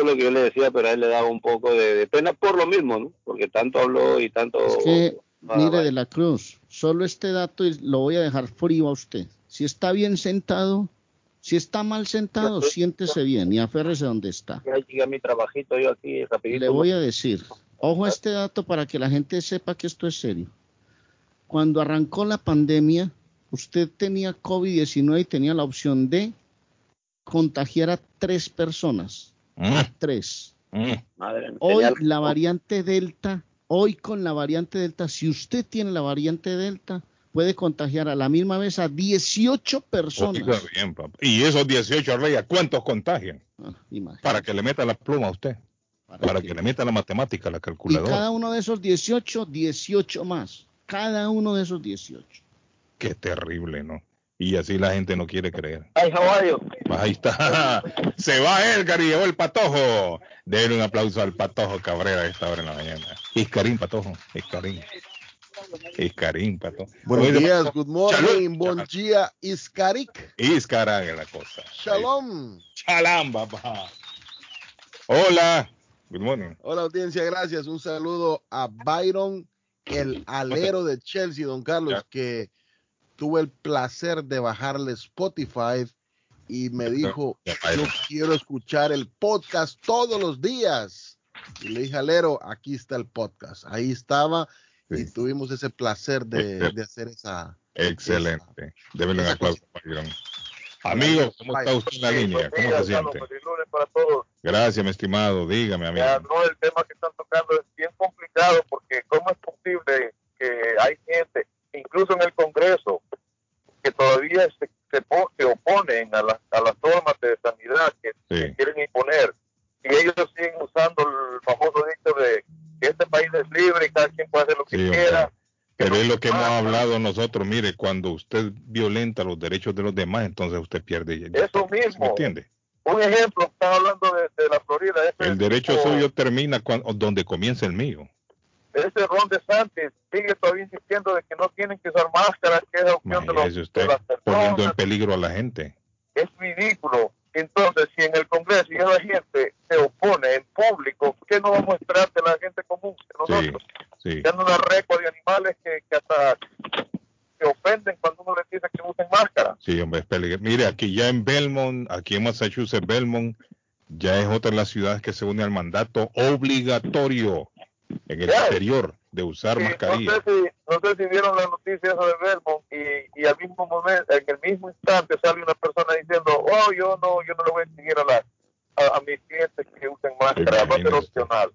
es lo que yo le decía, pero a él le daba un poco de, pena por lo mismo, ¿no? Porque tanto habló y tanto... Es que, mire de la Cruz, solo este dato lo voy a dejar frío a usted. Si está bien sentado, si está mal sentado, siéntese bien y aférrese donde está. Ya mi trabajito yo aquí rapidito. Le voy a decir, ojo a este dato para que la gente sepa que esto es serio. Cuando arrancó la pandemia, usted tenía COVID-19 y tenía la opción de contagiar a tres personas. Mm. A tres. Mm. hoy la variante Delta, hoy con la variante Delta, si usted tiene la variante Delta, puede contagiar a la misma vez a 18 personas. Y esos 18 reyes, ¿cuántos contagian? Ah, para que le meta la pluma a usted. Para, que, le meta la matemática, la calculadora. Y cada uno de esos 18, 18 más. Cada uno de esos 18. Qué terrible, ¿no? Y así la gente no quiere creer. Ay, Ahí está. Se va Edgar y llevó el patojo. Denle un aplauso al patojo Cabrera a esta hora en la mañana. Iscarín, patojo. Iscarín. Iscarín, pato. Buenos días, good morning, bon día, Iscarik. Iscarak es la cosa. Shalom. Shalom, papá. Hola. Good morning. Hola, audiencia, gracias. Un saludo a Byron, el alero de Chelsea, don Carlos, que tuve el placer de bajarle Spotify y me dijo, yo quiero escuchar el podcast todos los días. Y le dije, alero, aquí está el podcast. Ahí estaba y tuvimos ese placer de, hacer esa. Excelente. Deben un aplauso Amigo, ¿cómo está usted en la línea? ¿Cómo se siente? Gracias, mi estimado. Dígame, amigo. no, el tema que están tocando es bien complicado porque ¿cómo es posible que hay gente, incluso en el Congreso, que todavía se, se, oponen a, a las normas de sanidad que, que quieren imponer y ellos siguen usando el famoso dicho de este país es libre y cada quien puede hacer lo que quiera. Pero es lo que hemos hablado nosotros, mire, cuando usted violenta los derechos de los demás, entonces usted pierde. Eso mismo. entiende? Un ejemplo, están hablando de, la Florida. el derecho suyo termina cuando, donde comienza el mío. Ese Ron de Santis sigue todavía insistiendo de que no tienen que usar máscaras, que es la opción de, los, usted poniendo en peligro a la gente. Es ridículo. Entonces, si en el Congreso y la gente se opone en público, ¿qué no vamos a esperar de la gente común, de nosotros? Sí, sí. una récord de animales que, hasta se ofenden cuando uno les dice que usen máscara. Sí, hombre, es peligroso. Mire, aquí ya en Belmont, aquí en Massachusetts, Belmont, ya es otra de las ciudades que se une al mandato obligatorio en el exterior de usar mascarilla. No sé, si, no sé si vieron la noticia de Belmont y, y al mismo momento, en el mismo instante sale una persona diciendo, oh, yo no, yo no le voy a exigir a, la, a, mis clientes que usen máscara, va a ser opcional.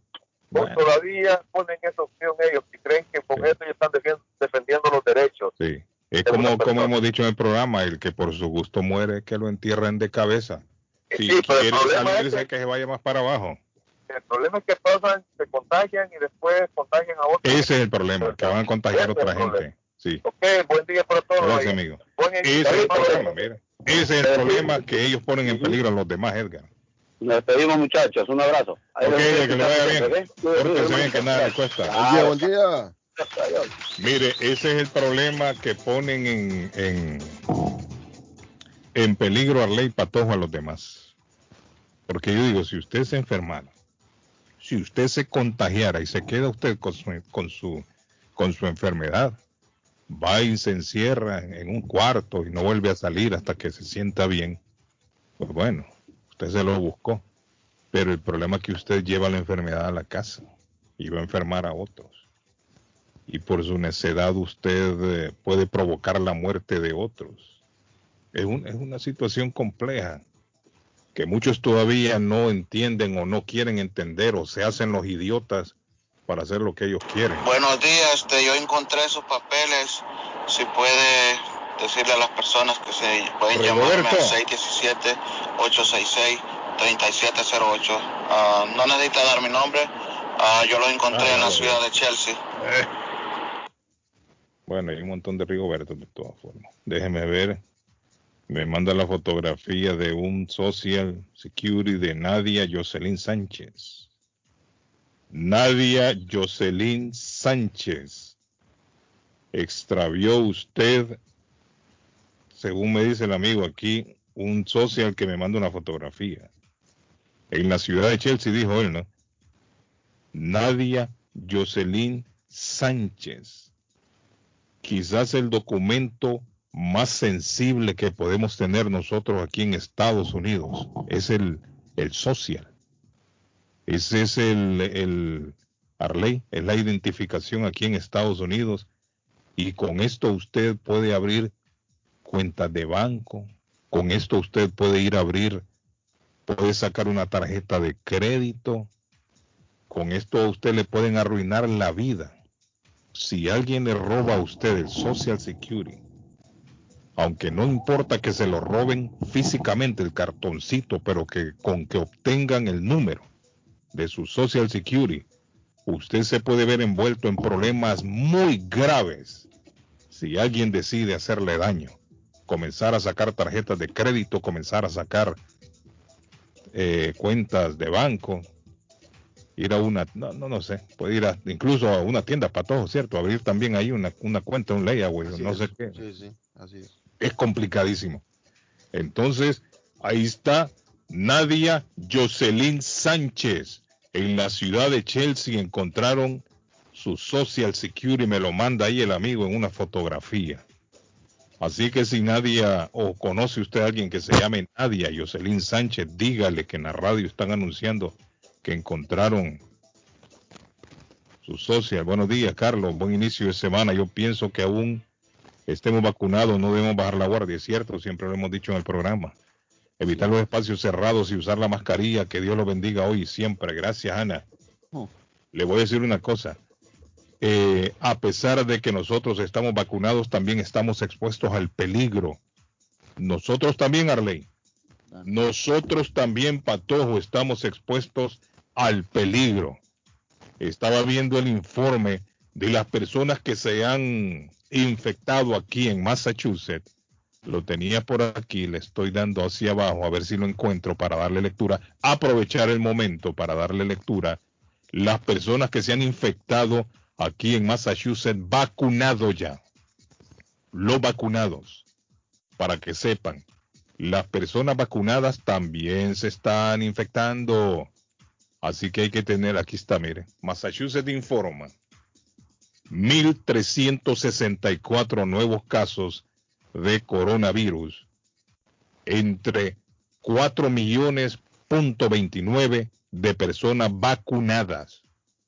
Pues todavía ponen esa opción ellos y creen que con eso ellos están defendiendo, los derechos. Sí, es como, como hemos dicho en el programa, el que por su gusto muere, que lo entierren de cabeza. Si sí, quiere salirse, que... que se vaya más para abajo. El problema es que pasan, se contagian y después contagian a otros. Ese es el problema, que van a contagiar a otra gente. Sí. Ok, buen día para todos. Gracias, amigo. Ese es el problema, mira. Ese es el problema que ellos ponen en peligro a los demás, Edgar. Nos despedimos, muchachos. Un abrazo. Ok, que le vaya bien. Pórtense bien, que nada le cuesta. Buen día, buen día. Mire, ese es el problema que ponen en, en, en peligro a ley patojo a los demás. Porque yo digo, si usted se enfermara, si usted se contagiara y se queda usted con su, con su, con su enfermedad, va y se encierra en un cuarto y no vuelve a salir hasta que se sienta bien, pues bueno, usted se lo buscó. Pero el problema es que usted lleva la enfermedad a la casa y va a enfermar a otros. Y por su necedad usted eh, puede provocar la muerte de otros. Es, es una situación compleja que muchos todavía no entienden o no quieren entender o se hacen los idiotas para hacer lo que ellos quieren. Buenos días, este, yo encontré sus papeles, si puede decirle a las personas que se pueden llamarme al 617-866-3708. Ah, no necesita dar mi nombre, uh, yo lo encontré en la ciudad de Chelsea. Eh. Bueno, hay un montón de Rigoberto de todas formas. Déjeme ver me manda la fotografía de un social security de Nadia Jocelyn Sánchez. Nadia Jocelyn Sánchez. Extravió usted, según me dice el amigo aquí, un social que me manda una fotografía. En la ciudad de Chelsea, dijo él, ¿no? Nadia Jocelyn Sánchez. Quizás el documento más sensible que podemos tener nosotros aquí en Estados Unidos es el, el social. Ese es el, el Arley, es la identificación aquí en Estados Unidos. Y con esto usted puede abrir cuentas de banco. Con esto usted puede ir a abrir, puede sacar una tarjeta de crédito. Con esto a usted le pueden arruinar la vida. Si alguien le roba a usted el Social Security, aunque no importa que se lo roben físicamente el cartoncito, pero que con que obtengan el número de su Social Security, usted se puede ver envuelto en problemas muy graves si alguien decide hacerle daño, comenzar a sacar tarjetas de crédito, comenzar a sacar eh, cuentas de banco, ir a una, no, no, no sé, puede ir a, incluso a una tienda para todos, ¿cierto? Abrir también ahí una, una cuenta, un layaway, no sé qué. Sí, sí, así es. Es complicadísimo. Entonces, ahí está Nadia Jocelyn Sánchez. En la ciudad de Chelsea encontraron su Social Security, me lo manda ahí el amigo en una fotografía. Así que si Nadia o conoce usted a alguien que se llame Nadia Jocelyn Sánchez, dígale que en la radio están anunciando que encontraron su social. Buenos días, Carlos. Buen inicio de semana. Yo pienso que aún estemos vacunados, no debemos bajar la guardia, es cierto, siempre lo hemos dicho en el programa. Evitar los espacios cerrados y usar la mascarilla, que Dios lo bendiga hoy y siempre. Gracias, Ana. Oh. Le voy a decir una cosa. Eh, a pesar de que nosotros estamos vacunados, también estamos expuestos al peligro. Nosotros también, Arley. Nosotros también, Patojo, estamos expuestos al peligro. Estaba viendo el informe de las personas que se han infectado aquí en Massachusetts. Lo tenía por aquí, le estoy dando hacia abajo a ver si lo encuentro para darle lectura. Aprovechar el momento para darle lectura. Las personas que se han infectado aquí en Massachusetts vacunado ya. Los vacunados. Para que sepan, las personas vacunadas también se están infectando. Así que hay que tener, aquí está, mire, Massachusetts informa 1.364 nuevos casos de coronavirus entre 4 millones punto 29 de personas vacunadas.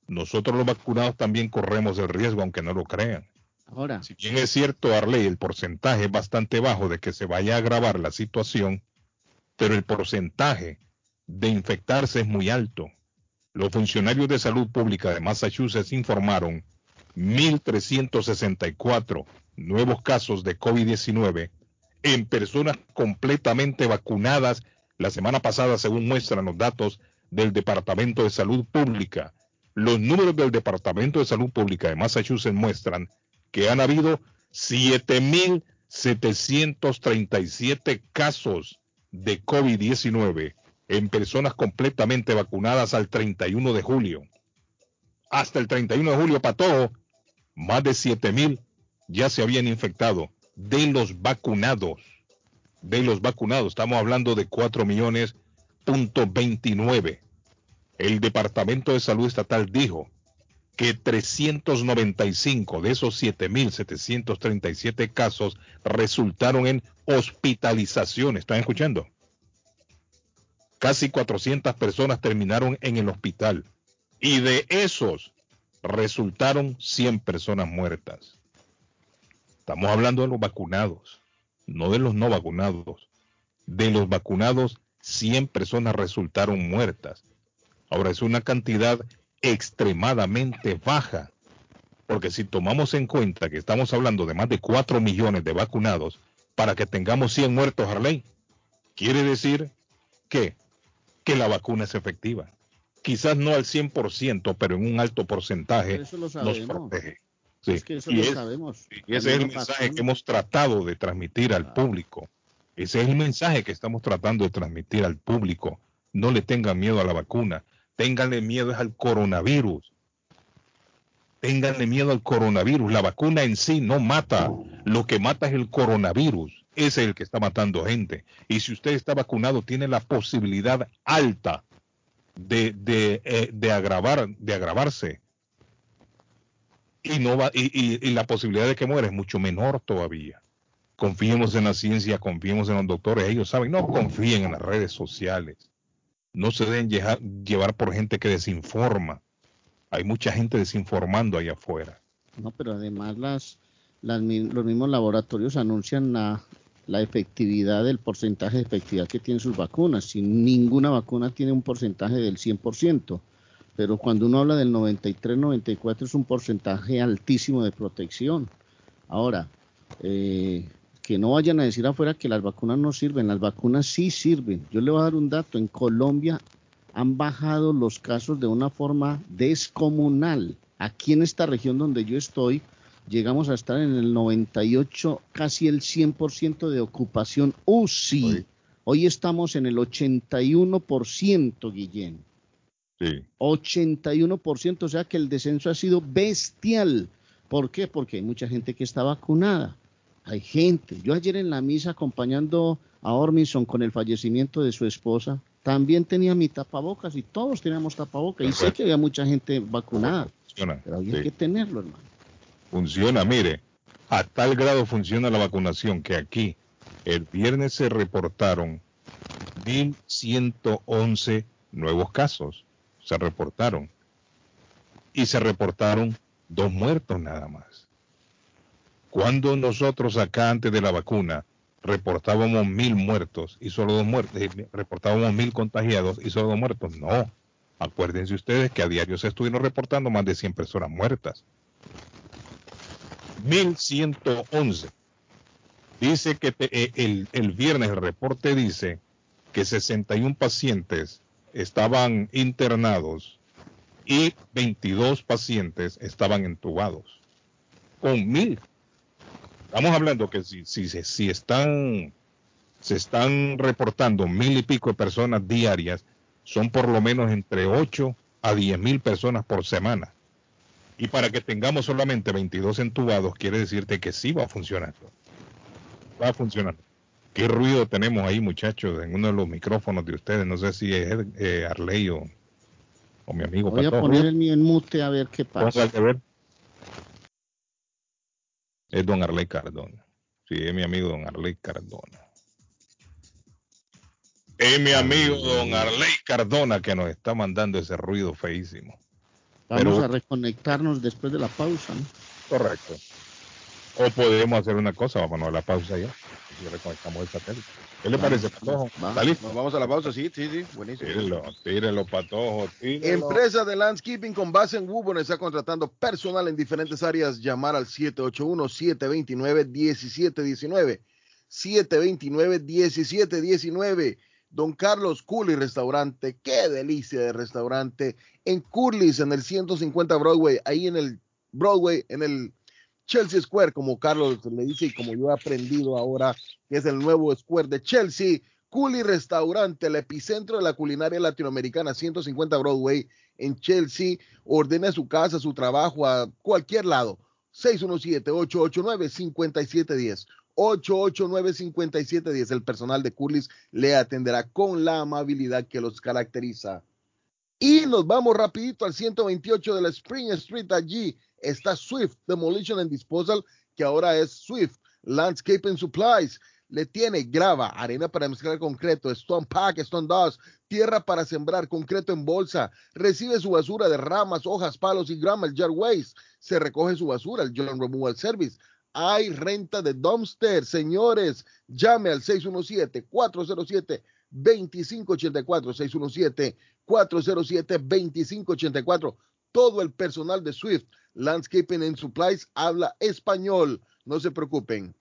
Nosotros los vacunados también corremos el riesgo, aunque no lo crean. Ahora, Si bien es cierto, Arley, el porcentaje es bastante bajo de que se vaya a agravar la situación, pero el porcentaje de infectarse es muy alto. Los funcionarios de salud pública de Massachusetts informaron 1.364 nuevos casos de COVID-19 en personas completamente vacunadas la semana pasada, según muestran los datos del Departamento de Salud Pública. Los números del Departamento de Salud Pública de Massachusetts muestran que han habido 7.737 casos de COVID-19 en personas completamente vacunadas al 31 de julio. Hasta el 31 de julio, para todo, más de 7.000 ya se habían infectado de los vacunados. De los vacunados, estamos hablando de 4 millones punto 29. El Departamento de Salud Estatal dijo que 395 de esos 7.737 casos resultaron en hospitalización. ¿Están escuchando? Casi 400 personas terminaron en el hospital. Y de esos resultaron 100 personas muertas. Estamos hablando de los vacunados, no de los no vacunados. De los vacunados, 100 personas resultaron muertas. Ahora es una cantidad extremadamente baja, porque si tomamos en cuenta que estamos hablando de más de 4 millones de vacunados, para que tengamos 100 muertos, Harley, quiere decir que, que la vacuna es efectiva. Quizás no al 100%, pero en un alto porcentaje nos protege. Sí, Es que eso y lo es- sabemos. y ese es el mensaje que hemos tratado de transmitir al Ah. público. Ese es el mensaje que estamos tratando de transmitir al público. No le tengan miedo a la vacuna. Ténganle miedo es al coronavirus. Ténganle miedo al coronavirus. La vacuna en sí no mata. Lo que mata es el coronavirus. Ese es el que está matando gente. Y si usted está vacunado, tiene la posibilidad alta de, de, eh, de agravar, de agravarse. Y no va, y, y, la posibilidad de que muera es mucho menor todavía. Confiemos en la ciencia, confiemos en los doctores, ellos saben, no confíen en las redes sociales. No se deben llevar por gente que desinforma. Hay mucha gente desinformando allá afuera. No, pero además las, las los mismos laboratorios anuncian la, la efectividad del porcentaje de efectividad que tienen sus vacunas. Si ninguna vacuna tiene un porcentaje del 100%, pero cuando uno habla del 93-94 es un porcentaje altísimo de protección. Ahora, eh, que no vayan a decir afuera que las vacunas no sirven, las vacunas sí sirven. Yo le voy a dar un dato, en Colombia han bajado los casos de una forma descomunal. Aquí en esta región donde yo estoy, llegamos a estar en el 98, casi el 100% de ocupación UCI. Hoy. estamos en el 81%, Guillén. Sí. 81%, o sea que el descenso ha sido bestial. ¿Por qué? Porque hay mucha gente que está vacunada. Hay gente. Yo ayer en la misa acompañando a Ormison con el fallecimiento de su esposa, también tenía mi tapabocas y todos teníamos tapabocas. Y sé que había mucha gente vacunada. Pero había que tenerlo, hermano. Funciona, mire, a tal grado funciona la vacunación que aquí el viernes se reportaron 1.111 nuevos casos. Se reportaron. Y se reportaron dos muertos nada más. Cuando nosotros acá antes de la vacuna reportábamos mil muertos y solo dos muertos, eh, reportábamos mil contagiados y solo dos muertos, no. Acuérdense ustedes que a diario se estuvieron reportando más de 100 personas muertas. 1111. Dice que eh, el, el viernes el reporte dice que 61 pacientes estaban internados y 22 pacientes estaban entubados. Con mil. Estamos hablando que si, si, si están, se están reportando mil y pico de personas diarias, son por lo menos entre 8 a 10 mil personas por semana. Y para que tengamos solamente 22 entubados, quiere decirte que sí va a funcionar. Va a funcionar. ¿Qué ruido tenemos ahí, muchachos, en uno de los micrófonos de ustedes? No sé si es eh, Arley o, mi amigo. Voy a poner el mío en mute a ver qué pasa. ver. Es don Arley Cardona. Sí, es mi amigo don Arley Cardona. Es mi amigo don Arley Cardona que nos está mandando ese ruido feísimo. Vamos a reconectarnos después de la pausa, ¿no? Correcto. O podemos hacer una cosa, vamos a la pausa ya. Y reconectamos el satélite. ¿Qué le parece, Patojo? ¿Está listo? vamos a la pausa, sí, sí, sí. Buenísimo. Tírenlo, tírenlo, Patojo. Empresa de landscaping con base en Woburn está contratando personal en diferentes áreas. Llamar al 781-729-1719. 729-1719 Don Carlos Curly Restaurante, qué delicia de restaurante en Curly's en el 150 Broadway, ahí en el Broadway, en el Chelsea Square, como Carlos le dice y como yo he aprendido ahora, que es el nuevo Square de Chelsea. Curly Restaurante, el epicentro de la culinaria latinoamericana, 150 Broadway en Chelsea. Ordene su casa, su trabajo a cualquier lado. 617-889-5710. 889-5710. El personal de Curlis le atenderá con la amabilidad que los caracteriza. Y nos vamos rapidito al 128 de la Spring Street. Allí está Swift Demolition and Disposal, que ahora es Swift Landscape and Supplies. Le tiene grava, arena para mezclar concreto, stone pack, stone dust, tierra para sembrar, concreto en bolsa. Recibe su basura de ramas, hojas, palos y grama, el jar waste. Se recoge su basura, el John Removal Service hay renta de dumpster, señores. Llame al 617-407-2584, 617-407-2584. Todo el personal de Swift Landscaping and Supplies habla español. No se preocupen.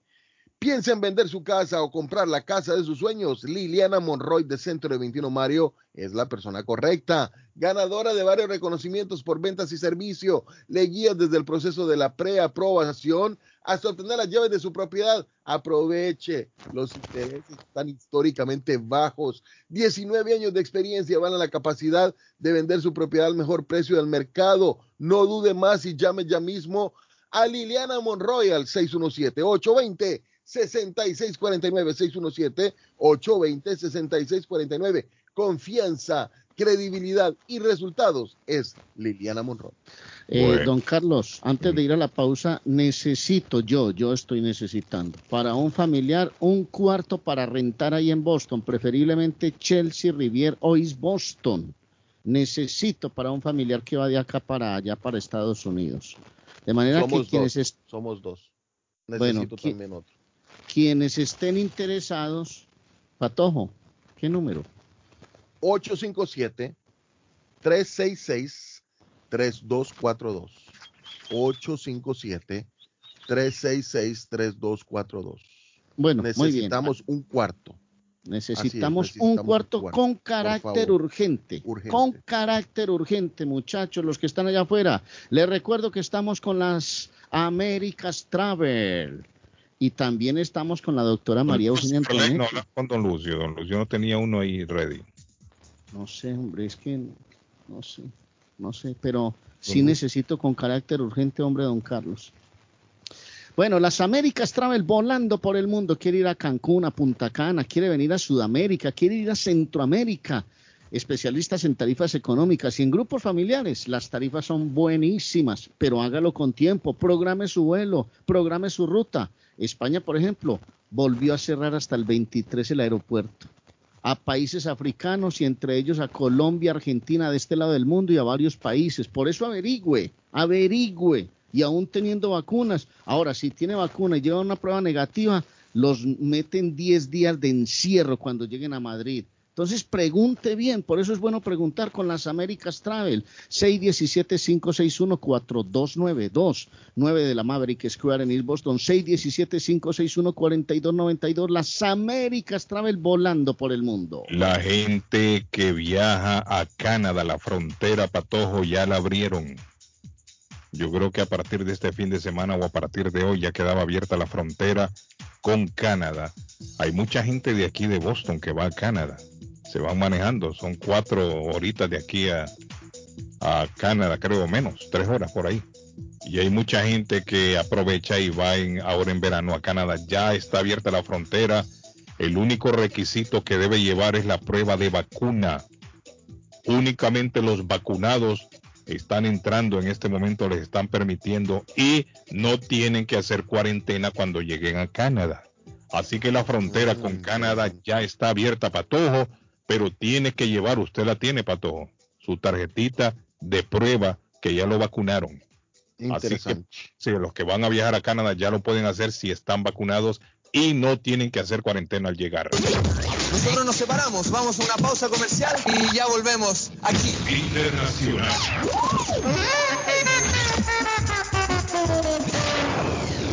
Piensa en vender su casa o comprar la casa de sus sueños. Liliana Monroy de Centro de 21 Mario es la persona correcta. Ganadora de varios reconocimientos por ventas y servicio. Le guía desde el proceso de la preaprobación hasta obtener las llaves de su propiedad. Aproveche. Los intereses están históricamente bajos. 19 años de experiencia van a la capacidad de vender su propiedad al mejor precio del mercado. No dude más y llame ya mismo a Liliana Monroy al 617 820 6649 617 820 6649 Confianza credibilidad y resultados es Liliana Monroe. Eh, Bueno. Don Carlos, antes de ir a la pausa, necesito yo, yo estoy necesitando, para un familiar, un cuarto para rentar ahí en Boston, preferiblemente Chelsea, Rivier o East Boston. Necesito para un familiar que va de acá para allá, para Estados Unidos. De manera Somos que quienes, dos. Somos dos. Necesito ¿qui- también otro. Quienes estén interesados, Patojo, ¿qué número? 857 366 3242. 857 366 3242. Bueno, muy bien. Necesitamos un cuarto. Necesitamos, es, necesitamos un un cuarto cuarto, con carácter urgente, Urgente. Con carácter urgente, muchachos, los que están allá afuera. Les recuerdo que estamos con las Américas Travel. Y también estamos con la doctora María Eugenia No, Antonetti. habla con don Lucio. Don Lucio no tenía uno ahí ready. No sé, hombre, es que no sé, no sé, pero sí necesito con carácter urgente, hombre, don Carlos. Bueno, las Américas Travel volando por el mundo, quiere ir a Cancún, a Punta Cana, quiere venir a Sudamérica, quiere ir a Centroamérica. Especialistas en tarifas económicas y en grupos familiares. Las tarifas son buenísimas, pero hágalo con tiempo. Programe su vuelo, programe su ruta. España, por ejemplo, volvió a cerrar hasta el 23 el aeropuerto a países africanos y entre ellos a Colombia, Argentina, de este lado del mundo y a varios países. Por eso averigüe, averigüe. Y aún teniendo vacunas, ahora si tiene vacuna y lleva una prueba negativa, los meten 10 días de encierro cuando lleguen a Madrid. Entonces pregunte bien, por eso es bueno preguntar con las Américas Travel, 617-561-4292, 9 de la Maverick Square en East Boston, 617-561-4292, las Américas Travel volando por el mundo. La gente que viaja a Canadá, la frontera Patojo, ya la abrieron. Yo creo que a partir de este fin de semana o a partir de hoy ya quedaba abierta la frontera con Canadá. Hay mucha gente de aquí de Boston que va a Canadá. Se van manejando, son cuatro horitas de aquí a, a Canadá, creo menos, tres horas por ahí. Y hay mucha gente que aprovecha y va en, ahora en verano a Canadá. Ya está abierta la frontera. El único requisito que debe llevar es la prueba de vacuna. Únicamente los vacunados están entrando en este momento, les están permitiendo y no tienen que hacer cuarentena cuando lleguen a Canadá. Así que la frontera con Canadá ya está abierta, Patojo, pero tiene que llevar, usted la tiene, Patojo, su tarjetita de prueba que ya lo vacunaron. Así que sí, los que van a viajar a Canadá ya lo pueden hacer si están vacunados y no tienen que hacer cuarentena al llegar. Nosotros nos separamos, vamos a una pausa comercial y ya volvemos aquí. Internacional.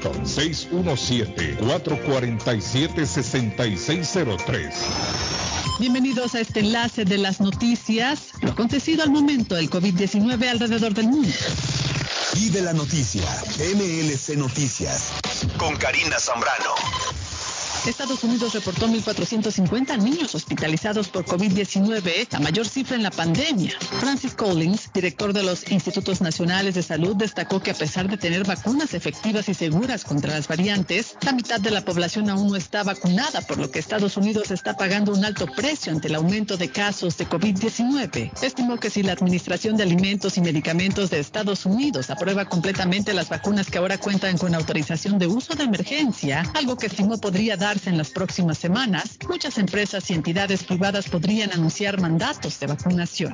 617-447-6603. Bienvenidos a este enlace de las noticias, lo acontecido al momento del COVID-19 alrededor del mundo. Y de la noticia, MLC Noticias, con Karina Zambrano. Estados Unidos reportó 1.450 niños hospitalizados por COVID-19, la mayor cifra en la pandemia. Francis Collins, director de los Institutos Nacionales de Salud, destacó que a pesar de tener vacunas efectivas y seguras contra las variantes, la mitad de la población aún no está vacunada, por lo que Estados Unidos está pagando un alto precio ante el aumento de casos de COVID-19. Estimó que si la Administración de Alimentos y Medicamentos de Estados Unidos aprueba completamente las vacunas que ahora cuentan con autorización de uso de emergencia, algo que estimó podría en las próximas semanas, muchas empresas y entidades privadas podrían anunciar mandatos de vacunación.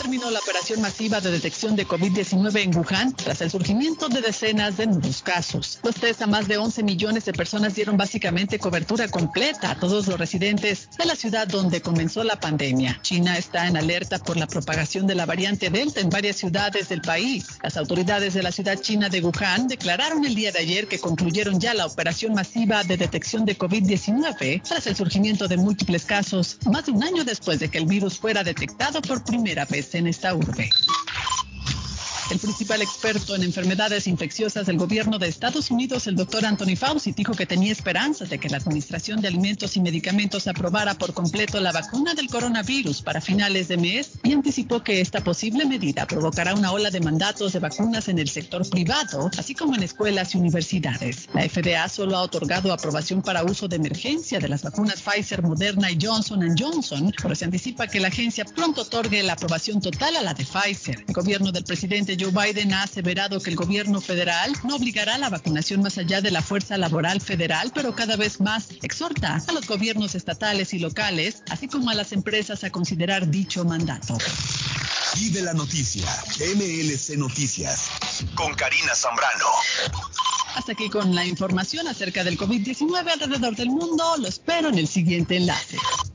Terminó la operación masiva de detección de COVID-19 en Wuhan tras el surgimiento de decenas de nuevos casos. Los test a más de 11 millones de personas dieron básicamente cobertura completa a todos los residentes de la ciudad donde comenzó la pandemia. China está en alerta por la propagación de la variante Delta en varias ciudades del país. Las autoridades de la ciudad china de Wuhan declararon el día de ayer que concluyeron ya la operación masiva de detección de COVID-19 tras el surgimiento de múltiples casos, más de un año después de que el virus fuera detectado por primera vez en esta urbe. El principal experto en enfermedades infecciosas del gobierno de Estados Unidos, el doctor Anthony Fauci, dijo que tenía esperanzas de que la Administración de Alimentos y Medicamentos aprobara por completo la vacuna del coronavirus para finales de mes y anticipó que esta posible medida provocará una ola de mandatos de vacunas en el sector privado, así como en escuelas y universidades. La FDA solo ha otorgado aprobación para uso de emergencia de las vacunas Pfizer, Moderna y Johnson Johnson, pero se anticipa que la agencia pronto otorgue la aprobación total a la de Pfizer. El gobierno del presidente Joe Biden ha aseverado que el gobierno federal no obligará a la vacunación más allá de la fuerza laboral federal, pero cada vez más exhorta a los gobiernos estatales y locales, así como a las empresas a considerar dicho mandato. Y de la noticia, MLC Noticias, con Karina Zambrano. Hasta aquí con la información acerca del COVID-19 alrededor del mundo. Lo espero en el siguiente enlace.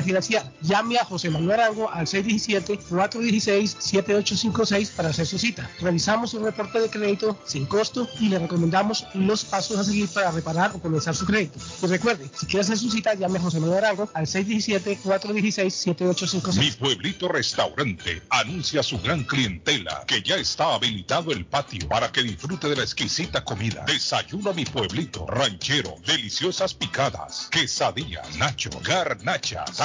refinanciar. Llame a José Manuel Arango al 617-416-7856 para hacer su cita. Revisamos un reporte de crédito sin costo y le recomendamos los pasos a seguir para reparar o comenzar su crédito. Y recuerde, si quiere hacer su cita, llame a José Manuel Arango al 617-416-7856. Mi pueblito restaurante anuncia a su gran clientela que ya está habilitado el patio para que disfrute de la exquisita comida. Desayuno a mi pueblito, ranchero, deliciosas picadas, quesadilla, nacho, garnachas,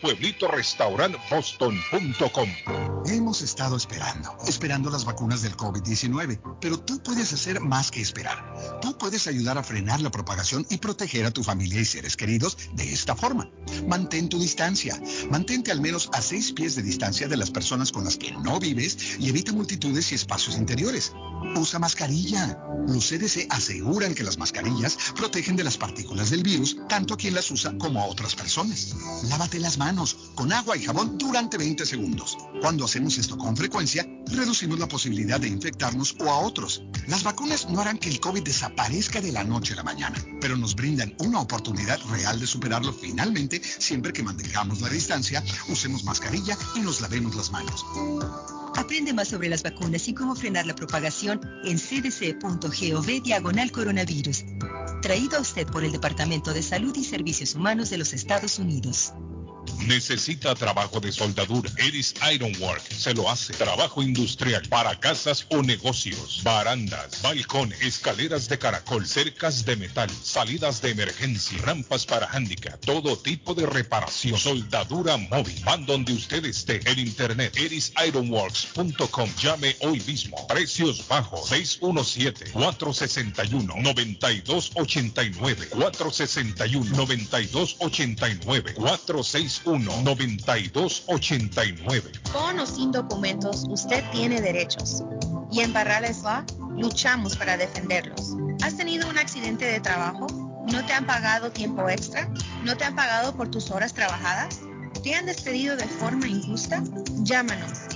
pueblito restaurant boston.com. Hemos estado esperando, esperando las vacunas del COVID-19, pero tú puedes hacer más que esperar. Tú puedes ayudar a frenar la propagación y proteger a tu familia y seres queridos de esta forma. Mantén tu distancia. Mantente al menos a seis pies de distancia de las personas con las que no vives y evita multitudes y espacios interiores. Usa mascarilla. Los CDC aseguran que las mascarillas protegen de las partículas del virus tanto a quien las usa como a otras personas. Lávate las manos con agua y jabón durante 20 segundos. Cuando hacemos esto con frecuencia, reducimos la posibilidad de infectarnos o a otros. Las vacunas no harán que el COVID desaparezca de la noche a la mañana, pero nos brindan una oportunidad real de superarlo finalmente siempre que mantengamos la distancia, usemos mascarilla y nos lavemos las manos. Aprende más sobre las vacunas y cómo frenar la propagación en cdc.gov diagonal coronavirus. Traído a usted por el Departamento de Salud y Servicios Humanos de los Estados Unidos. Necesita trabajo de soldadura. Eris Ironwork se lo hace. Trabajo industrial para casas o negocios. Barandas, balcón, escaleras de caracol, cercas de metal, salidas de emergencia, rampas para handicap, todo tipo de reparación. Soldadura móvil. Van donde usted esté. En internet, Llame hoy mismo. Precios bajos. 617-461-9289. 461-9289. 461 9289. Con o sin documentos, usted tiene derechos. Y en Barrales Law luchamos para defenderlos. ¿Has tenido un accidente de trabajo? ¿No te han pagado tiempo extra? ¿No te han pagado por tus horas trabajadas? ¿Te han despedido de forma injusta? Llámanos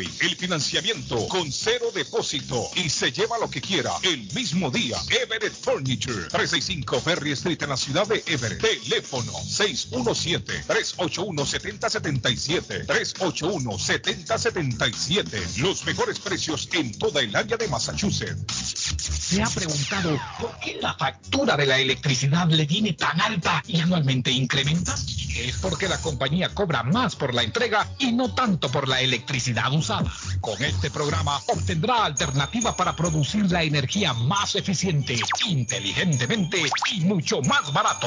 el financiamiento con cero depósito y se lleva lo que quiera el mismo día. Everett Furniture, 365 Ferry Street en la ciudad de Everett. Teléfono 617-381-7077. 381-7077. Los mejores precios en toda el área de Massachusetts. ¿Se ha preguntado por qué la factura de la electricidad le viene tan alta y anualmente incrementa? Es porque la compañía cobra más por la entrega y no tanto por la electricidad Con este programa obtendrá alternativa para producir la energía más eficiente, inteligentemente y mucho más barato.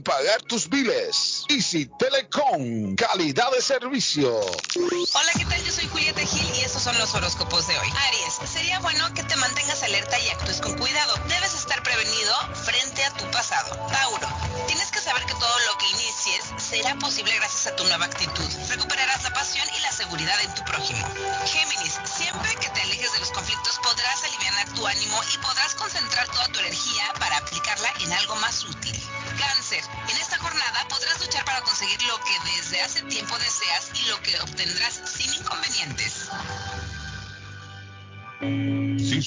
pagar tus biles. Easy Telecom, calidad de servicio. Hola, ¿qué tal? Yo soy Julieta Gil y estos son los horóscopos de hoy. Aries, sería bueno que te mantengas alerta y actúes con cuidado. Debes estar prevenido frente a tu pasado. Tauro, tienes que saber que todo lo que inicies será posible gracias a tu nueva actitud. Recuperarás la pasión y la seguridad en tu prójimo. Géminis, siempre que te alejes de los conflictos podrás aliviar tu ánimo y podrás concentrar toda tu energía para aplicarla en algo más útil. Cáncer,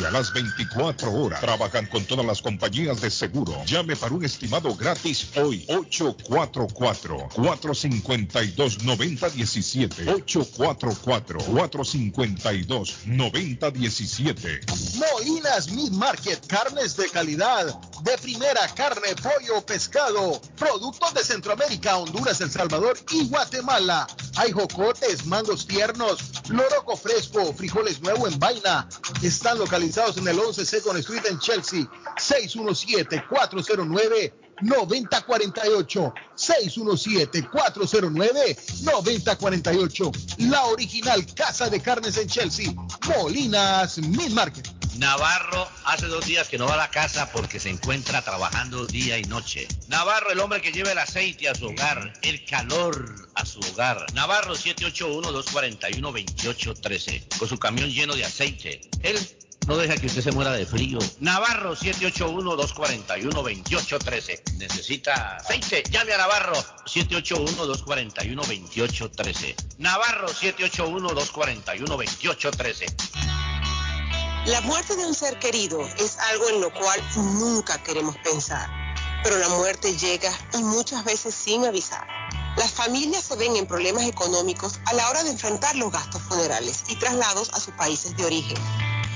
las 24 horas. Trabajan con todas las compañías de seguro. Llame para un estimado gratis hoy. 844-452-9017. 844-452-9017. Molinas Meat Market, carnes de calidad, de primera carne, pollo, pescado, productos de Centroamérica, Honduras, El Salvador y Guatemala. Hay jocotes, mangos tiernos, loroco fresco, frijoles nuevo en vaina. Están localizados en el 11 Second Street en Chelsea. 617-409-9048. 617-409-9048. La original Casa de Carnes en Chelsea. Molinas Mil Market. Navarro hace dos días que no va a la casa porque se encuentra trabajando día y noche. Navarro, el hombre que lleva el aceite a su hogar, el calor a su hogar. Navarro 781-241-2813, con su camión lleno de aceite. Él no deja que usted se muera de frío. Navarro 781-241-2813. Necesita aceite. Llame a Navarro 781-241-2813. Navarro 781-241-2813. La muerte de un ser querido es algo en lo cual nunca queremos pensar, pero la muerte llega y muchas veces sin avisar. Las familias se ven en problemas económicos a la hora de enfrentar los gastos funerales y traslados a sus países de origen.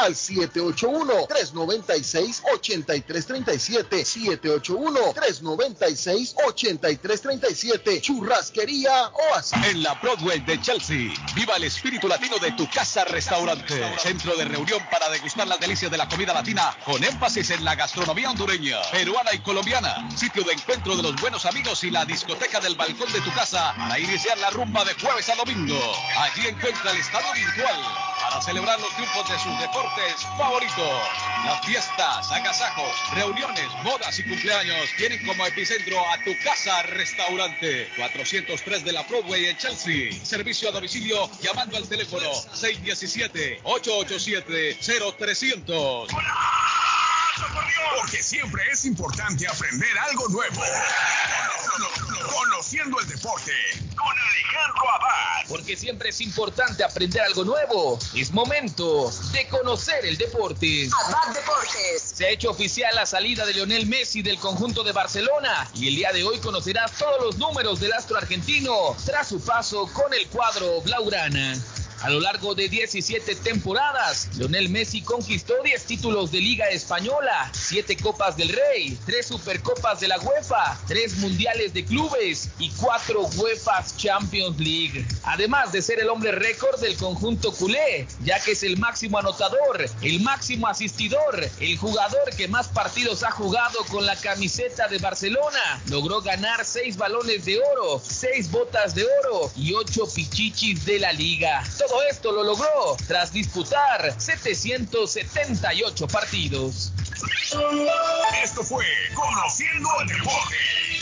al 781-396-8337. 781-396-8337. Churrasquería Oasis. En la Broadway de Chelsea, viva el espíritu latino de tu casa restaurante. Centro de reunión para degustar las delicias de la comida latina con énfasis en la gastronomía hondureña, peruana y colombiana. Sitio de encuentro de los buenos amigos y la discoteca del balcón de tu casa para iniciar la rumba de jueves a domingo. Allí encuentra el estadio virtual para celebrar los triunfos de sus deportes favoritos. Las fiestas, agasajos, reuniones, bodas y cumpleaños tienen como epicentro a tu casa restaurante 403 de la Broadway en Chelsea. Servicio a domicilio llamando al teléfono 617-887-0300. Porque siempre es importante aprender algo nuevo. Conociendo el deporte con Alejandro Abad. Porque siempre es importante aprender algo nuevo. Es momento de conocer el deporte. Abad Deportes. Se ha hecho oficial la salida de Lionel Messi del conjunto de Barcelona y el día de hoy conocerás todos los números del astro argentino tras su paso con el cuadro Blaugrana. A lo largo de 17 temporadas, Lionel Messi conquistó 10 títulos de Liga Española, 7 Copas del Rey, 3 Supercopas de la UEFA, 3 Mundiales de Clubes y 4 UEFA Champions League. Además de ser el hombre récord del conjunto culé, ya que es el máximo anotador, el máximo asistidor, el jugador que más partidos ha jugado con la camiseta de Barcelona, logró ganar 6 balones de oro, 6 botas de oro y 8 pichichis de la liga. Todo esto lo logró tras disputar 778 partidos. Esto fue Conociendo el Deporte.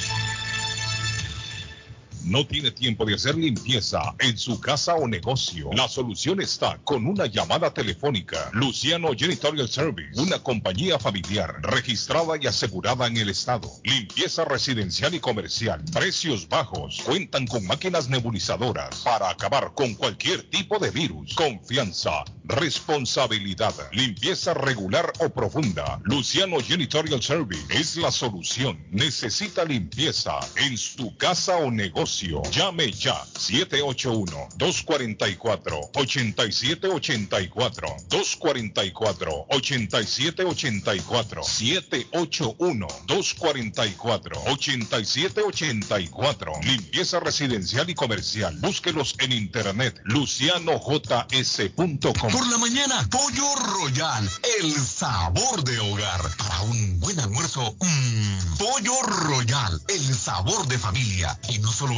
No tiene tiempo de hacer limpieza en su casa o negocio. La solución está con una llamada telefónica. Luciano Janitorial Service, una compañía familiar registrada y asegurada en el estado. Limpieza residencial y comercial. Precios bajos. Cuentan con máquinas nebulizadoras para acabar con cualquier tipo de virus. Confianza, responsabilidad. Limpieza regular o profunda. Luciano Janitorial Service es la solución. Necesita limpieza en su casa o negocio. Llame ya 781-244-8784. 244-8784. 781-244-8784. Limpieza residencial y comercial. Búsquelos en internet. lucianojs.com. Por la mañana, Pollo Royal, el sabor de hogar. Para un buen almuerzo, mmm, Pollo Royal, el sabor de familia. Y no solo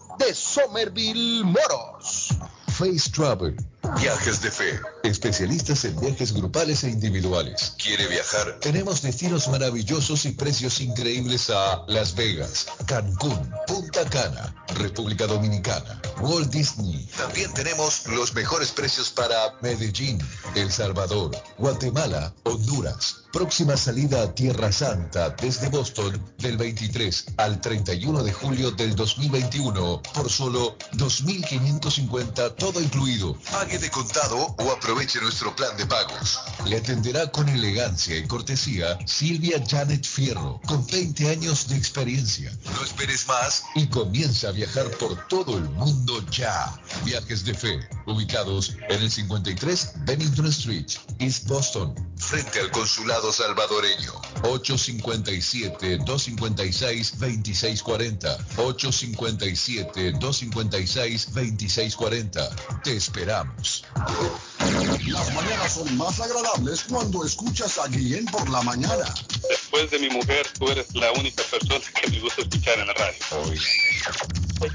de Somerville Motors. Face Travel. Viajes de fe. Especialistas en viajes grupales e individuales. ¿Quiere viajar? Tenemos destinos maravillosos y precios increíbles a Las Vegas, Cancún, Punta Cana, República Dominicana, Walt Disney. También tenemos los mejores precios para Medellín, El Salvador, Guatemala, Honduras. Próxima salida a Tierra Santa desde Boston del 23 al 31 de julio del 2021 por solo 2.550 todo incluido. De contado o aproveche nuestro plan de pagos. Le atenderá con elegancia y cortesía Silvia Janet Fierro, con 20 años de experiencia. No esperes más y comienza a viajar por todo el mundo ya. Viajes de fe, ubicados en el 53 Bennington Street, East Boston, frente al consulado salvadoreño. 857-256-2640. 857-256-2640. Te esperamos. Las mañanas son más agradables cuando escuchas a Guillén por la mañana. Después de mi mujer, tú eres la única persona que me gusta escuchar en la radio.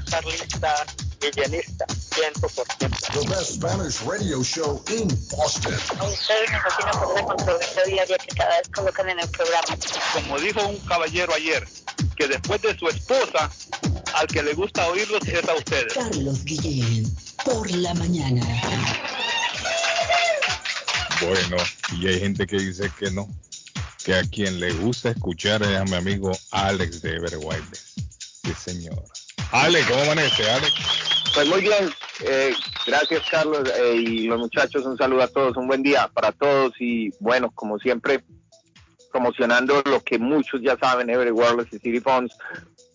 Carlita Villanista, 100%. The best Spanish radio show in Boston. A ustedes me fascina por la controversia diaria que cada vez colocan en el programa. Como dijo un caballero ayer, que después de su esposa, al que le gusta oírlos es a ustedes. Carlos Guillén, por la mañana. Bueno, y hay gente que dice que no, que a quien le gusta escuchar es a mi amigo Alex de Everwild. Sí, señor. Alex, ¿cómo amanece, Alex? Pues muy bien, eh, gracias Carlos eh, y los muchachos, un saludo a todos, un buen día para todos y bueno, como siempre, promocionando lo que muchos ya saben, Every Wireless y City Phones,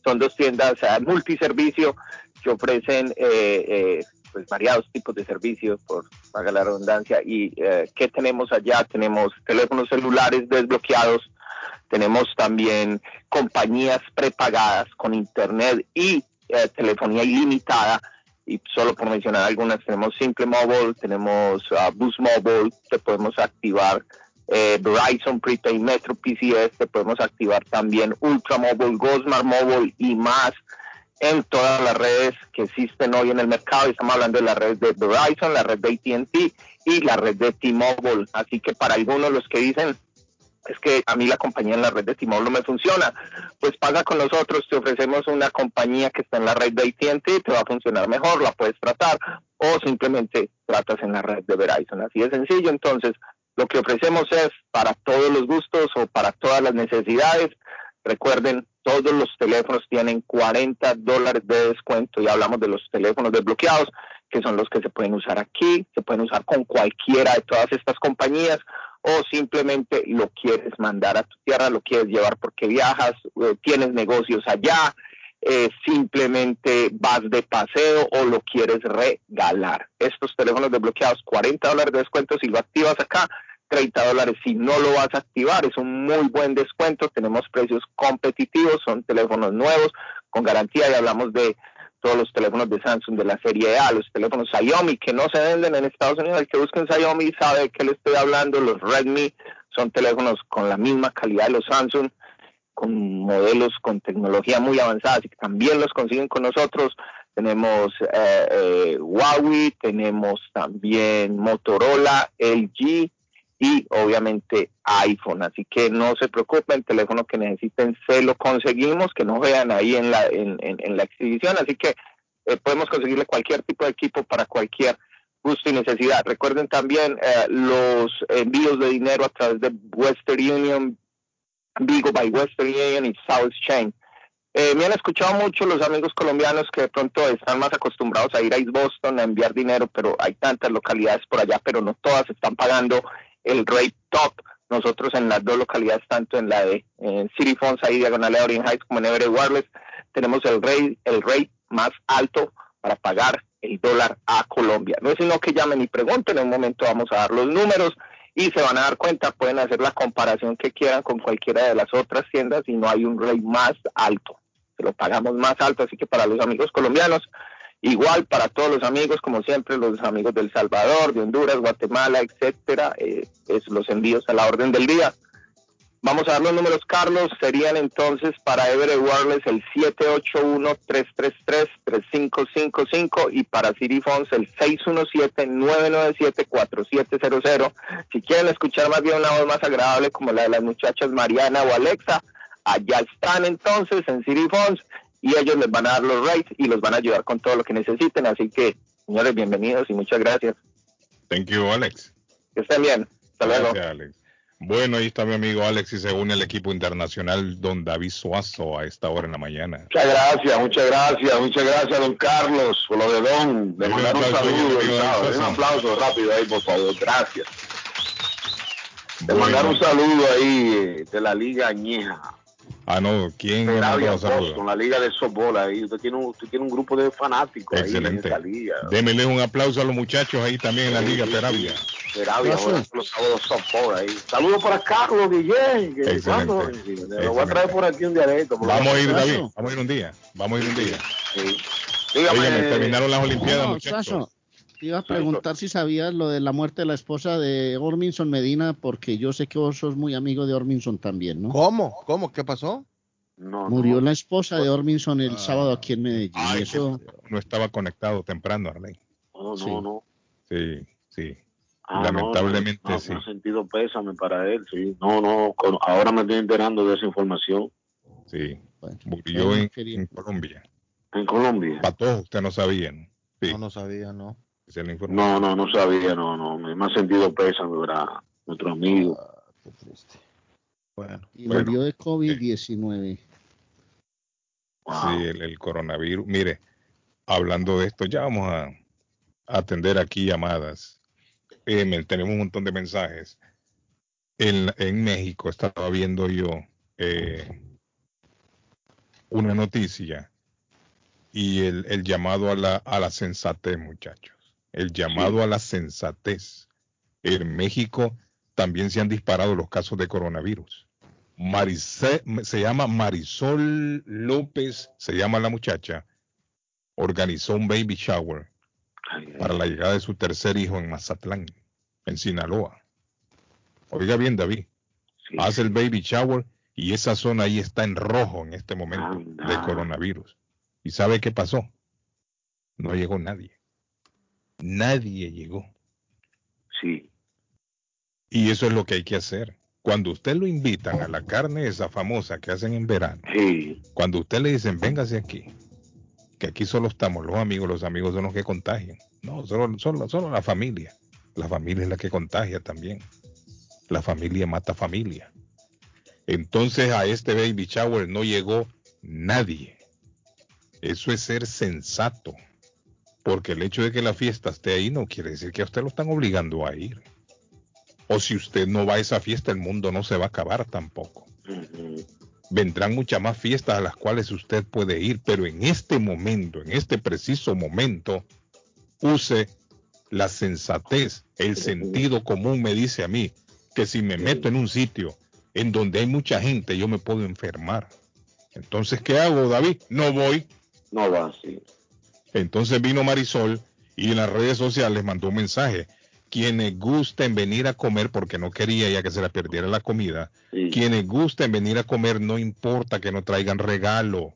son dos tiendas eh, multiservicio que ofrecen eh, eh, pues variados tipos de servicios, por paga la redundancia. ¿Y eh, qué tenemos allá? Tenemos teléfonos celulares desbloqueados, tenemos también compañías prepagadas con internet y eh, telefonía ilimitada. Y solo por mencionar algunas, tenemos Simple Mobile, tenemos uh, Boost Mobile, te podemos activar eh, Verizon Prepaid Metro PCS, te podemos activar también Ultra Mobile, Gosmar Mobile y más en todas las redes que existen hoy en el mercado. Estamos hablando de la red de Verizon, la red de ATT y la red de T-Mobile. Así que para algunos los que dicen es que a mí la compañía en la red de T-Mobile no me funciona, pues pasa con nosotros, te ofrecemos una compañía que está en la red de AT&T, te va a funcionar mejor, la puedes tratar o simplemente tratas en la red de Verizon. Así de sencillo. Entonces, lo que ofrecemos es para todos los gustos o para todas las necesidades. Recuerden, todos los teléfonos tienen 40 dólares de descuento y hablamos de los teléfonos desbloqueados, que son los que se pueden usar aquí, se pueden usar con cualquiera de todas estas compañías o simplemente lo quieres mandar a tu tierra, lo quieres llevar porque viajas, eh, tienes negocios allá, eh, simplemente vas de paseo o lo quieres regalar. Estos teléfonos desbloqueados, 40 dólares de descuento si lo activas acá, 30 dólares si no lo vas a activar. Es un muy buen descuento. Tenemos precios competitivos, son teléfonos nuevos con garantía y hablamos de todos los teléfonos de Samsung de la serie A, los teléfonos Xiaomi que no se venden en Estados Unidos. El que busque un Xiaomi sabe de qué le estoy hablando. Los Redmi son teléfonos con la misma calidad de los Samsung, con modelos con tecnología muy avanzada, así que también los consiguen con nosotros. Tenemos eh, eh, Huawei, tenemos también Motorola, LG, y obviamente iPhone. Así que no se preocupen, teléfono que necesiten se lo conseguimos, que no vean ahí en la, en, en, en la exhibición. Así que eh, podemos conseguirle cualquier tipo de equipo para cualquier gusto y necesidad. Recuerden también eh, los envíos de dinero a través de Western Union, Vigo by Western Union y South Chain. Eh, me han escuchado mucho los amigos colombianos que de pronto están más acostumbrados a ir a East Boston a enviar dinero, pero hay tantas localidades por allá, pero no todas están pagando el rate top. Nosotros en las dos localidades, tanto en la de City Funds, ahí diagonal de Orient Heights, como en Everett Wireless, tenemos el rate, el rate más alto para pagar el dólar a Colombia. No es sino que llamen y pregunten, en un momento vamos a dar los números y se van a dar cuenta, pueden hacer la comparación que quieran con cualquiera de las otras tiendas y no hay un rate más alto se lo pagamos más alto, así que para los amigos colombianos, igual para todos los amigos, como siempre, los amigos del Salvador, de Honduras, Guatemala, etcétera, eh, los envíos a la orden del día. Vamos a dar los números, Carlos, serían entonces para Everett Wireless el 781-333-3555 y para City el 617-997-4700. Si quieren escuchar más bien una voz más agradable como la de las muchachas Mariana o Alexa, Allá están entonces en City Funds y ellos les van a dar los rates y los van a ayudar con todo lo que necesiten. Así que, señores, bienvenidos y muchas gracias. Thank you, Alex. Que estén bien. Hasta luego. Alex. Bueno, ahí está mi amigo Alex y se une el equipo internacional Don David Suazo a esta hora en la mañana. Muchas gracias, muchas gracias, muchas gracias, don Carlos, por lo de Don. De mandar un, saludo, un aplauso rápido ahí, por favor. Gracias. De mandar un saludo ahí eh, de la Liga Añeja Ah, no, ¿quién Con la liga de softball ahí. Usted tiene un, usted tiene un grupo de fanáticos Excelente. ahí en esa liga. Démele un aplauso a los muchachos ahí también en la liga Peravia. Peravia, los sábados softball ahí. Saludos para Carlos Guillén. Que Excelente. Lo voy a traer por aquí un día de esto. Vamos a ir, David. Vamos a ir un día. Vamos a ir un día. Sí. Dígame, terminaron las Olimpiadas, muchachos iba a preguntar si sabías lo de la muerte de la esposa de Orminson Medina, porque yo sé que vos sos muy amigo de Orminson también, ¿no? ¿Cómo? ¿Cómo? ¿Qué pasó? No, Murió la esposa de Orminson el ah. sábado aquí en Medellín. eso... No estaba conectado temprano, Arley. Oh, no, no. Sí, sí. Ah, Lamentablemente sí. No sentido pésame para él, sí. No, no, ahora me estoy enterando de esa información. Sí. Murió en, Colombia. En Colombia. Para todos, usted no sabía, ¿no? No, no sabía, no. No, no, no sabía, no, no. Me ha sentido pésame, ¿verdad? Nuestro amigo. Ah, qué triste. Bueno, y murió de COVID-19. Sí, el, coronavirus. Mire, hablando de esto, ya vamos a, atender aquí llamadas. Eh, tenemos un montón de mensajes. En, en México estaba viendo yo eh, una noticia y el, el llamado a la, a la sensatez, muchachos el llamado a la sensatez. En México también se han disparado los casos de coronavirus. se llama Marisol López, se llama la muchacha, organizó un baby shower para la llegada de su tercer hijo en Mazatlán, en Sinaloa. Oiga bien, David, hace el baby shower y esa zona ahí está en rojo en este momento de coronavirus. ¿Y sabe qué pasó? No llegó nadie nadie llegó. Sí. Y eso es lo que hay que hacer. Cuando usted lo invitan a la carne esa famosa que hacen en verano, sí. cuando usted le dicen, véngase aquí, que aquí solo estamos los amigos, los amigos son los que contagian. No, solo, solo, solo la familia. La familia es la que contagia también. La familia mata familia. Entonces a este baby shower no llegó nadie. Eso es ser sensato. Porque el hecho de que la fiesta esté ahí no quiere decir que a usted lo están obligando a ir. O si usted no va a esa fiesta, el mundo no se va a acabar tampoco. Vendrán muchas más fiestas a las cuales usted puede ir, pero en este momento, en este preciso momento, use la sensatez, el sentido común me dice a mí que si me meto en un sitio en donde hay mucha gente, yo me puedo enfermar. Entonces, ¿qué hago, David? No voy. No va, sí. Entonces vino Marisol y en las redes sociales mandó un mensaje. Quienes gusten venir a comer, porque no quería ya que se la perdiera la comida, quienes gusten venir a comer, no importa que no traigan regalo.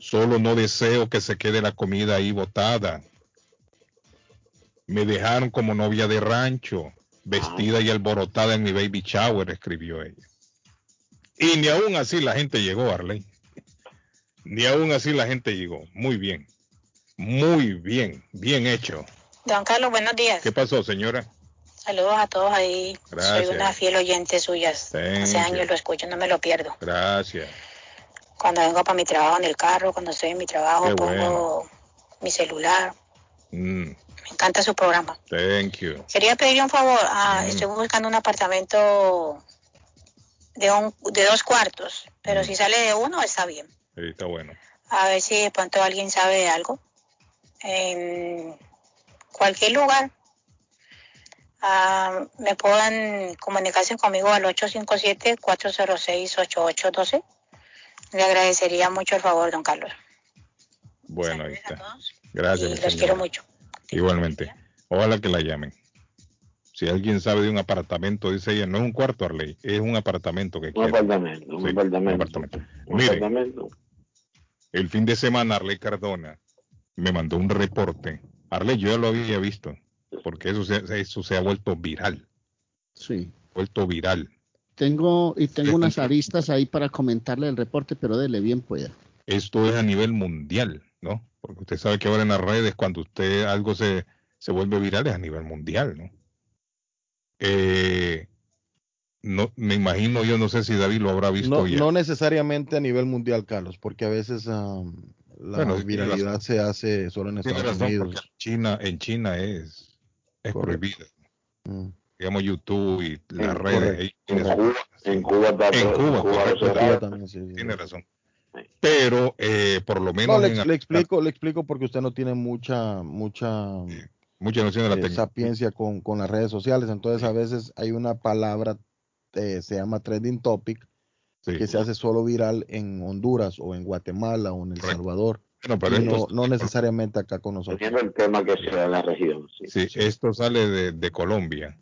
Solo no deseo que se quede la comida ahí botada. Me dejaron como novia de rancho, vestida y alborotada en mi baby shower, escribió ella. Y ni aún así la gente llegó, Arley. Ni aún así la gente llegó. Muy bien. Muy bien, bien hecho. Don Carlos, buenos días. ¿Qué pasó, señora? Saludos a todos ahí. Gracias. Soy una fiel oyente suya. Hace años lo escucho, no me lo pierdo. Gracias. Cuando vengo para mi trabajo en el carro, cuando estoy en mi trabajo, Qué pongo bueno. mi celular. Mm, Me encanta su programa. thank you. Quería pedirle un favor. Ah, Mm. Estoy buscando un apartamento de, un, de dos cuartos, pero Mm. si sale de uno, está bien. Sí, está bueno. A ver si de pronto alguien sabe de algo. En cualquier lugar. Ah, me puedan comunicarse conmigo al 857-406-8812. Le agradecería mucho el favor, don Carlos. Bueno, ahí está. Gracias, Y los señora. quiero mucho. Igualmente. Ojalá que la llamen. Si alguien sabe de un apartamento, dice ella, no es un cuarto, Arley, es un apartamento que Un quiere. apartamento, un apartamento. Un Mire, apartamento. el fin de semana Arley Cardona me mandó un reporte. Arley, yo ya lo había visto, porque eso se, eso se ha vuelto viral. Sí. Vuelto viral. Tengo, y tengo unas aristas ahí para comentarle el reporte, pero dele bien pueda. Esto es a nivel mundial, ¿no? Porque usted sabe que ahora en las redes, cuando usted algo se, se vuelve viral, es a nivel mundial, ¿no? Eh, no, me imagino, yo no sé si David lo habrá visto No, ya. no necesariamente a nivel mundial, Carlos, porque a veces am, la Bueno, viralidad se hace solo en Estados razón, Unidos. China, en China es, es prohibido. Mm. Digamos YouTube y las En- redes. En Cuba, en Cuba en Cuba, en Cuba correcto, también, sí, sí. tiene razón. Pero eh, por lo menos No, le, en- le explico, le explico porque usted no tiene mucha, mucha, mucha noción de la eh, tecnología. sapiencia con, con las redes sociales. Entonces a veces hay una palabra, eh, se llama trending topic, que se hace solo viral en Honduras o en Guatemala o en El Salvador. Bueno, pero y esto no, no necesariamente acá con nosotros. Del tema que sea de la región. Sí. Sí, esto sale de, de Colombia.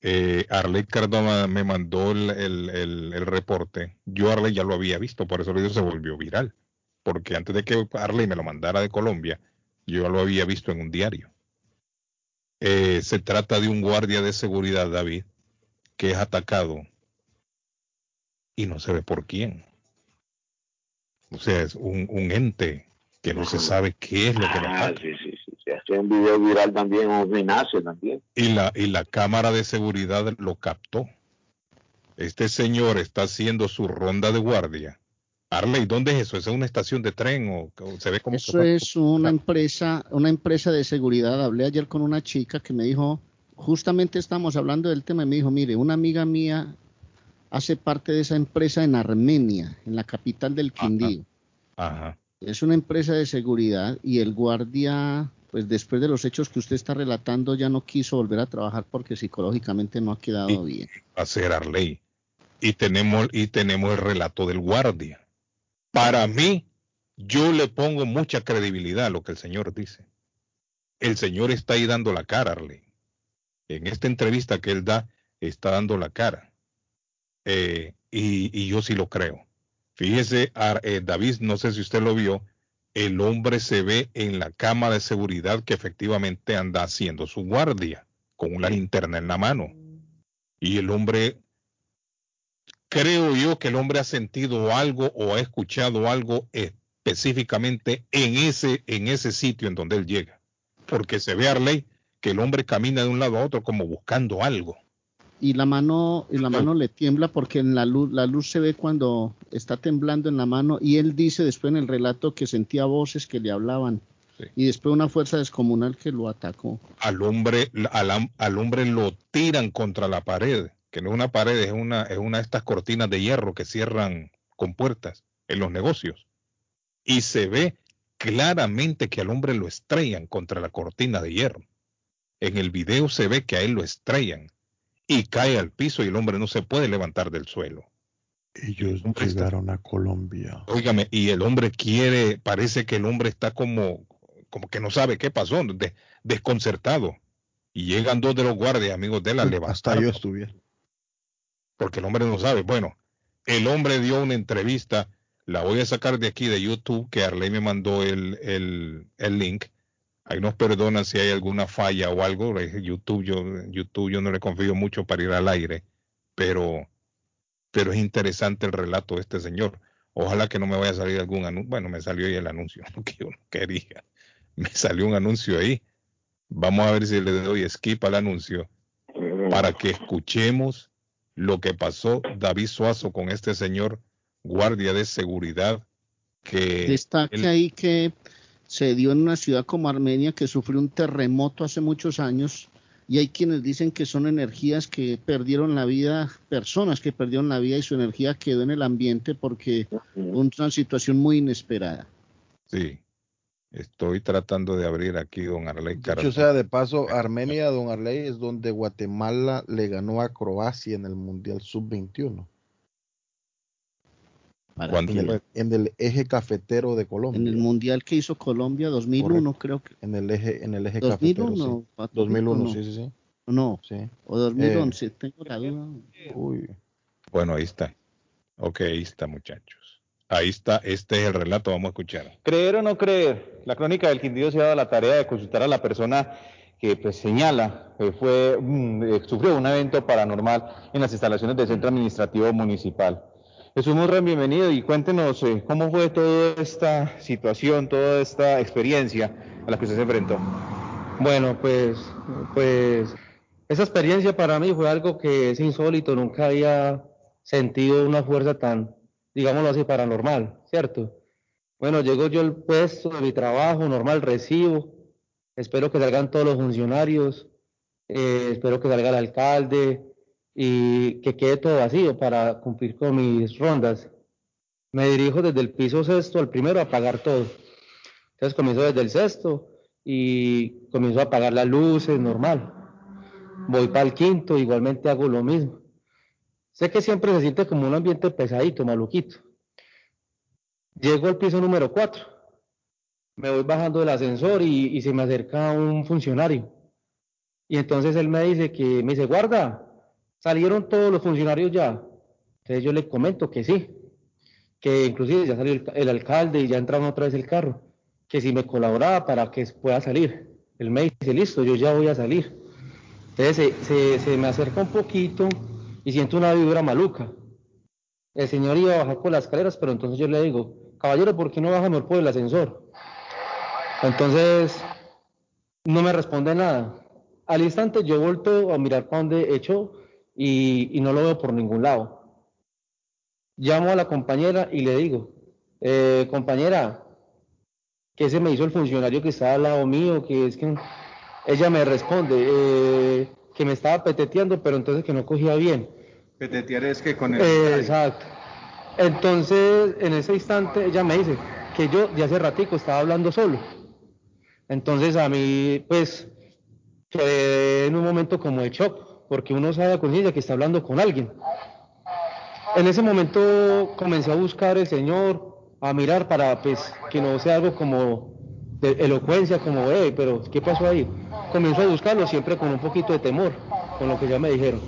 Eh, Arley Cardona me mandó el, el- el- el reporte. Yo Arley ya lo había visto, por eso el video se volvió viral. Porque antes de que Arley me lo mandara de Colombia, yo ya lo había visto en un diario. Eh, se trata de un guardia de seguridad, David, que es atacado y no se ve por quién. O sea, es un, un ente que no se sabe qué es lo que Ah, ataca. sí, sí, sí. Se hace un video viral también, un gimnasio también. y la, y la cámara de seguridad lo captó. Este señor está haciendo su ronda de guardia. Arley, ¿dónde es eso? ¿Es una estación de tren o, o se ve como Eso es una empresa, una empresa de seguridad. Hablé ayer con una chica que me dijo, justamente estamos hablando del tema y me dijo, mire, una amiga mía hace parte de esa empresa en Armenia, en la capital del Quindío. Ajá. Es una empresa de seguridad y el guardia, pues después de los hechos que usted está relatando, ya no quiso volver a trabajar porque psicológicamente no ha quedado bien. hacer Arley? Y tenemos, y tenemos el relato del guardia. Para mí, yo le pongo mucha credibilidad a lo que el señor dice. El señor está ahí dando la cara, Arley. En esta entrevista que él da, está dando la cara. Eh, y, yo sí lo creo. Fíjese, Ar- eh, David, no sé si usted lo vio, el hombre se ve en la cámara de seguridad que efectivamente anda haciendo su guardia con una linterna en la mano. Y el hombre, creo yo que el hombre ha sentido algo o ha escuchado algo específicamente en ese, en ese sitio en donde él llega. Porque se ve, Arley, que el hombre camina de un lado a otro como buscando algo. Y la mano y la mano le tiembla porque en la luz la luz se ve cuando está temblando en la mano y él dice después en el relato que sentía voces que le hablaban. Y después una fuerza descomunal que lo atacó. Al hombre, al, hombre lo tiran contra la pared, que no es una pared, es una, es una de estas cortinas de hierro que cierran con puertas en los negocios. Y se ve claramente que al hombre lo estrellan contra la cortina de hierro. En el video se ve que a él lo estrellan y cae al piso y el hombre no se puede levantar del suelo. Ellos llegaron a Colombia. Óigame, y el hombre quiere, parece que el hombre está como, como que no sabe qué pasó, de- desconcertado. Y llegan dos de los guardias, amigos de él, a Hasta yo estuviera. Porque el hombre no sabe. Bueno, el hombre dio una entrevista, la voy a sacar de aquí de YouTube, que Arley me mandó el, el, el link. Ahí nos perdonan si hay alguna falla o algo. YouTube yo, YouTube yo no le confío mucho para ir al aire, pero, pero es interesante el relato de este señor. Ojalá que no me vaya a salir algún anuncio. Bueno, me salió ya el anuncio, que yo no quería. me salió un anuncio ahí. Vamos a ver si le doy skip al anuncio para que escuchemos lo que pasó David Suazo con este señor guardia de seguridad que destaque ahí que se dio en una ciudad como Armenia que sufrió un terremoto hace muchos años y hay quienes dicen que son energías que perdieron la vida, personas que perdieron la vida y su energía quedó en el ambiente porque una situación muy inesperada. Sí, estoy tratando de abrir aquí, don Arley O sea, de paso, Armenia, don Arley, es donde Guatemala le ganó a Croacia en el Mundial Sub-21. En el, eje cafetero de Colombia. En el mundial que hizo Colombia 2001, creo que. En el eje, en el eje 2001, cafetero. 2001, sí, sí, sí. No, sí. o 2011, eh, tengo la duda. Uy. Bueno, ahí está. Ok, ahí está, muchachos. Ahí está, este es el relato, vamos a escuchar. Creer o no creer, la crónica del Quindío se ha dado la tarea de consultar a la persona que pues señala que fue, eh, sufrió un evento paranormal en las instalaciones del Centro Administrativo Municipal. Jesús Murren, bienvenido y cuéntenos eh, cómo fue toda esta situación, toda esta experiencia a la que usted se enfrentó. Bueno, pues, pues esa experiencia para mí fue algo que es insólito, nunca había sentido una fuerza tan, digámoslo así, paranormal, ¿cierto? Bueno, llego yo al puesto de mi trabajo, normal, recibo, espero que salgan todos los funcionarios, eh, espero que salga el alcalde, y que quede todo vacío para cumplir con mis rondas. Me dirijo desde el piso sexto al primero a apagar todo. Entonces comienzo desde el sexto y comienzo a apagar las luces, normal. Voy para el quinto, igualmente hago lo mismo. Sé que siempre se siente como un ambiente pesadito, maluquito. Llego al piso número cuatro. Me voy bajando del ascensor y, y se me acerca un funcionario. Y entonces él me dice que, me dice, guarda, ¿Salieron todos los funcionarios ya? Entonces yo le comento que sí, que inclusive ya salió el, alcalde y ya entraron otra vez el carro, que si me colaboraba para que pueda salir. El me dice, listo, yo ya voy a salir. Entonces se, me acerca un poquito y siento una vibra maluca. El señor iba a bajar por las escaleras, pero entonces yo le digo, caballero, ¿por qué no baja mejor por el ascensor? Entonces no me responde nada. Al instante yo vuelto a mirar para donde echó y, no lo veo por ningún lado. Llamo a la compañera y le digo, eh, compañera, ¿qué se me hizo el funcionario que estaba al lado mío? Que es que ella me responde eh, que me estaba peteteando, pero entonces que no cogía bien. Petetear es que con el... Eh, exacto. Entonces, en ese instante, ella me dice que yo de hace ratico estaba hablando solo. Entonces, a mí, pues, quedé en un momento como de shock porque uno sabe a conciencia que está hablando con alguien. En ese momento comencé a buscar el Señor, a mirar para pues, que no sea algo como de elocuencia, como, hey, pero ¿qué pasó ahí? Comencé a buscarlo siempre con un poquito de temor, con lo que ya me dijeron.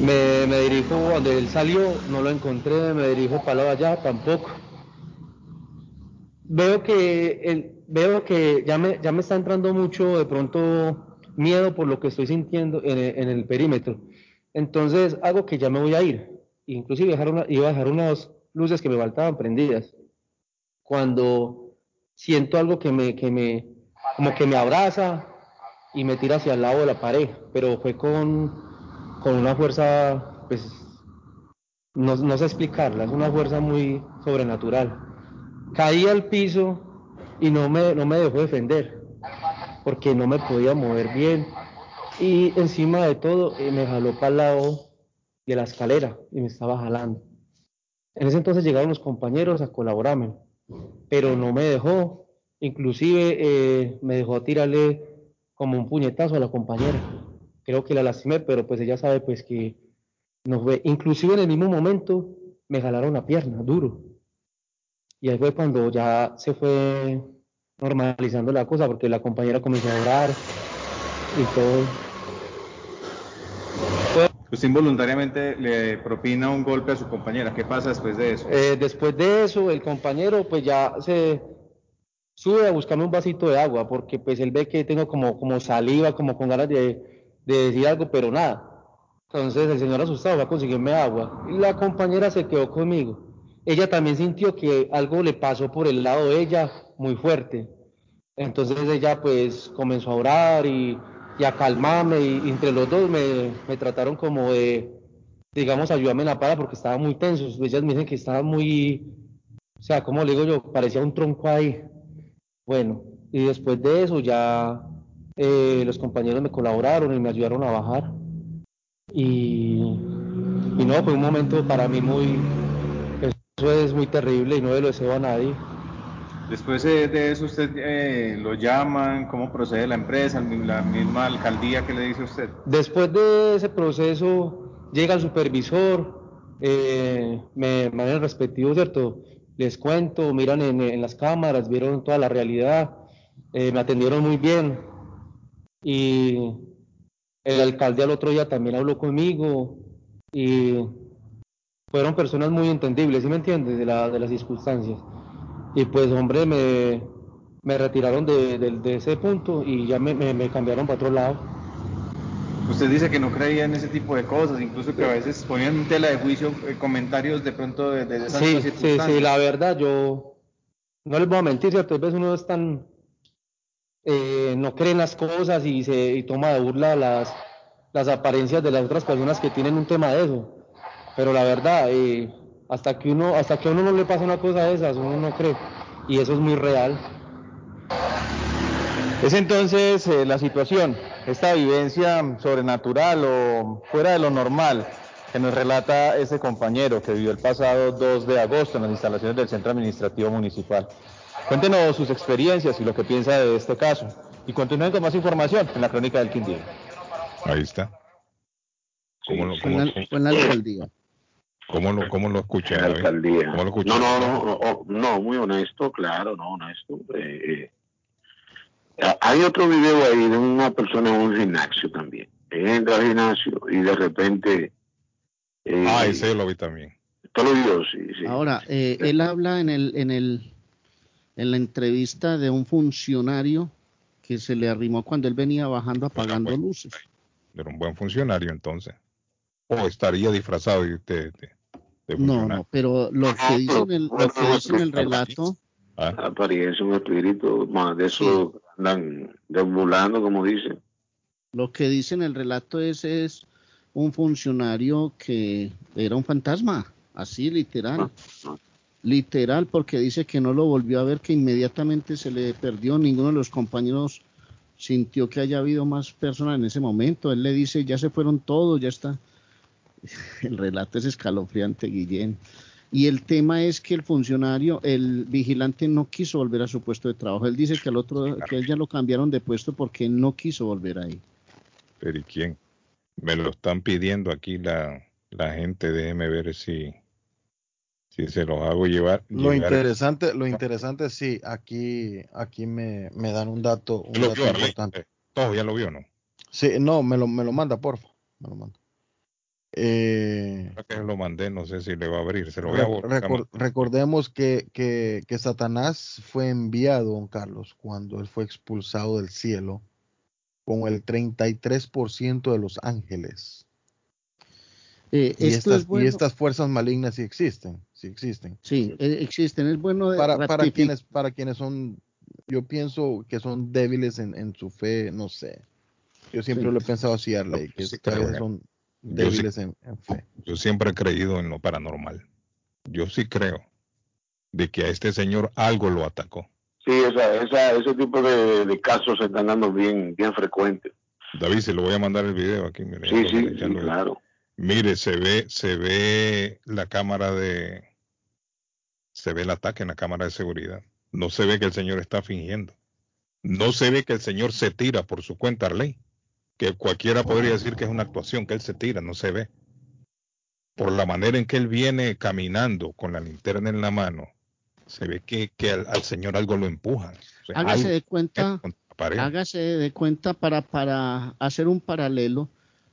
Me, me dirijo donde él salió, no lo encontré, me dirijo para allá, tampoco. Veo que, veo que ya, me, ya me está entrando mucho de pronto miedo por lo que estoy sintiendo en el, perímetro. Entonces hago que ya me voy a ir. Inclusive dejar una, iba a dejar unas luces que me faltaban prendidas. Cuando siento algo que me, que me, como que me abraza y me tira hacia el lado de la pared, pero fue con, con una fuerza, pues, no, no sé explicarla, es una fuerza muy sobrenatural. Caí al piso y no me, no me dejó defender porque no me podía mover bien y encima de todo eh, me jaló para el lado de la escalera y me estaba jalando. En ese entonces llegaron los compañeros a colaborarme, pero no me dejó, inclusive eh, me dejó tirarle como un puñetazo a la compañera. Creo que la lastimé, pero pues ella sabe pues que no fue. Inclusive en el mismo momento me jalaron la pierna, duro. Y ahí fue cuando ya se fue normalizando la cosa porque la compañera comenzó a orar y todo. Usted involuntariamente le propina un golpe a su compañera. ¿Qué pasa después de eso? Eh, después de eso, el compañero pues ya se sube a buscarme un vasito de agua porque pues él ve que tengo como, como saliva, como con ganas de, de decir algo, pero nada. Entonces el señor asustado va a conseguirme agua. Y la compañera se quedó conmigo. Ella también sintió que algo le pasó por el lado de ella muy fuerte. Entonces ella pues comenzó a orar y, y a calmarme y, entre los dos me, me, trataron como de, digamos, ayudarme en la para porque estaba muy tenso. Ellas me dicen que estaba muy, o sea, como le digo yo, parecía un tronco ahí. Bueno, y después de eso ya eh, los compañeros me colaboraron y me ayudaron a bajar. Y, y no, fue un momento para mí muy, eso es muy terrible y no lo deseo a nadie. Después de eso, ¿usted eh, lo llaman? ¿Cómo procede la empresa, la misma alcaldía? ¿Qué le dice usted? Después de ese proceso, llega el supervisor, eh, me mandan respectivo, ¿cierto? Les cuento, miran en, las cámaras, vieron toda la realidad, eh, me atendieron muy bien. Y el alcalde al otro día también habló conmigo y fueron personas muy entendibles, ¿sí me entiendes? De las circunstancias. Y pues, hombre, me, me retiraron de, de, ese punto y ya me, me, cambiaron para otro lado. Usted dice que no creía en ese tipo de cosas, incluso que a veces ponían en tela de juicio eh, comentarios de pronto de, de esas sí, Sí, sí, la verdad, yo no les voy a mentir, ¿cierto? A veces uno es tan... Eh, no cree en las cosas y, se, y toma de burla las, las apariencias de las otras personas que tienen un tema de eso. Pero la verdad, eh, hasta que uno, hasta que a uno no le pasa una cosa de esas, uno no cree. Y eso es muy real. Es entonces eh, la situación, esta vivencia sobrenatural o fuera de lo normal que nos relata ese compañero que vivió el pasado 2 de agosto en las instalaciones del Centro Administrativo Municipal. Cuéntenos sus experiencias y lo que piensa de este caso. Y continúen con más información en la crónica del Quindío. Ahí está. ¿Cómo, la alcaldía. ¿Cómo lo, cómo lo escucha? La alcaldía. ¿Cómo lo no, no, no, no, no, muy honesto, claro, no, honesto. Eh, eh, hay otro video ahí de una persona en un gimnasio también. Entra al gimnasio y de repente... Eh, ah, ese lo vi también. Todo lo vio, sí, sí. Ahora, eh, él habla en el, en el, en la entrevista de un funcionario que se le arrimó cuando él venía bajando apagando luces. Era un buen funcionario entonces o estaría disfrazado de, de, no, no, pero lo que dice en el, lo que dice en el relato. ¿Ah? Aparece un espíritu, más de eso andan deambulando, como dicen. Lo que dice en el relato es, es un funcionario que era un fantasma, así literal. Ah, ah. Literal, porque dice que no lo volvió a ver, que inmediatamente se le perdió. Ninguno de los compañeros sintió que haya habido más personas en ese momento. Él le dice, ya se fueron todos, ya está. el relato es escalofriante, Guillén. Y el tema es que el funcionario, el vigilante no quiso volver a su puesto de trabajo. Él dice que al otro, que él ya lo cambiaron de puesto porque no quiso volver ahí. Pero ¿y quién? Me lo están pidiendo aquí la, la gente, déjeme ver si, si se los hago llevar. Lo interesante, lo interesante sí, aquí, aquí me, me dan un dato, un dato importante. Todo ya lo vio, ¿no? Sí, no, me lo, me lo manda, porfa. Me lo manda. Eh, que lo mandé, no sé si le va a abrir. Se lo voy a recordemos que, que, que, Satanás fue enviado, don Carlos, cuando él fue expulsado del cielo con el 33% de los ángeles. Eh, y, estas, y, estas, fuerzas malignas sí existen, sí existen. Sí, eh, existen. Es bueno para, para quienes para quienes son, yo pienso que son débiles en, en su fe, no sé. Yo siempre lo he pensado así, Arley, que sí, son débiles en, fe. Yo siempre he creído en lo paranormal. Yo sí creo de que a este señor algo lo atacó. Sí, esa, esa, ese tipo de, casos se están dando bien, bien frecuentes. David, se lo voy a mandar el video aquí. Mire, sí, sí, claro. Mire, se ve, se ve la cámara de, se ve el ataque en la cámara de seguridad. No se ve que el señor está fingiendo. No se ve que el señor se tira por su cuenta, ley que cualquiera podría decir que es una actuación, que él se tira, no se ve. Por la manera en que él viene caminando con la linterna en la mano, se ve que, que al, Señor algo lo empuja. hágase de cuenta, hágase de cuenta para, para hacer un paralelo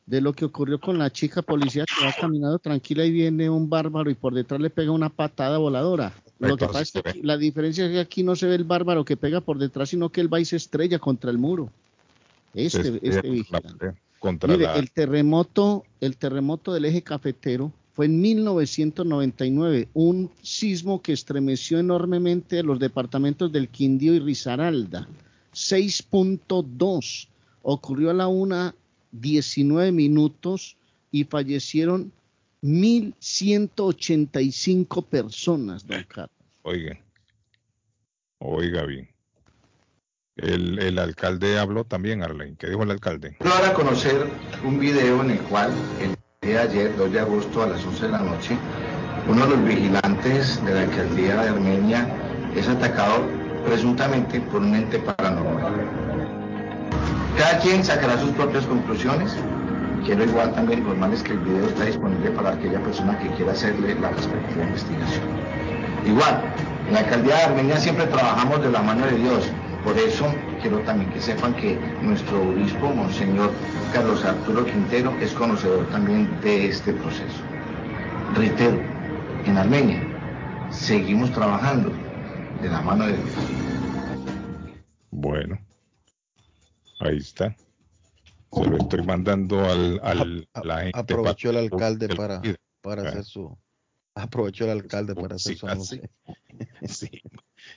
de lo que ocurrió con la chica policía que va caminando tranquila y viene un bárbaro y por detrás le pega una patada voladora. Lo que pasa es que la diferencia es que aquí no se ve el bárbaro que pega por detrás, sino que él va y se estrella contra el muro. Este, este vigilante. Mire, el terremoto, el terremoto del eje cafetero fue en 1999, un sismo que estremeció enormemente los departamentos del Quindío y Risaralda. 6.2. Ocurrió a la una 19 minutos y fallecieron 1.185 personas, don Carlos. Oiga, oiga bien. El, el, alcalde habló también, Arlene. ¿Qué dijo el alcalde? Ahora a conocer un video en el cual el día de ayer, 2 de agosto a las 11 de la noche, uno de los vigilantes de la alcaldía de Armenia es atacado presuntamente por un ente paranormal. Cada quien sacará sus propias conclusiones. Quiero igual también informarles que el video está disponible para aquella persona que quiera hacerle la respectiva investigación. Igual, en la alcaldía de Armenia siempre trabajamos de la mano de Dios. Por eso quiero también que sepan que nuestro obispo, Monseñor Carlos Arturo Quintero, es conocedor también de este proceso. Reitero, en Armenia seguimos trabajando de la mano de Dios. Bueno, ahí está. Se lo estoy mandando al, al A- la gente aprovechó el alcalde para, para Ah. hacer su aprovechó el alcalde para hacer Sí, su anuncio. Sí,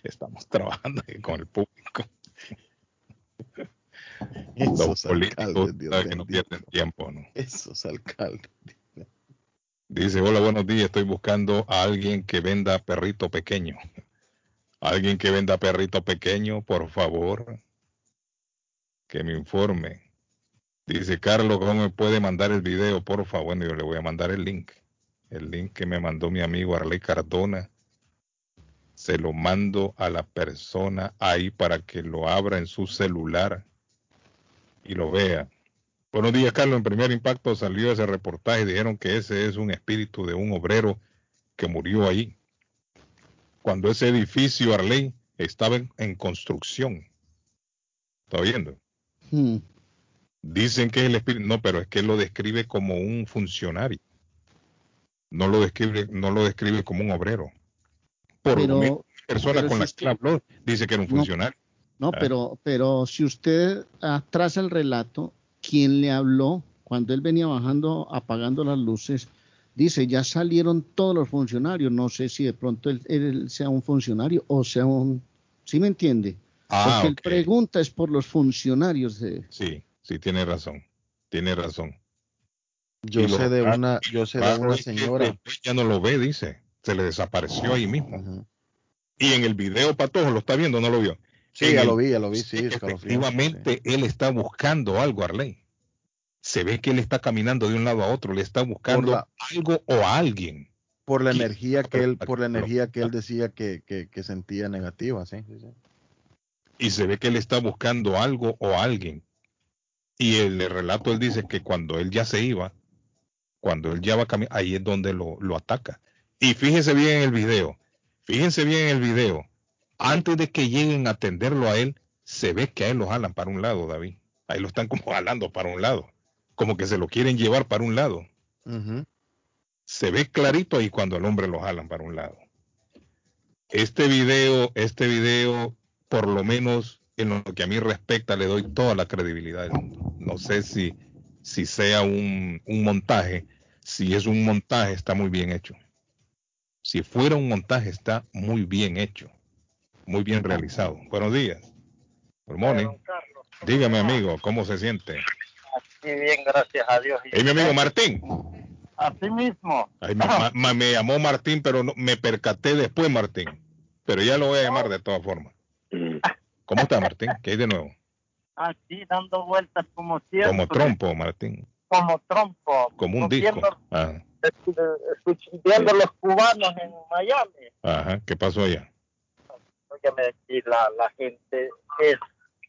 estamos trabajando con el público. Los Esos políticos alcaldes, Dios no pierden tiempo, ¿no? Esos alcaldes. Dice, hola, buenos días, estoy buscando a alguien que venda perrito pequeño. Alguien que venda perrito pequeño, por favor, que me informe. Dice, Carlos, ¿cómo me puede mandar el video? Por favor, bueno, yo le voy a mandar el link. El link que me mandó mi amigo Arley Cardona. Se lo mando a la persona ahí para que lo abra en su celular y lo vea. Buenos días, Carlos. En primer impacto salió ese reportaje y dijeron que ese es un espíritu de un obrero que murió ahí. Cuando ese edificio, Arley, estaba en, en construcción. ¿Está oyendo? Hmm. Dicen que es el espíritu. No, pero es que lo describe como un funcionario. No lo describe, no lo describe como un obrero. Por Pero- persona pero con si la que habló dice que era un No. funcionario. No, Ah. pero, pero si usted atrasa el relato, ¿quién le habló cuando él venía bajando, apagando las luces? Dice, ya salieron todos los funcionarios. No sé si de pronto él, él sea un funcionario o sea un... ¿Sí me entiende? Ah, Porque él pregunta es por los funcionarios de... Sí, sí, tiene razón. Tiene razón. Yo Y sé de una, yo sé de una señora. Ya no lo ve, dice. Se le desapareció ahí mismo. Y en el video, Patojo, ¿lo está viendo o no lo vio? Sí, En ya el- lo vi, ya lo vi, sí, Efectivamente, él está buscando algo, Arley. Se ve que él está caminando de un lado a otro, le está buscando la- algo o a alguien. por la energía que él, por la energía que él decía que, que, que sentía negativa, sí, sí, sí. y se ve que él está buscando algo o a alguien. Y el relato él dice que cuando él ya se iba, cuando él ya va caminando, ahí es donde lo, lo ataca. Y fíjese bien en el video, fíjense bien en el video, antes de que lleguen a atenderlo a él, se ve que a él lo jalan para un lado, David. Ahí lo están como jalando para un lado, como que se lo quieren llevar para un lado. Se ve clarito ahí cuando el hombre lo jalan para un lado. Este video, este video, por lo menos en lo que a mí respecta, le doy toda la credibilidad del mundo. No sé si, si sea un, un montaje. Si es un montaje, está muy bien hecho. Si fuera un montaje, está muy bien hecho. Muy bien realizado. Buenos días. Good morning. Dígame, amigo, ¿cómo se siente? Muy bien, gracias a Dios. Hey, mi amigo Martín. Así mismo. Ay, me, ma- ma- me llamó Martín, pero no- me percaté después, Martín. Pero ya lo voy a llamar de todas formas. ¿Cómo está, Martín? ¿Qué hay de nuevo? Aquí dando vueltas como siempre. Como trompo, Martín. Como trompo. Como un disco. Ajá, escuch- Viendo los cubanos en Miami. ajá. ¿Qué pasó allá? Óigame, aquí la, la gente es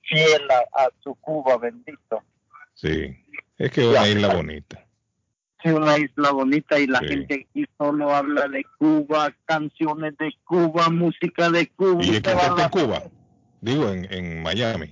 fiel a, a su Cuba, bendito. Sí. Es que es una isla bonita. Sí, una isla bonita y la Sí. gente aquí solo habla de Cuba, canciones de Cuba, música de Cuba. ¿Y a está en Cuba? Digo, en, en Miami.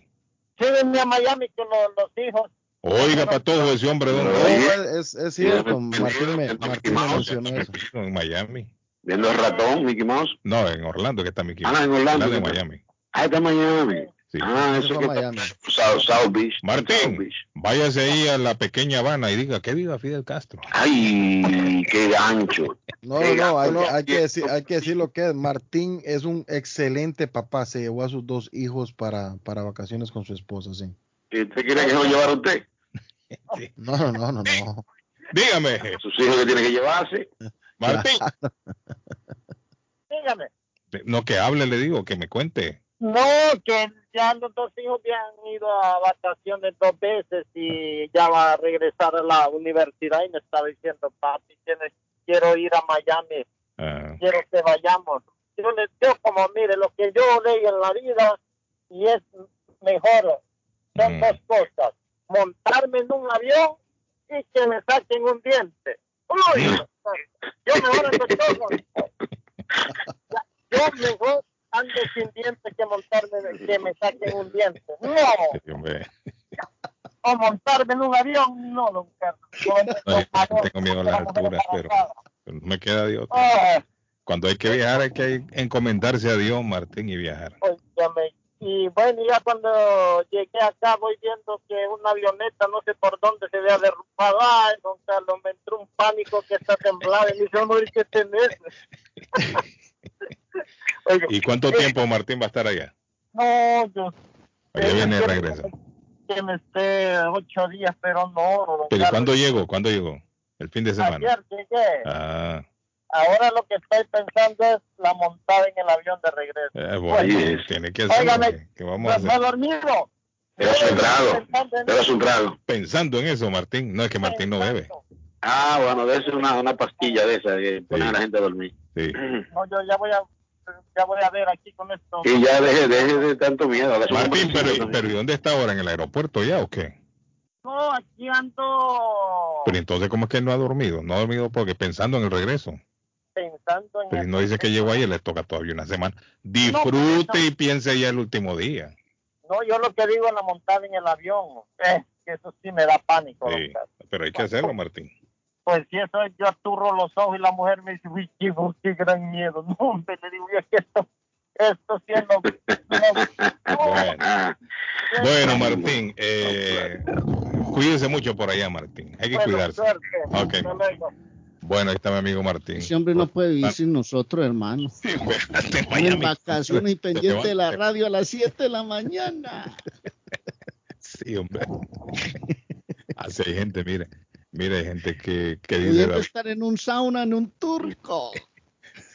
Sí, venía a Miami con los, los hijos. Oiga, Patojo, ese hombre, ¿dónde? No, es, es cierto, Martín me, Martín me mencionó eso. En Miami. ¿Viendo el ratón, Mickey Mouse? No, en Orlando, que está Mickey. Ah, en Orlando, Él es de que está- Miami. Ah, está en Miami. Sí. Ah, eso que está South, South Beach. South Martín, Beach. váyase ahí a la pequeña Habana y diga que viva Fidel Castro. Ay, qué gancho. No, no, no, hay, no, hay que decir, hay que decir lo que es. Martín es un excelente papá. Se llevó a sus dos hijos para, para vacaciones con su esposa, sí. ¿Y usted quiere que lo llevara a usted? No, no, no, no, no. Dígame. Sus hijos que tiene que llevarse. Martín. Dígame. No, que hable, le digo, que me cuente. No, que ya los dos hijos ya han ido a vacaciones dos veces y ya va a regresar a la universidad y me está diciendo, papi, tienes- quiero ir a Miami, Ah, quiero que vayamos. Yo les digo como, mire, lo que yo leí en la vida y es mejor, son dos cosas, montarme en un avión y que me saquen un diente. Uy, yo mejor. Yo mejor ando sin dientes que montarme, que me saquen un diente. No, o montarme en un avión, no, don Carlos. No, yo tengo miedo a las alturas, pero, pero no me queda de otra. Ah, Cuando hay que viajar, hay que encomendarse a Dios, Martín, y viajar. Y bueno, ya cuando llegué acá voy viendo que una avioneta, no sé por dónde se había derrumbado. Ay, don Carlos, me entró un pánico que está temblado y me dice, hombre, ¿qué tenés? Oiga, ¿Y cuánto eh, tiempo Martín va a estar allá? No, yo Allá viene regresa. que me esté ocho días, pero no, don ¿Pero Carlos. cuándo llegó? ¿Cuándo llegó? El fin de semana. Ayer llegué. Ah, Ahora lo que estoy pensando es la montada en el avión de regreso. eh, bueno, tiene que hacerlo. Óigame, ¿qué- ¿Qué vamos a no, no he hacer? dormido. Pero un trago. Pensando en Pero un trago. Pensando en eso, Martín. No es que Martín no bebe. Ah, bueno, debe ser una, una pastilla de esa que pone a la gente a dormir. Sí. No, yo ya voy a, ya voy a ver aquí con esto. Y ya deje, deje de tanto miedo. Martín, pero, pero ¿y dónde está ahora? ¿En el aeropuerto ya o qué? No, aquí ando Pero entonces, ¿cómo es que él no ha dormido? No ha dormido porque pensando en el regreso. Pensando en Pero no dice que llegó ayer, le toca todavía una semana. Disfrute y piense ya el último día. No, yo lo que digo es la montada en el avión. Eh, que eso sí me da pánico. Sí, pero hay que hacerlo, Martín. Pues si eso es, yo aturro los ojos y la mujer me dice, uy, qué, qué gran miedo. No, hombre, le digo, es que esto, esto siendo... Bueno, bueno Martín, eh, cuídense mucho por allá, Martín. Hay que Bueno, cuidarse. suerte. Ok. Hasta luego. Bueno, ahí está mi amigo Martín. Ese hombre no puede vivir sin nosotros, hermano. En vacaciones y pendiente de la radio a las 7 de la mañana. Sí, hombre. Así hay gente, mire. Mire, hay gente que, que dice, Pudiendo estar en un sauna, en un turco.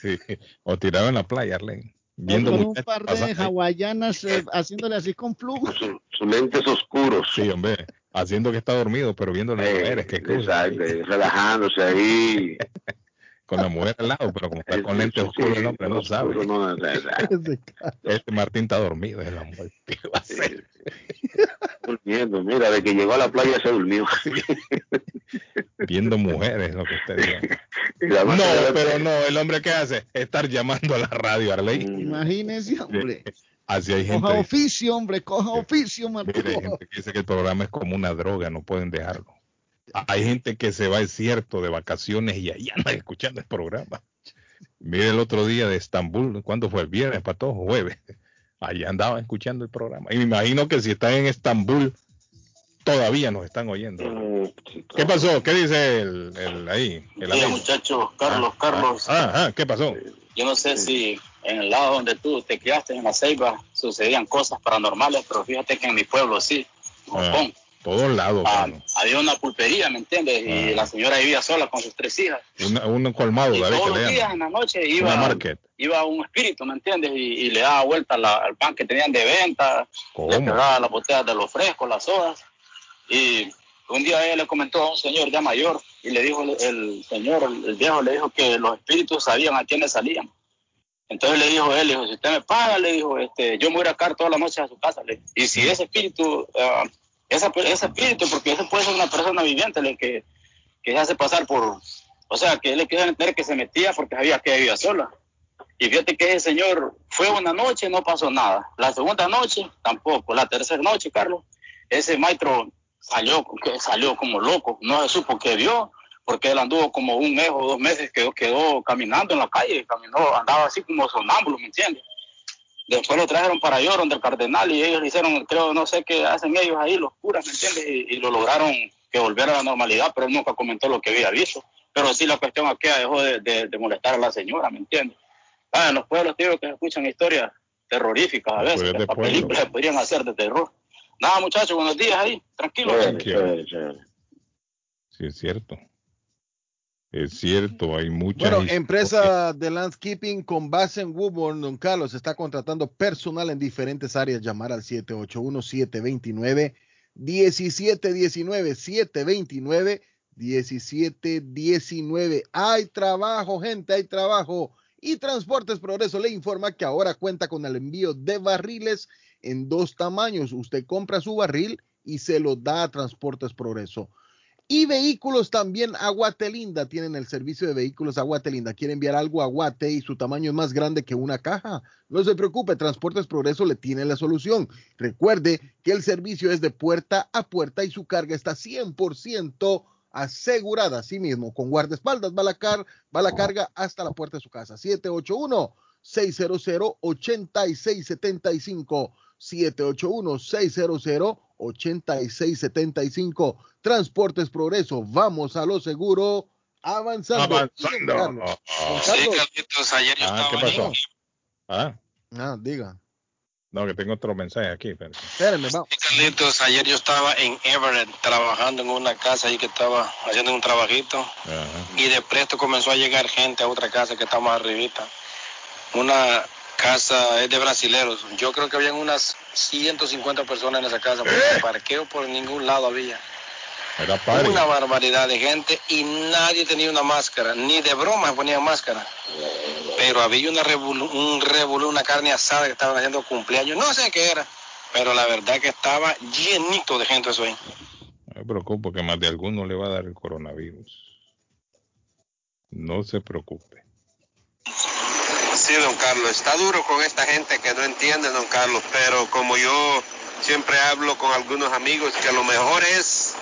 sí, o tirado en la playa, Arlene, viendo con un par de hawaianas eh, haciéndole así con flujo. Sus lentes oscuros. Sí, hombre, haciendo que está dormido, pero viendo las mujeres que cruzan. Exacto, relajándose ahí. Con la mujer al lado, pero como está con lentes oscuros el hombre no sabe. No, no, no, Este Martín está dormido, es el hombre. ¿Qué va a hacer? durmiendo. Mira, de que llegó a la playa se durmió. Viendo mujeres, lo que usted diga. No, pero no, el hombre que hace estar llamando a la radio, Arley. Imagínese, hombre. Así hay gente, Coja oficio, hombre, coja oficio, Martín. mire, hay gente que dice que el programa es como una droga, no pueden dejarlo. Hay gente que se va, es cierto, de vacaciones y ahí anda escuchando el programa. Mire el otro día de Estambul, ¿cuándo fue? El viernes, para todos, jueves. Allá andaba escuchando el programa. Y me imagino que si están en Estambul, todavía nos están oyendo. ¿Qué pasó? ¿Qué dice el, el ahí? El muchachos, Carlos, Carlos, Ah, ah, ¿qué pasó? Yo no sé si en el lado donde tú te criaste, en la Ceiba, sucedían cosas paranormales, pero fíjate que en mi pueblo sí, en Ah, todos lados, ah, había una pulpería, ¿me entiendes? Y la señora vivía sola con sus tres hijas. Una- un colmado, Y David, todos que los días en la noche iba, iba un espíritu, ¿me entiendes? Y, y le daba vuelta la- al pan que tenían de venta, ¿Cómo? le quebraba las botellas de los frescos, las sodas. Y un día ella le comentó a un señor ya mayor y le dijo el, señor, el, viejo, le dijo que los espíritus sabían a quiénes salían. Entonces le dijo él, le dijo, si usted me paga, le dijo, este, yo me voy a acá toda la noche a su casa. y si ese espíritu, ah, esa- ese espíritu, porque ese puede ser una persona viviente, le, que, que se hace pasar por, o sea, que él le quiere entender que se metía porque sabía que vivía sola. Y fíjate que ese señor fue una noche, no pasó nada. La segunda noche, tampoco. La tercera noche, Carlos, ese maestro salió, que salió como loco. No se supo qué vio, porque él anduvo como un mes o dos meses, quedó, quedó caminando en la calle, caminó, andaba así como sonámbulo, ¿me entiendes? Después lo trajeron para allá, donde el cardenal, y ellos hicieron, creo, no sé qué hacen ellos ahí, los curas, ¿me entiendes? Y, y lo lograron que volviera a la normalidad, pero él nunca comentó lo que había visto. Pero sí la cuestión aquí dejó de, de, molestar a la señora, ¿me entiendes? Ah, en los pueblos, tío, que escuchan historias terroríficas a veces, que películas podrían hacer de terror. Nada, muchachos, buenos días ahí, tranquilos. Sí, es cierto. Es cierto, hay muchas. Bueno, empresa de landscaping con base en Woburn, Don Carlos, está contratando personal en diferentes áreas. Llamar al 781-729. 1719 729 1719. Hay trabajo, gente, hay trabajo. Y Transportes Progreso le informa que ahora cuenta con el envío de barriles en dos tamaños. Usted compra su barril y se lo da a Transportes Progreso. Y vehículos también a Guatelinda tienen el servicio de vehículos a Guatelinda. Quiere enviar algo a Guate y su tamaño es más grande que una caja. No se preocupe, Transportes Progreso le tiene la solución. Recuerde que el servicio es de puerta a puerta y su carga está 100% asegurada. Así mismo, con guardaespaldas va la, car va la carga hasta la puerta de su casa. 781 600 8675 781 600 8675. Transportes Progreso. Vamos a lo seguro. Avanzando. Avanzando. Carlos. Sí, Carlitos, ayer yo ah, estaba ¿qué pasó? Ah. ah, diga. No, que tengo otro mensaje aquí. Espérenme, vamos. Sí, Carlitos, ayer yo estaba en Everett trabajando en una casa ahí que estaba haciendo un trabajito. Y de presto comenzó a llegar gente a otra casa que está más arribita. Una casa es de brasileros. Yo creo que habían unas 150 personas en esa casa, porque ¿Eh? parqueo por ningún lado había. Era Una barbaridad de gente y nadie tenía una máscara, ni de broma se ponían máscara. Pero había una un revolú, una carne asada que estaban haciendo cumpleaños, no sé qué era, pero la verdad que estaba llenito de gente eso ahí. No me preocupo que más de alguno le va a dar el coronavirus. No se preocupe. Sí, don Carlos, está duro con esta gente que no entiende, don Carlos, pero como yo siempre hablo con algunos amigos, que lo mejor es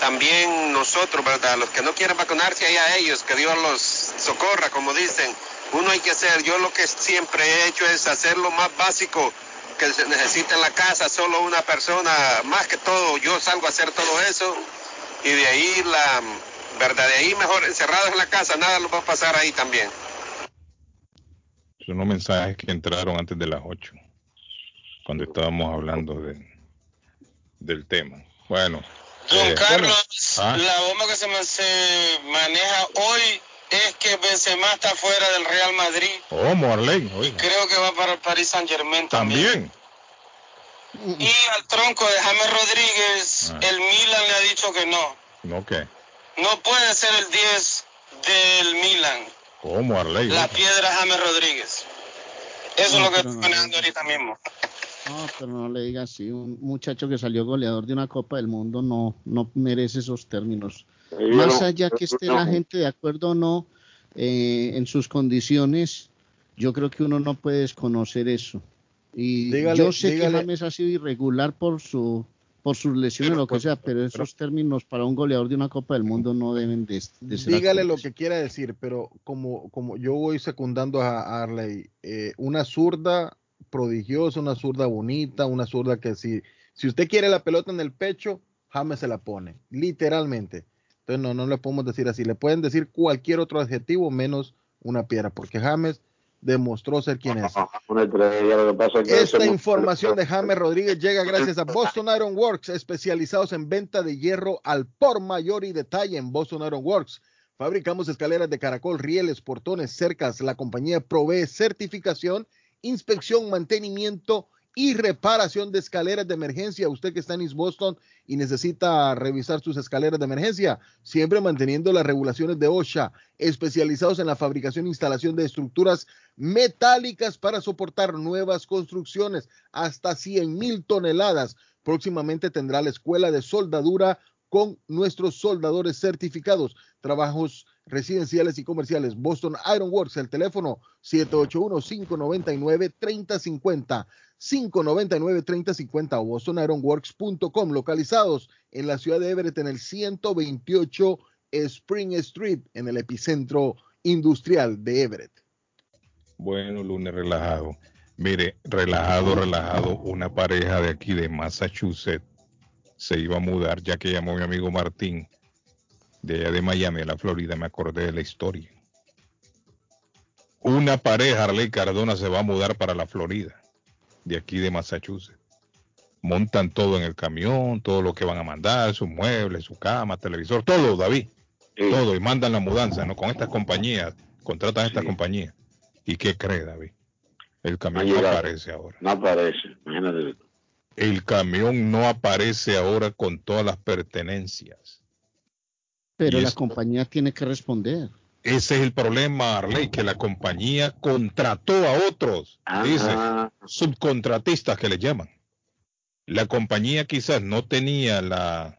también nosotros, ¿verdad? Los que no quieren vacunarse, ahí a ellos, que Dios los socorra, como dicen. Uno hay que hacer, yo lo que siempre he hecho es hacer lo más básico que se necesita en la casa, solo una persona, más que todo, yo salgo a hacer todo eso y de ahí la, ¿verdad? De ahí mejor encerrados en la casa, nada nos va a pasar ahí también. Son unos mensajes que entraron antes de las 8, cuando estábamos hablando de, del tema. Bueno. Don eh, Carlos, ¿ah? la bomba que se, maneja hoy es que Benzema está fuera del Real Madrid. Oh, Morley, Creo que va para el Paris Saint Germain también. ¿También? Y al tronco de James Rodríguez, ah. el Milan le ha dicho que no. ¿No qué? No puede ser el 10 del Milan. ¿Cómo, Arley? La piedra James Rodríguez. Eso es lo que estoy manejando ahorita mismo. No, pero no le diga así. Un muchacho que salió goleador de una Copa del Mundo no, no merece esos términos. Más allá que esté la gente de acuerdo o no eh, en sus condiciones, yo creo que uno no puede desconocer eso. Y yo sé que James ha sido irregular por su por sus lesiones o lo que pues, sea, pero esos términos para un goleador de una Copa del Mundo no deben de, ser. Dígale lo que quiera decir, pero como, como yo voy secundando a Arley, eh, una zurda prodigiosa, una zurda bonita, una zurda que si, si usted quiere la pelota en el pecho, James se la pone, literalmente. Entonces no, no le podemos decir así, le pueden decir cualquier otro adjetivo menos una piedra, porque James demostró ser quien es. Esta información de James Rodríguez llega gracias a Boston Iron Works, especializados en venta de hierro al por mayor y detalle en Boston Iron Works. Fabricamos escaleras de caracol, rieles, portones, cercas. La compañía provee certificación, inspección, mantenimiento y reparación de escaleras de emergencia. Usted que está en East Boston y necesita revisar sus escaleras de emergencia, siempre manteniendo las regulaciones de OSHA, especializados en la fabricación e instalación de estructuras metálicas para soportar nuevas construcciones hasta 100 mil toneladas. Próximamente tendrá la escuela de soldadura con nuestros soldadores certificados. Trabajos residenciales y comerciales. Boston Iron Works, el teléfono 781-599-3050. 599-3050 o bostonironworks.com, localizados en la ciudad de Everett en el 128 Spring Street, en el epicentro industrial de Everett. Bueno, lunes relajado. Mire, relajado, relajado, una pareja de aquí de Massachusetts se iba a mudar, ya que llamó mi amigo Martín de allá de Miami, a la Florida, me acordé de la historia. Una pareja, Arley Cardona, se va a mudar para la Florida, de aquí de Massachusetts. Montan todo en el camión, todo lo que van a mandar, sus muebles, su cama, televisor, todo, David. Todo, y mandan la mudanza, ¿no? Con estas compañías, contratan estas compañías. ¿Y qué cree, David? El camión no aparece ahora. No aparece, imagínate. El camión no aparece ahora con todas las pertenencias. Pero la compañía tiene que responder. Ese es el problema, Arley, que la compañía contrató a otros, dice, subcontratistas que le llaman. La compañía quizás no tenía la,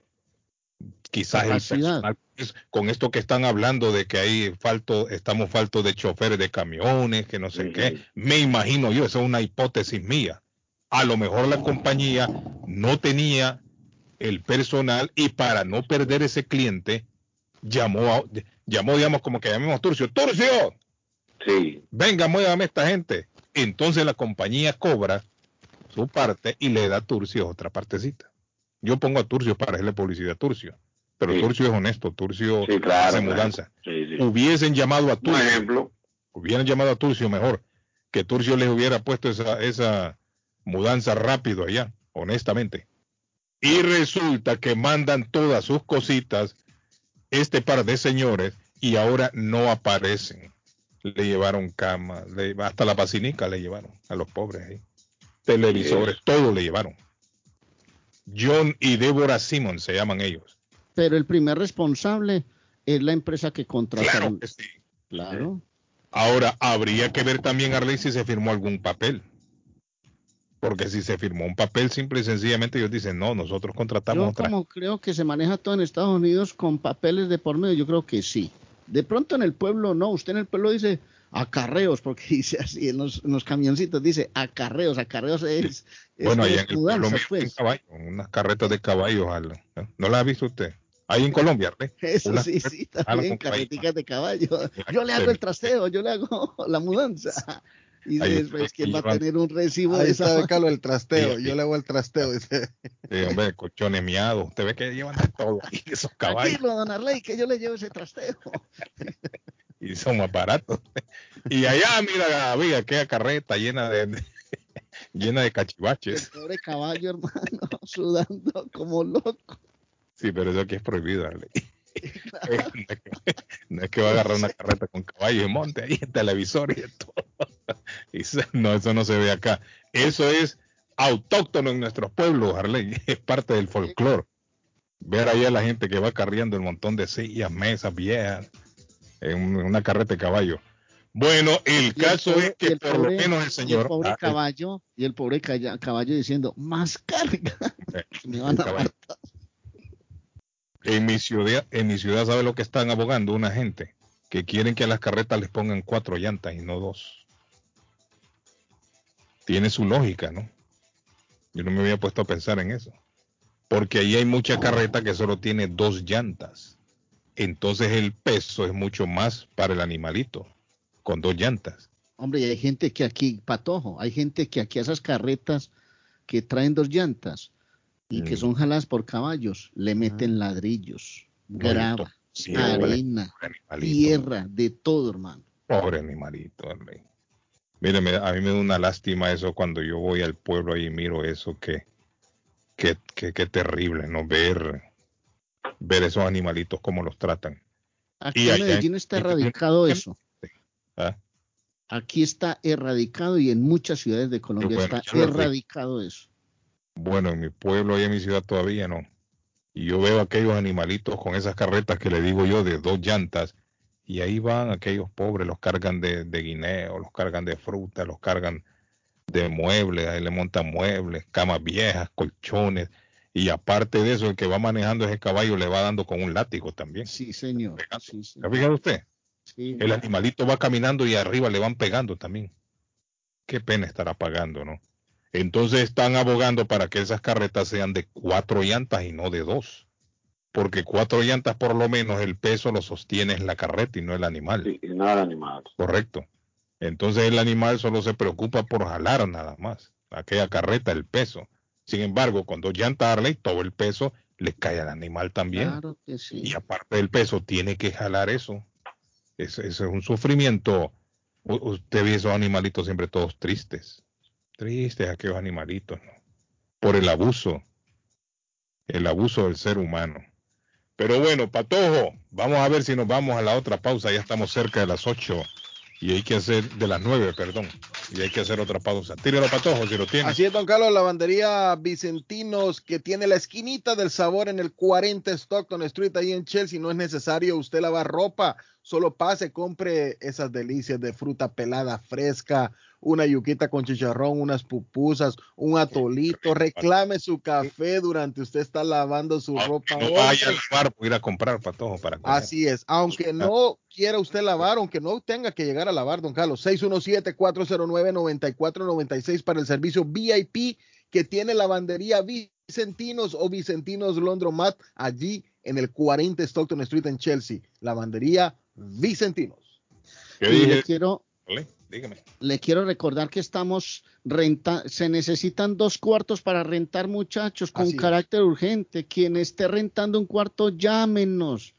quizás el personal, con esto que están hablando de que hay falto, estamos faltos de choferes de camiones, que no sé qué, me imagino yo, esa es una hipótesis mía. A lo mejor la compañía no tenía el personal y para no perder ese cliente, llamó, llamó, digamos, como que llamemos a Turcio, Turcio, sí. venga, muévame esta gente. Entonces la compañía cobra su parte y le da a Turcio otra partecita. Yo pongo a Turcio para hacerle publicidad a Turcio. Pero Turcio es honesto, Turcio hace mudanza. Hubiesen llamado a Turcio. ejemplo. Hubieran llamado a Turcio mejor. Que Turcio les hubiera puesto esa, esa mudanza rápido allá, honestamente. Y resulta que mandan todas sus cositas este par de señores y ahora no aparecen. Le llevaron cama, hasta la vacinica le llevaron a los pobres ahí. Televisores, todo le llevaron. John y Deborah Simon se llaman ellos. Pero el primer responsable es la empresa que contrataron. Claro sí. Claro. Ahora, habría que ver también, Arley, si se firmó algún papel. Porque si se firmó un papel, simple y sencillamente ellos dicen, no, nosotros contratamos yo como creo que se maneja todo en Estados Unidos con papeles de por medio, yo creo que sí. De pronto en el pueblo no, usted en el pueblo dice acarreos, porque dice así en los, camioncitos, dice acarreos, acarreos es... bueno, allá en el pueblo pues. caballo, unas carretas de caballos, ¿no las ha visto usted? Ahí en Colombia, ¿eh? Eso sí, sí, también, carreticas de caballo. Yo le hago el trasteo, yo le hago la mudanza. Y después, ¿quién va a tener un recibo de esa? Está el trasteo, yo le hago el trasteo. Dice. Sí, hombre, colchones miados. Usted ve que llevan de todo ahí, esos caballos. Tranquilo, don Arley, que yo le llevo ese trasteo. y son más baratos. Y allá, mira, amiga, aquella carreta llena de, llena de cachivaches. El pobre caballo, hermano, sudando como loco. Sí, pero eso aquí es prohibido, Arley. no, es que, va a agarrar una carreta con caballo y monte ahí en televisor y todo. no, eso no se ve acá. Eso es autóctono en nuestros pueblos, Harley. Es parte del folclore. Ver ahí a la gente que va carriendo un montón de sillas, mesas viejas, en una carreta de caballo. Bueno, el caso es que por lo menos el señor. el pobre ah, caballo, y el pobre caballo diciendo, más carga. Me van a en mi ciudad, en mi ciudad sabe lo que están abogando una gente que quieren que a las carretas les pongan cuatro llantas y no dos. Tiene su lógica, ¿no? Yo no me había puesto a pensar en eso. Porque ahí hay mucha carreta que solo tiene dos llantas. Entonces el peso es mucho más para el animalito, con dos llantas. Hombre, y hay gente que aquí, patojo, hay gente que aquí a esas carretas que traen dos llantas, y que mm. son jaladas por caballos, le meten ladrillos, grava, arena, tierra, de todo, hermano. Pobre animalito, hombre. Mire, a mí me da una lástima eso cuando yo voy al pueblo y miro eso, que, que, que, terrible, ¿no? Ver, ver esos animalitos, cómo los tratan. Aquí en Medellín está erradicado eso. ¿Ah? Aquí está erradicado y en muchas ciudades de Colombia está erradicado eso. Bueno, en mi pueblo y en mi ciudad todavía no. Y yo veo aquellos animalitos con esas carretas que le digo yo de dos llantas. Y ahí van aquellos pobres, los cargan de, guineo, los cargan de fruta, los cargan de muebles, ahí le montan muebles, camas viejas, colchones. Y aparte de eso, el que va manejando ese caballo le va dando con un látigo también. Sí, señor. Sí, ¿Ha fijado usted? Sí. El animalito va caminando y arriba le van pegando también. Qué pena estará pagando, ¿no? Entonces están abogando para que esas carretas sean de cuatro llantas y no de dos. Porque cuatro llantas por lo menos el peso lo sostiene en la carreta y no el animal. Sí, y no el animal. Correcto. Entonces el animal solo se preocupa por jalar nada más. Aquella carreta, el peso. Sin embargo, con dos llantas Harley, todo el peso le cae al animal también. Claro que sí. Y aparte del peso, tiene que jalar eso. Eso, eso es un sufrimiento. U- usted ve esos animalitos siempre todos tristes. Tristes aquellos animalitos, ¿no? Por el abuso. El abuso del ser humano. Pero bueno, Patojo, vamos a ver si nos vamos a la otra pausa. Ya estamos cerca de las 8 y hay que hacer, de las 9, perdón. Y hay que hacer otra pausa. Tíralo, Patojo, si lo tiene. Así es, don Carlos, lavandería Vicentinos, que tiene la esquinita del sabor en el 40 Stockton Street, ahí en Chelsea. No es necesario usted lavar ropa, solo pase, compre esas delicias de fruta pelada fresca, una yuquita con chicharrón, unas pupusas, un atolito. Reclame su café durante usted está lavando su ropa. No vaya al bar por ir a comprar, Patojo, para comer. Así es, aunque no quiera usted lavar, aunque no tenga que llegar a lavar, don Carlos, 617-409-9496 para el servicio VIP que tiene lavandería Vicentinos o Vicentinos Londromat allí en el 40 Stockton Street en Chelsea. Lavandería Vicentinos. ¿Qué Y dije? le quiero, Ole, Dígame. le quiero recordar que estamos renta, se necesitan dos cuartos para rentar muchachos con Así es. carácter urgente. Quien esté rentando un cuarto, llámenos.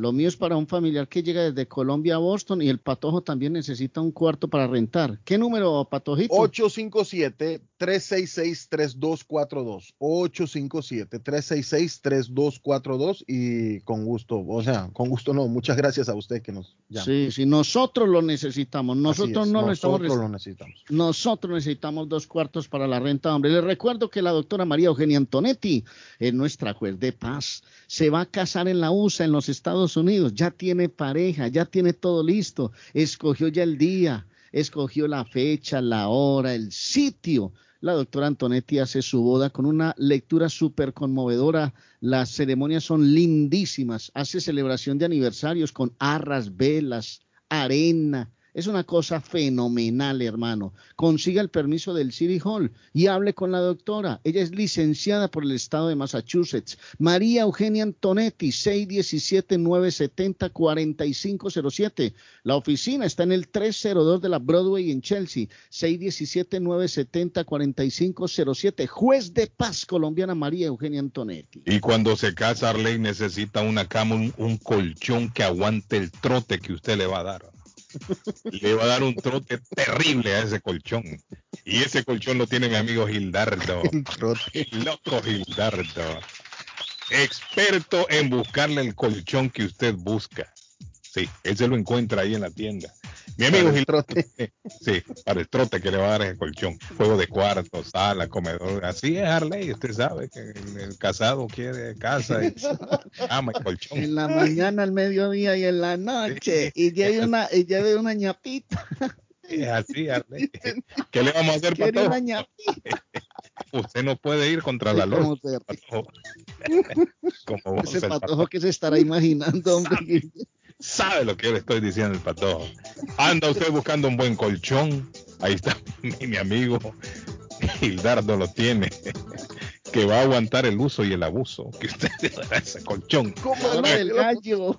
Lo mío es para un familiar que llega desde Colombia a Boston y el patojo también necesita un cuarto para rentar. ¿Qué número, patojito? 857-366-3242. 857-366-3242 y con gusto, o sea, con gusto no, muchas gracias a usted que nos llama. Sí, sí, nosotros lo necesitamos. Nosotros es, no lo estamos nosotros reci- lo necesitamos. Nosotros necesitamos dos cuartos para la renta, hombre. Les recuerdo que la doctora María Eugenia Antonetti es nuestra juez de paz. Se va a casar en la USA, en los Estados Unidos. Ya tiene pareja, ya tiene todo listo. Escogió ya el día, escogió la fecha, la hora, el sitio. La doctora Antonetti hace su boda con una lectura súper conmovedora. Las ceremonias son lindísimas. Hace celebración de aniversarios con arras, velas, arena. Es una cosa fenomenal, hermano. Consiga el permiso del City Hall y hable con la doctora. Ella es licenciada por el estado de Massachusetts. María Eugenia Antonetti, 617-970-4507. La oficina está en el 302 de la Broadway en Chelsea. 617-970-4507. Juez de paz colombiana María Eugenia Antonetti. Y cuando se casa Arley necesita una cama, un, un colchón que aguante el trote que usted le va a dar. Le va a dar un trote terrible a ese colchón. Y ese colchón lo tiene mi amigo Gildardo. Loco Gildardo. Experto en buscarle el colchón que usted busca. Sí, él se lo encuentra ahí en la tienda. Mi amigo Para el Gildardo. Sí, para el trote que le va a dar ese colchón. Juego de cuarto, sala, comedor. Así es Harley. Usted sabe que el, el casado quiere casa, y cama y colchón. En la mañana, al mediodía y en la noche. Y lleve una, y lleve una ñapita. Es así, Arley. ¿Qué le vamos a hacer, ñapita. Usted no puede ir contra la ¿Cómo luz. Patojo. Ese el patojo que se estará imaginando, hombre. Sabe lo que yo le estoy diciendo el patojo. Anda usted buscando un buen colchón. Ahí está mi, mi amigo Gildardo lo tiene. Que va a aguantar el uso y el abuso que usted le dará a ese colchón. Habla del gallo.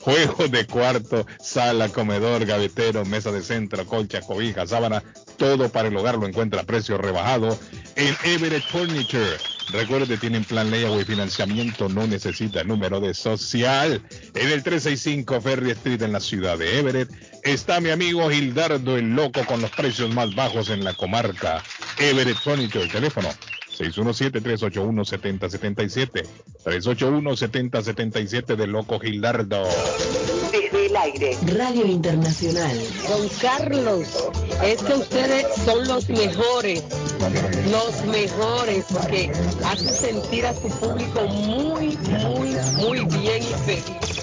Juegos de cuarto, sala, comedor, gavetero, mesa de centro, colcha, cobija, sábana, todo para el hogar lo encuentra a precio rebajado en Everett Furniture. Recuerde, tienen plan layaway financiamiento, no necesita número de social. En el 365 Ferry Street en la ciudad de Everett está mi amigo Gildardo el Loco con los precios más bajos en la comarca. Everett Furniture, teléfono 617-381-7077. 381-7077 del Loco Gildardo. Desde el aire. Radio Internacional. Don Carlos, es que ustedes son los mejores, los mejores, porque hacen sentir a su público muy, muy, muy bien y feliz.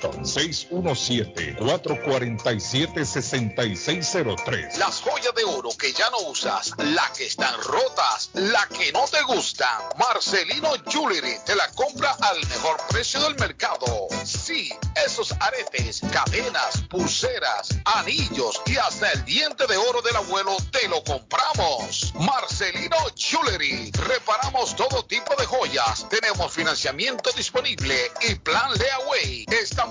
617-447-6603. Las joyas de oro que ya no usas, la que están rotas, la que no te gustan. Marcelino Jewelry te la compra al mejor precio del mercado. Sí, esos aretes, cadenas, pulseras, anillos y hasta el diente de oro del abuelo te lo compramos. Marcelino Jewelry. Reparamos todo tipo de joyas. Tenemos financiamiento disponible y plan Leaway. Estamos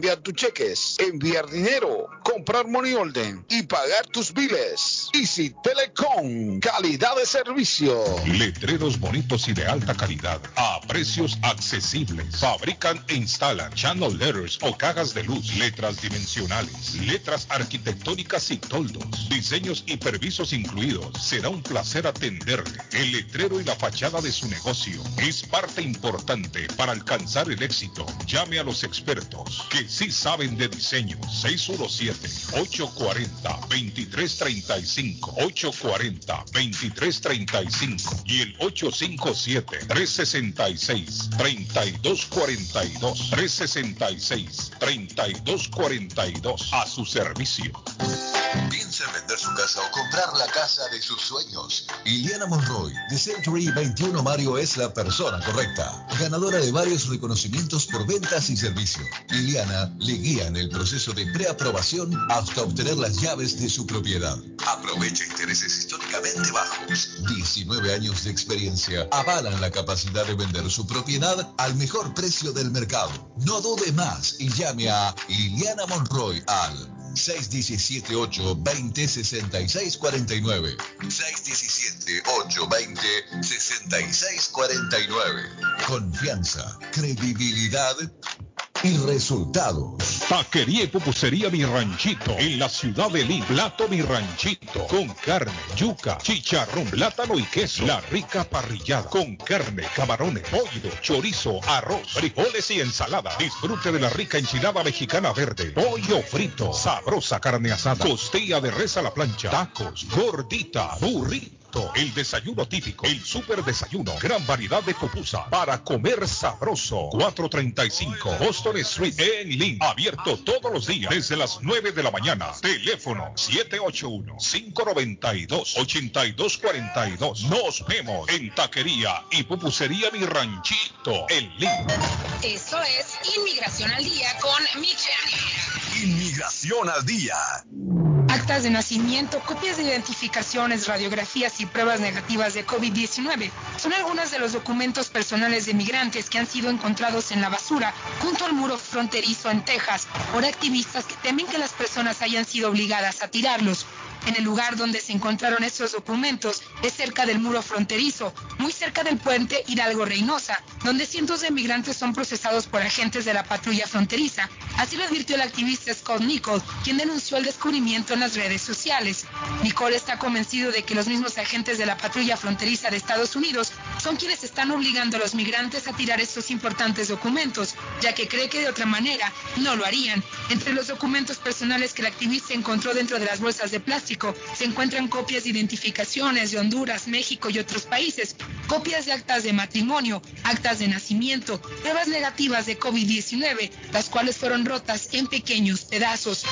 tus cheques, enviar dinero, comprar money order y pagar tus biles. Easy Telecom, calidad de servicio. Letreros bonitos y de alta calidad a precios accesibles. Fabrican e instalan channel letters o cajas de luz, letras dimensionales, letras arquitectónicas y toldos, diseños y permisos incluidos. Será un placer atenderle. El letrero y la fachada de su negocio es parte importante para alcanzar el éxito. Llame a los expertos que sí saben de diseño. 617-840-2335. 840-2335. Y el 857-366-3242. 366-3242. A su servicio. Piensa en vender su casa o comprar la casa de sus sueños. Iliana Monroy, de Century 21 Mario, es la persona correcta. Ganadora de varios reconocimientos por ventas y servicio. Liliana le guía en el proceso de preaprobación hasta obtener las llaves de su propiedad. Aprovecha intereses históricamente bajos. 19 años de experiencia avalan la capacidad de vender su propiedad al mejor precio del mercado. No dude más y llame a Iliana Monroy al 617-820-6649. 617-820-6649. Confianza, credibilidad y resultados. Taquería y pupusería Mi Ranchito en la ciudad de Lima. Plato Mi Ranchito con carne, yuca, chicharrón, plátano y queso. La rica parrillada con carne, camarones, pollo, chorizo, arroz, frijoles y ensalada. Disfrute de la rica enchilada mexicana verde, pollo frito, sabrosa carne asada, costilla de res a la plancha, tacos, gordita, burrito el desayuno típico, el super desayuno, gran variedad de pupusa para comer sabroso. 435 Boston Street en Lynn, abierto todos los días desde las 9 de la mañana. Teléfono 781-592-8242. Nos vemos en Taquería y Pupusería Mi Ranchito en Lynn. Eso es Inmigración al Día con Michelle. Inmigración al Día. Actas de nacimiento, copias de identificaciones, radiografías y pruebas negativas de COVID-19 son algunos de los documentos personales de migrantes que han sido encontrados en la basura junto al muro fronterizo en Texas por activistas que temen que las personas hayan sido obligadas a tirarlos. En el lugar donde se encontraron estos documentos es cerca del muro fronterizo, muy cerca del puente Hidalgo Reynosa, donde cientos de migrantes son procesados por agentes de la patrulla fronteriza. Así lo advirtió el activista Scott Nicole, quien denunció el descubrimiento en las redes sociales. Nicole está convencido de que los mismos agentes de la patrulla fronteriza de Estados Unidos son quienes están obligando a los migrantes a tirar estos importantes documentos, ya que cree que de otra manera no lo harían. Entre los documentos personales que el activista encontró dentro de las bolsas de plástico se encuentran copias de identificaciones de Honduras, México y otros países, copias de actas de matrimonio, actas de nacimiento, pruebas negativas de COVID-19, las cuales fueron rotas en pequeños pedazos.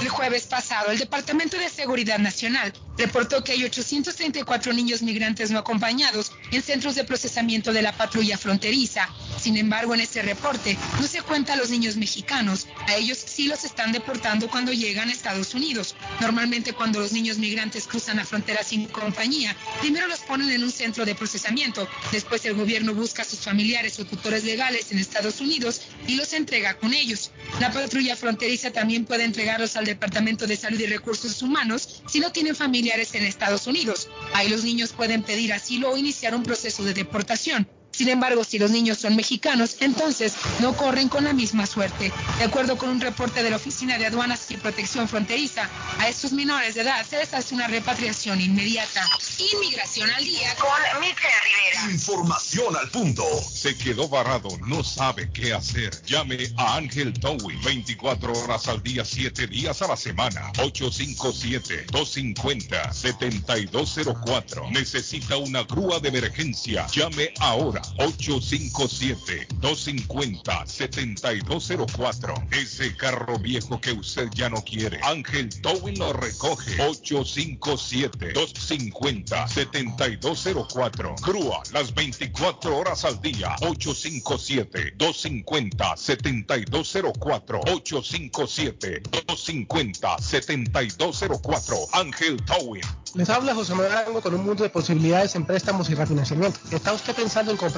El jueves pasado, el Departamento de Seguridad Nacional reportó que hay 834 niños migrantes no acompañados en centros de procesamiento de la patrulla fronteriza. Sin embargo, en ese reporte no se cuenta a los niños mexicanos. A ellos sí los están deportando cuando llegan a Estados Unidos. Normalmente cuando los niños migrantes cruzan la frontera sin compañía, primero los ponen en un centro de procesamiento. Después el gobierno busca a sus familiares o tutores legales en Estados Unidos y los entrega con ellos. La patrulla fronteriza también puede entregarlos al Departamento de Salud y Recursos Humanos si no tienen familiares en Estados Unidos. Ahí los niños pueden pedir asilo o iniciar un proceso de deportación. Sin embargo, si los niños son mexicanos, entonces no corren con la misma suerte. De acuerdo con un reporte de la Oficina de Aduanas y Protección Fronteriza, a estos menores de edad se les hace una repatriación inmediata. Inmigración al día con Michelle Rivera. Información al punto. Se quedó varado, no sabe qué hacer. Llame a Ángel Towing 24 horas al día, 7 días a la semana. 857-250-7204. Necesita una grúa de emergencia. Llame ahora 857-250-7204. Ese carro viejo que usted ya no quiere. Ángel Towing lo recoge. 857-250-7204. Grúa las 24 horas al día. 857-250-7204. 857-250-7204. Ángel Towing. Les habla José Manuel con un mundo de posibilidades en préstamos y refinanciamiento. ¿Está usted pensando en comprar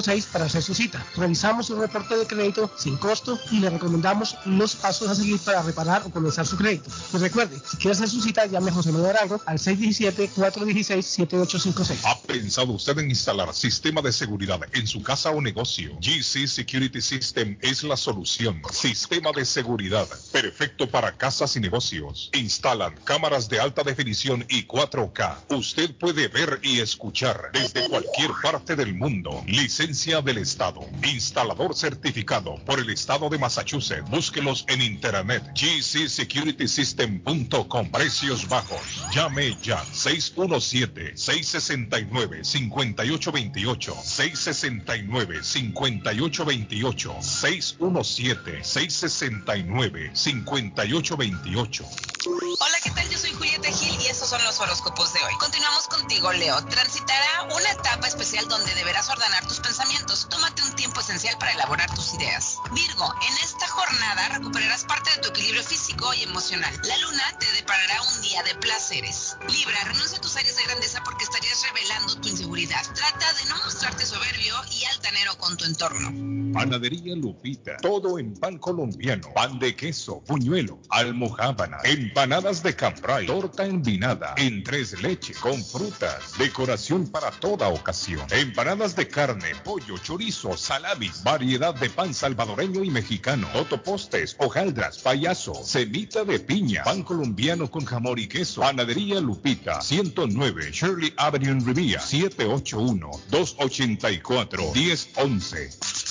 617-416-7856 para hacer su cita. Realizamos un reporte de crédito sin costo y le recomendamos los pasos a seguir para reparar o comenzar su crédito. Pues recuerde, si quiere hacer su cita, llame a José Manuel Arango al 617-416-7856. ¿Ha pensado usted en instalar sistema de seguridad en su casa o negocio? GC Security System es la solución. Sistema de seguridad perfecto para casas y negocios. Instalan cámaras de alta definición y 4K. Usted puede ver y escuchar desde cualquier parte del mundo. Del Estado. Instalador certificado por el Estado de Massachusetts. Búsquelos en internet. gcsecuritysystem.com. Precios bajos. Llame ya. 617-669-5828. 669-5828. 617-669-5828. Hola, ¿qué? Yo soy Julieta Gil y estos son los horóscopos de hoy. Continuamos contigo, Leo. Transitará una etapa especial donde deberás ordenar tus pensamientos. Tómate un tiempo esencial para elaborar tus ideas. Virgo, en esta jornada recuperarás parte de tu equilibrio físico y emocional. La luna te deparará un día de placeres. Libra, renuncia a tus áreas de grandeza porque estarías revelando tu inseguridad. Trata de no mostrarte soberbio y altanero con tu entorno. Panadería Lupita. Todo en pan colombiano. Pan de queso, puñuelo, almohábana, empanadas de torta envinada, en tres leche, con frutas, decoración para toda ocasión. Empanadas de carne, pollo, chorizo, salamis, variedad de pan salvadoreño y mexicano, totopostes, hojaldras, payaso, semita de piña, pan colombiano con jamón y queso. Panadería Lupita, 109 Shirley Avenue en Rivia, 781-284-1011.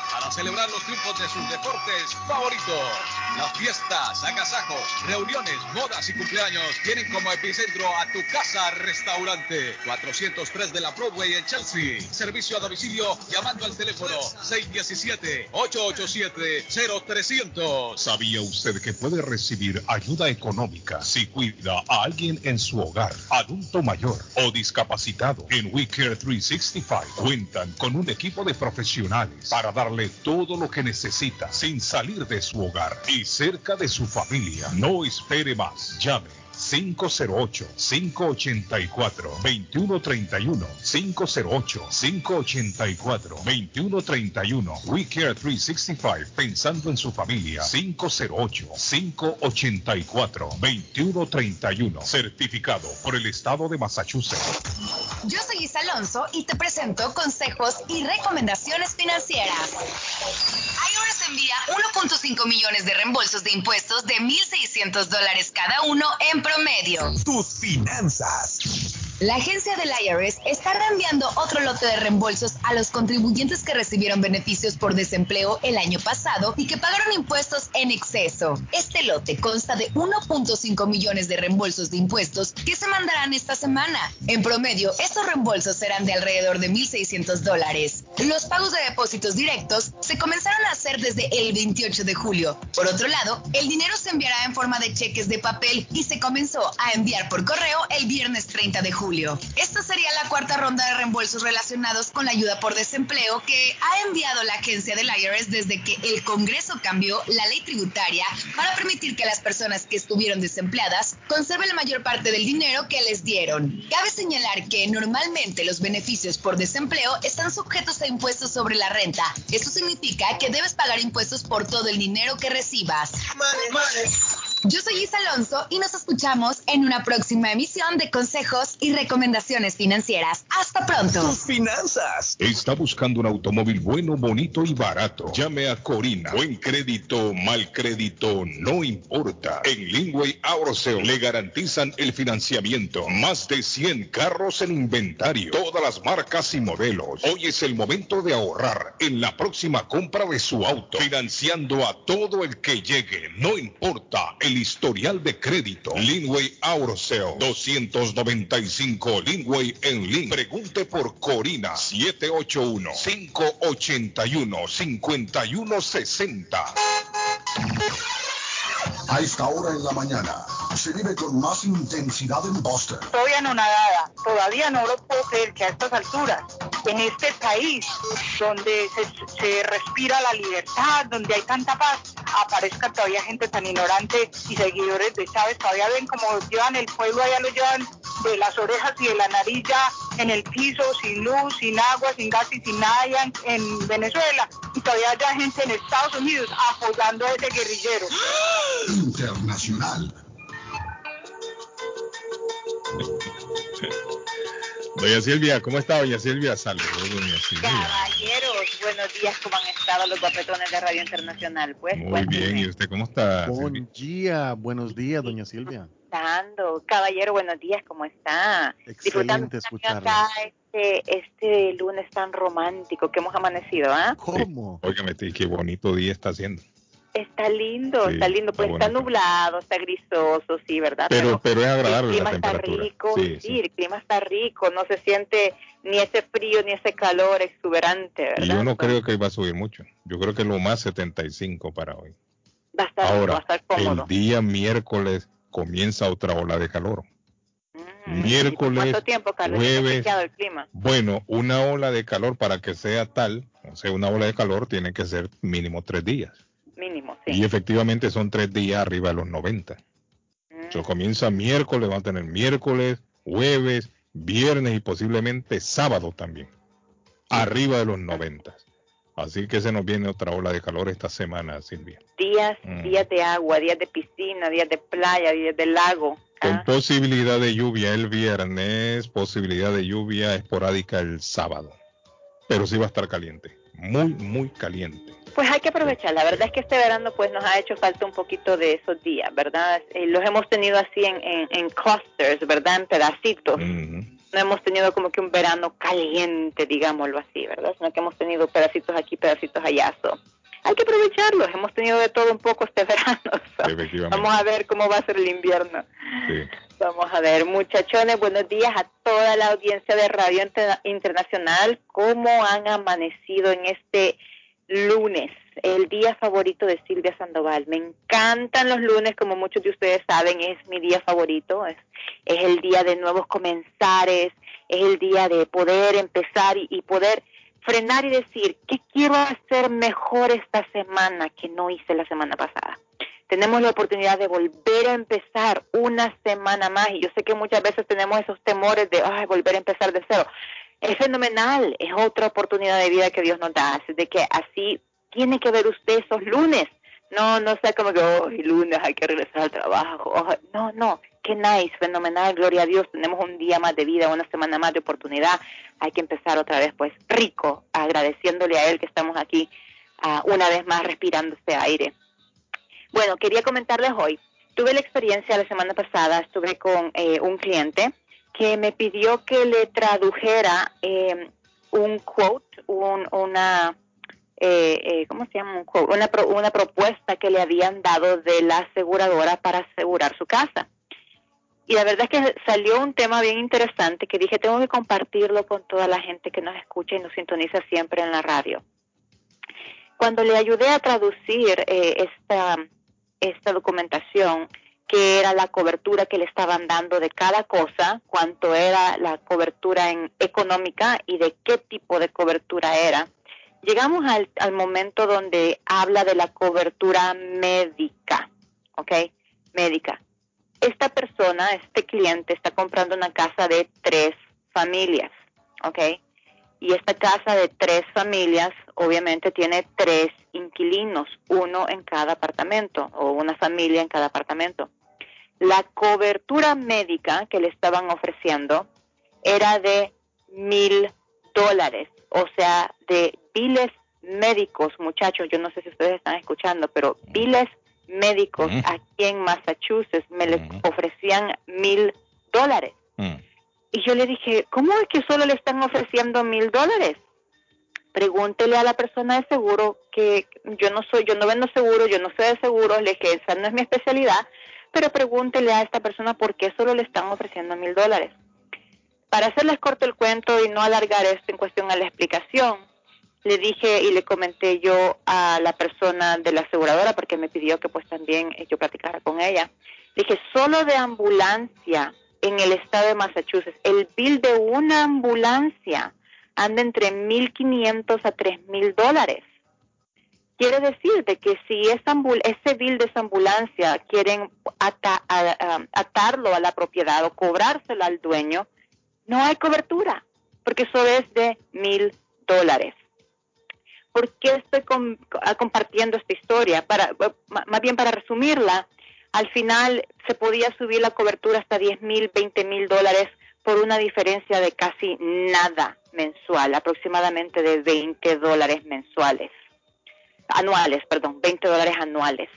para celebrar los triunfos de sus deportes favoritos. Las fiestas, agasajos, reuniones, bodas y cumpleaños tienen como epicentro a tu casa restaurante 403 de la Broadway en Chelsea. Servicio a domicilio llamando al teléfono 617-887-0300. ¿Sabía usted que puede recibir ayuda económica si cuida a alguien en su hogar, adulto mayor o discapacitado? En We Care 365 cuentan con un equipo de profesionales para darle todo lo que necesita sin salir de su hogar y cerca de su familia. No espere más. Llame 508-584-2131. 508-584-2131. We Care 365, pensando en su familia. 508-584-2131. Certificado por el Estado de Massachusetts. Yo soy Isa Alonso y te presento consejos y recomendaciones financieras. IRS envía 1.5 millones de reembolsos de impuestos de 1.600 dólares cada uno en promedio. Tus finanzas. La agencia del IRS está reenviando otro lote de reembolsos a los contribuyentes que recibieron beneficios por desempleo el año pasado y que pagaron impuestos en exceso. Este lote consta de 1.5 millones de reembolsos de impuestos que se mandarán esta semana. En promedio, estos reembolsos serán de alrededor de 1.600 dólares. Los pagos de depósitos directos se comenzaron a hacer desde el 28 de julio. Por otro lado, el dinero se enviará en forma de cheques de papel y se comenzó a enviar por correo el viernes 30 de julio. Esta sería la cuarta ronda de reembolsos relacionados con la ayuda por desempleo que ha enviado la agencia del IRS desde que el Congreso cambió la ley tributaria para permitir que las personas que estuvieron desempleadas conserven la mayor parte del dinero que les dieron. Cabe señalar que normalmente los beneficios por desempleo están sujetos a impuestos sobre la renta. Eso significa que debes pagar impuestos por todo el dinero que recibas. Yo soy Isa Alonso y nos escuchamos en una próxima emisión de consejos y recomendaciones financieras. Hasta pronto. Tus finanzas. Está buscando un automóvil bueno, bonito y barato. Llame a Corina. Buen crédito, mal crédito, no importa. En Lingway Auto Sale le garantizan el financiamiento. Más de 100 carros en inventario. Todas las marcas y modelos. Hoy es el momento de ahorrar en la próxima compra de su auto. Financiando a todo el que llegue. No importa el historial de crédito. Linway Auto Sale 295 Linway en Link. Pregunte por Corina 781-581-5160. A esta hora en la mañana se vive con más intensidad en Boston. Estoy anonadada. Todavía no lo puedo creer que a estas alturas, en este país donde se, se respira la libertad, donde hay tanta paz, aparezca todavía gente tan ignorante y seguidores de Chávez. Todavía ven como llevan el pueblo, allá lo llevan de las orejas y de la nariz ya en el piso, sin luz, sin agua, sin gas y sin nada allá en, en Venezuela. Y todavía hay gente en Estados Unidos apoyando a ese guerrillero. Internacional. Doña Silvia, ¿cómo está doña Silvia? Saludos, doña Silvia. Caballeros, buenos días, ¿cómo han estado los guapetones de Radio Internacional? Pues, Muy bien, ¿y usted cómo está? Buen día, buenos días, doña Silvia. Estando. Caballero, buenos días, ¿cómo está? Excelente escucharla. acá este, este lunes tan romántico que hemos amanecido, ¿ah? ¿Cómo? Óigame, qué bonito día está haciendo. Está lindo, Sí, está lindo, pues está está, nublado, está grisoso, sí, ¿verdad? Pero, pero es agradable el clima la está temperatura. rico, Sí, sí, sí. el clima está rico, no se siente ni ese frío ni ese calor exuberante, ¿verdad? Y yo no creo que va a subir mucho. Yo creo que lo más 75 para hoy. Va a estar, va a Ahora, estar cómodo. el día miércoles comienza otra ola de calor. miércoles, ¿Cuánto tiempo, jueves, el clima? Bueno, una ola de calor para que sea tal, o sea, una ola de calor tiene que ser mínimo tres días. Mínimo, sí. Y efectivamente son tres días arriba de los 90. Eso comienza miércoles, va a tener miércoles, jueves, viernes y posiblemente sábado también. Arriba de los 90. Así que se nos viene otra ola de calor esta semana, Silvia. Días, Mm. días de agua, días de piscina, días de playa, días de lago. Con posibilidad de lluvia el viernes, posibilidad de lluvia esporádica el sábado. Pero sí va a estar caliente, muy, muy caliente. Pues hay que aprovechar. La verdad es que este verano pues nos ha hecho falta un poquito de esos días, ¿verdad? Eh, los hemos tenido así en, en, en clusters, ¿verdad? En pedacitos. No hemos tenido como que un verano caliente, digámoslo así, ¿verdad? Sino que hemos tenido pedacitos aquí, pedacitos allá. so. Hay que aprovecharlos. Hemos tenido de todo un poco este verano. so. Vamos a ver cómo va a ser el invierno. Sí. Vamos a ver, muchachones, buenos días a toda la audiencia de Radio Inter- Internacional. ¿Cómo han amanecido en este lunes? El día favorito de Silvia Sandoval. Me encantan los lunes, como muchos de ustedes saben, es mi día favorito. Es, el día de nuevos comenzares, es el día de poder empezar y, y poder frenar y decir, ¿qué quiero hacer mejor esta semana que no hice la semana pasada? tenemos la oportunidad de volver a empezar una semana más y yo sé que muchas veces tenemos esos temores de Ay, volver a empezar de cero. Es fenomenal, es otra oportunidad de vida que Dios nos da, así de que así tiene que ver usted esos lunes. No, no sea como que, oh, lunes hay que regresar al trabajo. Oh, no, no, qué nice, fenomenal, gloria a Dios. Tenemos un día más de vida, una semana más de oportunidad. Hay que empezar otra vez, pues, rico, agradeciéndole a Él que estamos aquí ah, una vez más respirando este aire. Bueno, quería comentarles hoy. Tuve la experiencia la semana pasada, estuve con eh, un cliente que me pidió que le tradujera eh, un quote, un, una, eh, eh, ¿cómo se llama? Un quote? Una, una propuesta que le habían dado de la aseguradora para asegurar su casa. Y la verdad es que salió un tema bien interesante que dije, tengo que compartirlo con toda la gente que nos escucha y nos sintoniza siempre en la radio cuando le ayudé a traducir eh, esta, esta documentación, que era la cobertura que le estaban dando de cada cosa, cuánto era la cobertura en económica y de qué tipo de cobertura era, llegamos al, al momento donde habla de la cobertura médica, ¿ok? Médica. Esta persona, este cliente, está comprando una casa de tres familias, ¿ok? Y esta casa de tres familias obviamente tiene tres inquilinos, uno en cada apartamento o una familia en cada apartamento. La cobertura médica que le estaban ofreciendo era de mil dólares, o sea, de biles médicos, muchachos, yo no sé si ustedes están escuchando, pero biles médicos aquí en Massachusetts me les ofrecían mil dólares. Y yo le dije, ¿cómo es que solo le están ofreciendo mil dólares? Pregúntele a la persona de seguro que yo no soy, yo no vendo seguro, yo no sé de seguros, le dije, esa no es mi especialidad, pero pregúntele a esta persona por qué solo le están ofreciendo mil dólares. Para hacerles corto el cuento y no alargar esto en cuestión a la explicación, le dije y le comenté yo a la persona de la aseguradora, porque me pidió que pues también eh, yo platicara con ella, dije, solo de ambulancia en el estado de Massachusetts, el bill de una ambulancia anda entre 1.500 a 3.000 dólares. Quiere decir de que si esa ese bill de esa ambulancia quieren ata- a- a- atarlo a la propiedad o cobrárselo al dueño, no hay cobertura, porque eso es de mil dólares. ¿Por qué estoy com- a- compartiendo esta historia? Para, más bien para resumirla, al final se podía subir la cobertura hasta 10 mil, 20 mil dólares por una diferencia de casi nada mensual, aproximadamente de 20 dólares mensuales, anuales, perdón, 20 dólares anuales.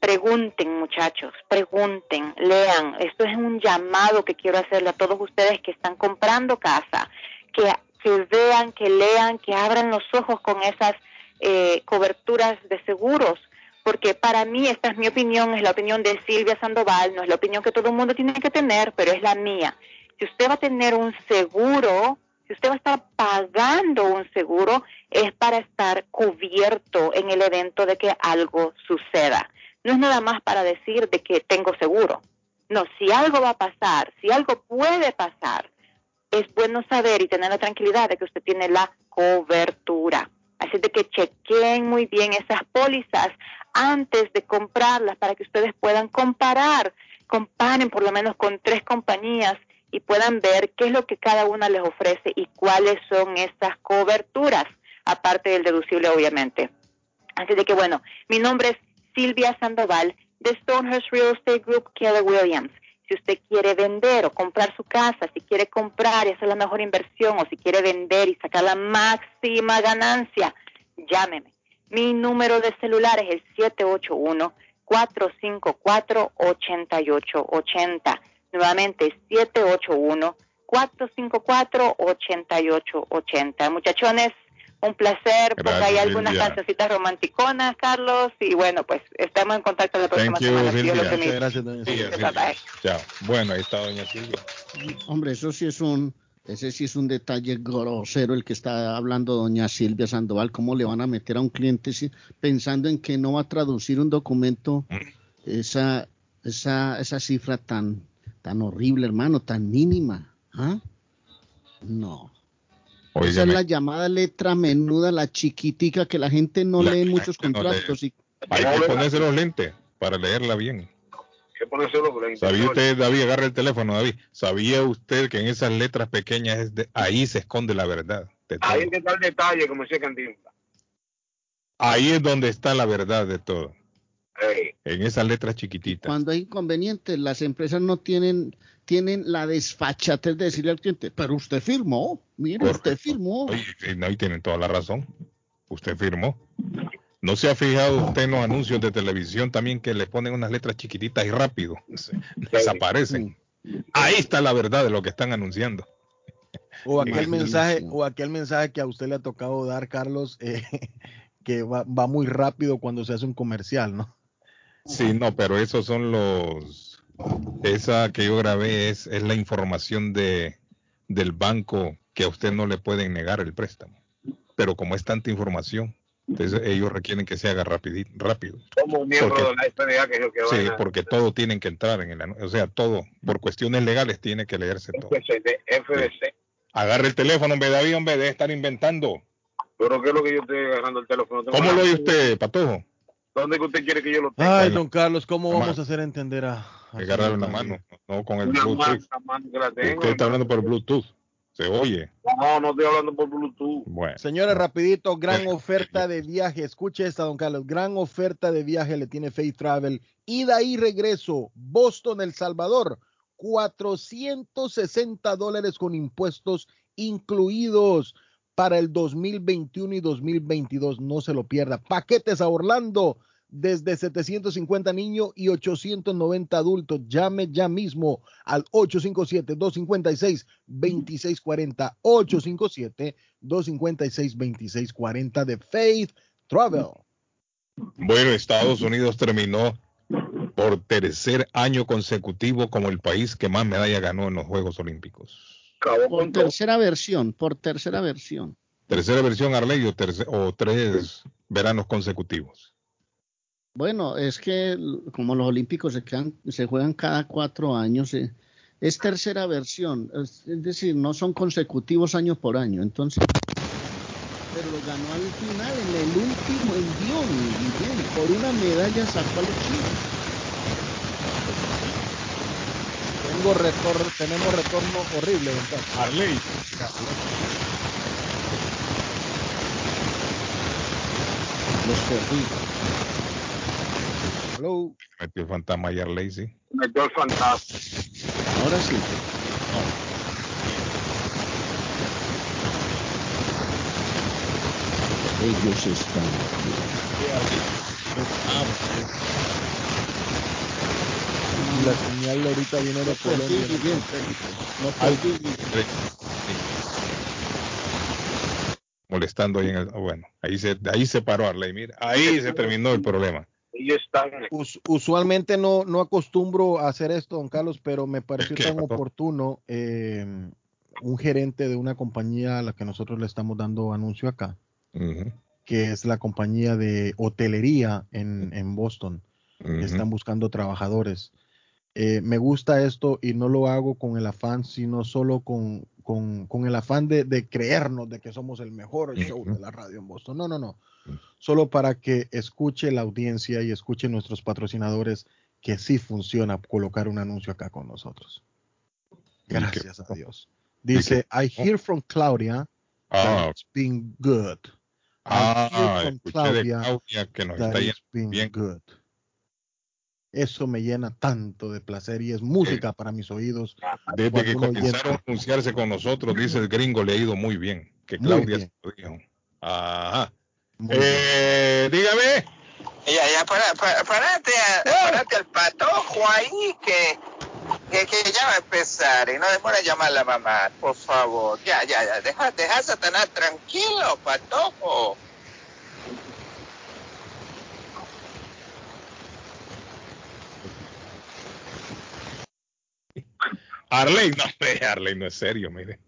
Pregunten, muchachos, pregunten, lean. Esto es un llamado que quiero hacerle a todos ustedes que están comprando casa, que, que vean, que lean, que abran los ojos con esas eh, coberturas de seguros, porque para mí esta es mi opinión, es la opinión de Silvia Sandoval, no es la opinión que todo el mundo tiene que tener, pero es la mía. Si usted va a tener un seguro, si usted va a estar pagando un seguro, es para estar cubierto en el evento de que algo suceda. No es nada más para decir de que tengo seguro. No, si algo va a pasar, si algo puede pasar, es bueno saber y tener la tranquilidad de que usted tiene la cobertura. Así de que chequen muy bien esas pólizas antes de comprarlas para que ustedes puedan comparar, comparen por lo menos con tres compañías y puedan ver qué es lo que cada una les ofrece y cuáles son esas coberturas, aparte del deducible obviamente. Así de que bueno, mi nombre es Silvia Sandoval de Stonehurst Real Estate Group Keller Williams. Si usted quiere vender o comprar su casa, si quiere comprar y hacer la mejor inversión o si quiere vender y sacar la máxima ganancia, llámeme. Mi número de celular es el 781-454-8880. Nuevamente, 781-454-8880. Muchachones, un placer, porque hay algunas cancioncitas romanticonas, Carlos, y bueno, pues estamos en contacto la próxima semana. Gracias, doña Silvia. Chao. Bueno, ahí está doña Silvia. Hombre, eso sí es un, ese sí es un detalle grosero el que está hablando doña Silvia Sandoval, cómo le van a meter a un cliente pensando en que no va a traducir un documento mm. esa, esa, esa cifra tan, tan horrible, hermano, tan mínima. ¿Ah? No. Esa es la llamada letra menuda, la chiquitica que la gente no lee en muchos contratos. Hay que ponerse los lentes para leerla bien. ¿Sabía usted, David, agarra el teléfono, David? ¿Sabía usted que en esas letras pequeñas es de, ahí se esconde la verdad? ahí es está el detalle, como decía Cantinflas. Ahí es donde está la verdad de todo. En esas letras chiquititas. Cuando hay inconvenientes, las empresas no tienen tienen la desfachatez de decirle al cliente, pero usted firmó, mire, usted firmó. ahí tienen toda la razón. Usted firmó. ¿No se ha fijado usted en los anuncios de televisión también que le ponen unas letras chiquititas y rápido? Desaparecen. Ahí está la verdad de lo que están anunciando. O aquel mensaje, o aquel mensaje que a usted le ha tocado dar, Carlos, eh, que va, va muy rápido cuando se hace un comercial, ¿no? Sí, no, pero esos son los esa que yo grabé es, es la información de, del banco que a usted no le pueden negar el préstamo. Pero como es tanta información, entonces ellos requieren que se haga rápido. Como miembro de la FDA que yo quiero Sí, porque todo tienen que entrar en el... O sea, todo, por cuestiones legales, tiene que leerse todo. FDC. Agarre el teléfono en vez de en vez de estar inventando. Pero ¿qué es lo que yo estoy agarrando el teléfono? ¿Cómo lo oye usted, Patojo? ¿Dónde usted quiere que yo lo tenga? Ay, don Carlos, ¿cómo vamos a hacer entender a... Agarrar una mano, no con el Bluetooth. usted está hablando por Bluetooth. Se oye. No, no estoy hablando por Bluetooth. Bueno. Señores, rapidito, gran oferta de viaje. Escuche esta, don Carlos. Gran oferta de viaje le tiene Faith Travel. Ida y regreso. Boston, El Salvador. 460 dólares con impuestos incluidos para el 2021 y 2022. No se lo pierda. Paquetes a Orlando desde 750 niños y 890 adultos. Llame ya mismo al 857-256-2640. 857-256-2640 de Faith Travel. Bueno, Estados Unidos terminó por tercer año consecutivo como el país que más medalla ganó en los Juegos Olímpicos. Por tercera versión, por tercera versión. Tercera versión, Arley, o, o tres veranos consecutivos. Bueno, es que como los Olímpicos se, se juegan cada cuatro años, eh, es tercera versión, es, decir, no son consecutivos año por año, entonces. Pero lo ganó al final, en el último envión, bien, por una medalla sacó a los Tengo retorno, tenemos retorno horrible, entonces. Arley. Los perdí. Hello. Metió el fantasma ayer, Lazy. Metió el fantasma. Ahora sí. Ellos están aquí. La señal ahorita viene de Colombia. molestando ahí en el, bueno, ahí se, ahí se paró Arley, mira, ahí se terminó el problema. Usualmente no, no acostumbro a hacer esto, don Carlos, pero me pareció tan oportuno em, un gerente de una compañía a la que nosotros le estamos dando anuncio acá, que es la compañía de hotelería en, Boston, que están buscando trabajadores. Eh, me gusta esto y no lo hago con el afán, sino solo con, con, con el afán de, de, creernos de que somos el mejor show de la radio en Boston. No, no, no. Solo para que escuche la audiencia y escuche nuestros patrocinadores que sí funciona colocar un anuncio acá con nosotros. Gracias a Dios. Dice, I hear from Claudia that it's been good. I hear from Claudia, Claudia que nos está bien. good. Eso me llena tanto de placer y es música para mis oídos. Desde que comenzaron a anunciarse con nosotros, dice el gringo, le ha ido muy bien. Que Claudia se lo dijo. Ajá. Eh, dígame. Ya, ya, para, para, parate, parate al patojo ahí que, que, que, ya va a empezar y no demora llamar a la mamá, por favor. Ya, ya, ya, deja, deja a Satanás tranquilo, patojo. Arley, no, Arley no es serio, mire.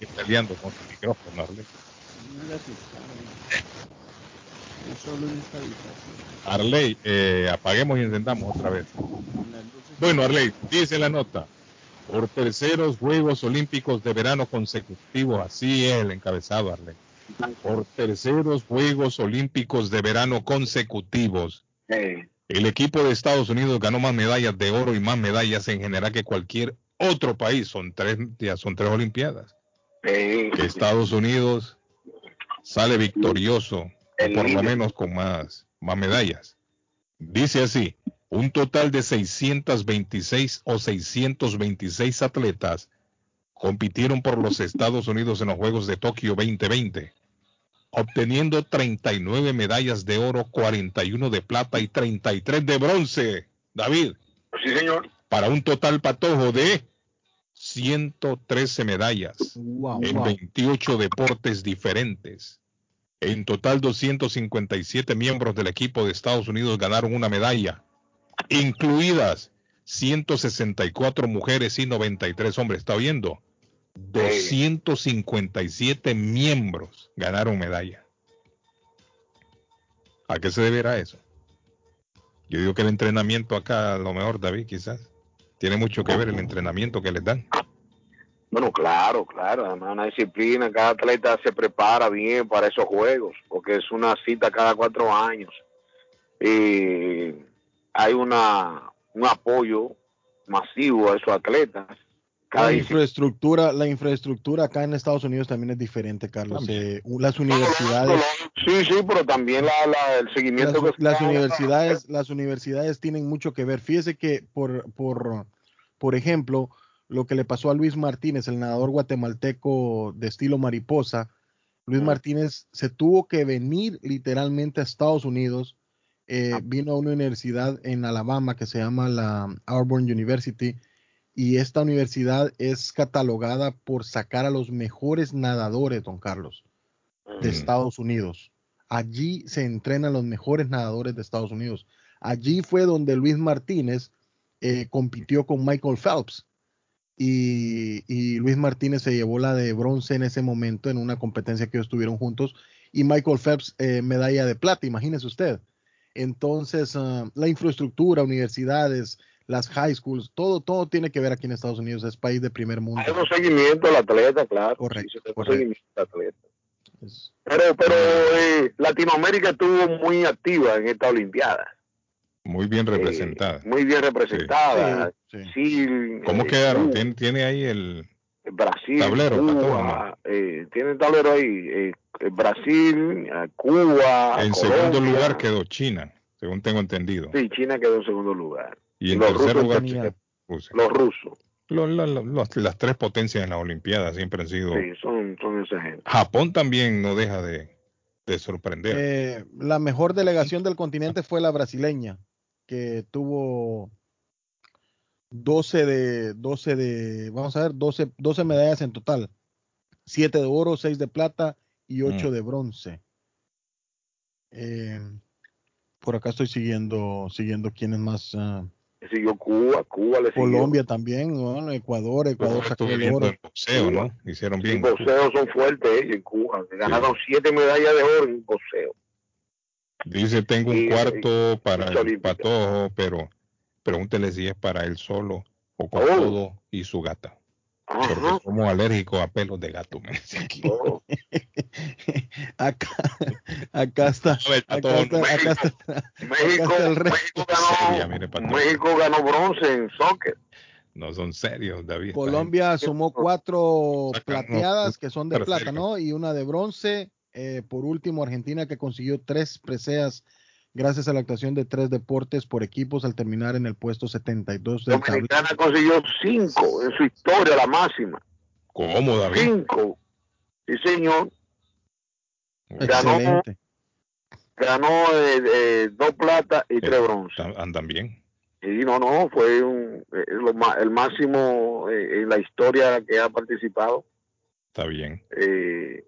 Está liando con su micrófono, Arley. Arley, eh, apaguemos y encendamos otra vez. Bueno, Arley, dice la nota. Por terceros Juegos Olímpicos de verano consecutivos, así es el encabezado, Arley. Por terceros Juegos Olímpicos de verano consecutivos. El equipo de Estados Unidos ganó más medallas de oro y más medallas en general que cualquier otro país. Son tres, ya son tres Olimpiadas. Estados Unidos sale victorioso, por lo menos con más, más medallas. Dice así, un total de 626 o 626 atletas compitieron por los Estados Unidos en los Juegos de Tokio 2020 obteniendo 39 medallas de oro, 41 de plata y 33 de bronce. David. Sí, señor. Para un total patojo de 113 medallas en 28 deportes diferentes. En total, 257 miembros del equipo de Estados Unidos ganaron una medalla, incluidas 164 mujeres y 93 hombres. ¿Está viendo? 257 miembros ganaron medalla. ¿A qué se deberá eso? Yo digo que el entrenamiento acá, a lo mejor, David, quizás, tiene mucho que ver el entrenamiento que les dan. Bueno, claro, claro, además una disciplina, cada atleta se prepara bien para esos juegos, porque es una cita cada cuatro años. Y hay una, un apoyo masivo a esos atletas la infraestructura, la infraestructura acá en Estados Unidos también es diferente, Carlos. Eh, las universidades. Sí, sí, pero también el seguimiento las, las universidades, las universidades tienen mucho que ver. Fíjese que por, por, por ejemplo, lo que le pasó a Luis Martínez, el nadador guatemalteco de estilo mariposa, Luis Martínez se tuvo que venir literalmente a Estados Unidos. Eh, ah. vino a una universidad en Alabama que se llama la Auburn University y esta universidad es catalogada por sacar a los mejores nadadores, don Carlos, de mm. Estados Unidos. Allí se entrenan los mejores nadadores de Estados Unidos. Allí fue donde Luis Martínez eh, compitió con Michael Phelps. Y, Luis Martínez se llevó la de bronce en ese momento en una competencia que ellos estuvieron juntos. Y Michael Phelps eh, medalla de plata, imagínese usted. Entonces, ah, la infraestructura, universidades, las high schools, todo, todo tiene que ver aquí en Estados Unidos, es país de primer mundo. Hay un seguimiento al atleta, claro. Correcto. Pero, pero eh, Latinoamérica estuvo muy activa en esta Olimpiada. Muy bien representada. muy bien representada. Sí. ¿Cómo eh, quedaron? ¿Tiene, ahí el Brasil, tablero? Cuba, eh, tiene el tablero ahí. Brasil, Cuba. En segundo lugar quedó China, según tengo entendido. Sí, China quedó en segundo lugar. Y en tercer lugar, los rusos. las tres potencias en las Olimpiadas siempre han sido. Sí, son, son esa gente. Japón también no deja de, sorprender. Eh, la mejor delegación del continente fue la brasileña, que tuvo 12 de, 12 de, vamos a ver, 12, 12 medallas en total. 7 de oro, 6 de plata y 8 mm. de bronce. Eh, por acá estoy siguiendo, siguiendo quiénes más. Uh, siguió Cuba, Cuba le Colombia también, ¿no? Ecuador, Ecuador sacó el oro. En boxeo, ¿no? Hicieron bien. En boxeo son fuertes ellos en Cuba. Ganaron siete medallas de oro en boxeo. Dice, tengo un cuarto para el patojo, pero pregúntele si es para él solo o con oh. todo y su gata. Porque como alérgico a pelos de gato, me dice aquí. Oh. acá, acá está. Acá está, acá está, México, el. México, ganó, México ganó bronce en soccer. No son serios, David. Colombia sumó cuatro plateadas que son de plata, ¿no? Y una de bronce. Eh, por último, Argentina que consiguió tres preseas gracias a la actuación de tres deportes por equipos al terminar en el puesto 72 del Dominicana consiguió cinco en su historia, la máxima. ¿Cómo, David? Cinco. Sí, señor. Ganó, ganó eh, eh, dos plata y tres bronce. Andan bien. Sí, no, no, fue un, eh, el máximo en la historia que ha participado. Está bien. Eh,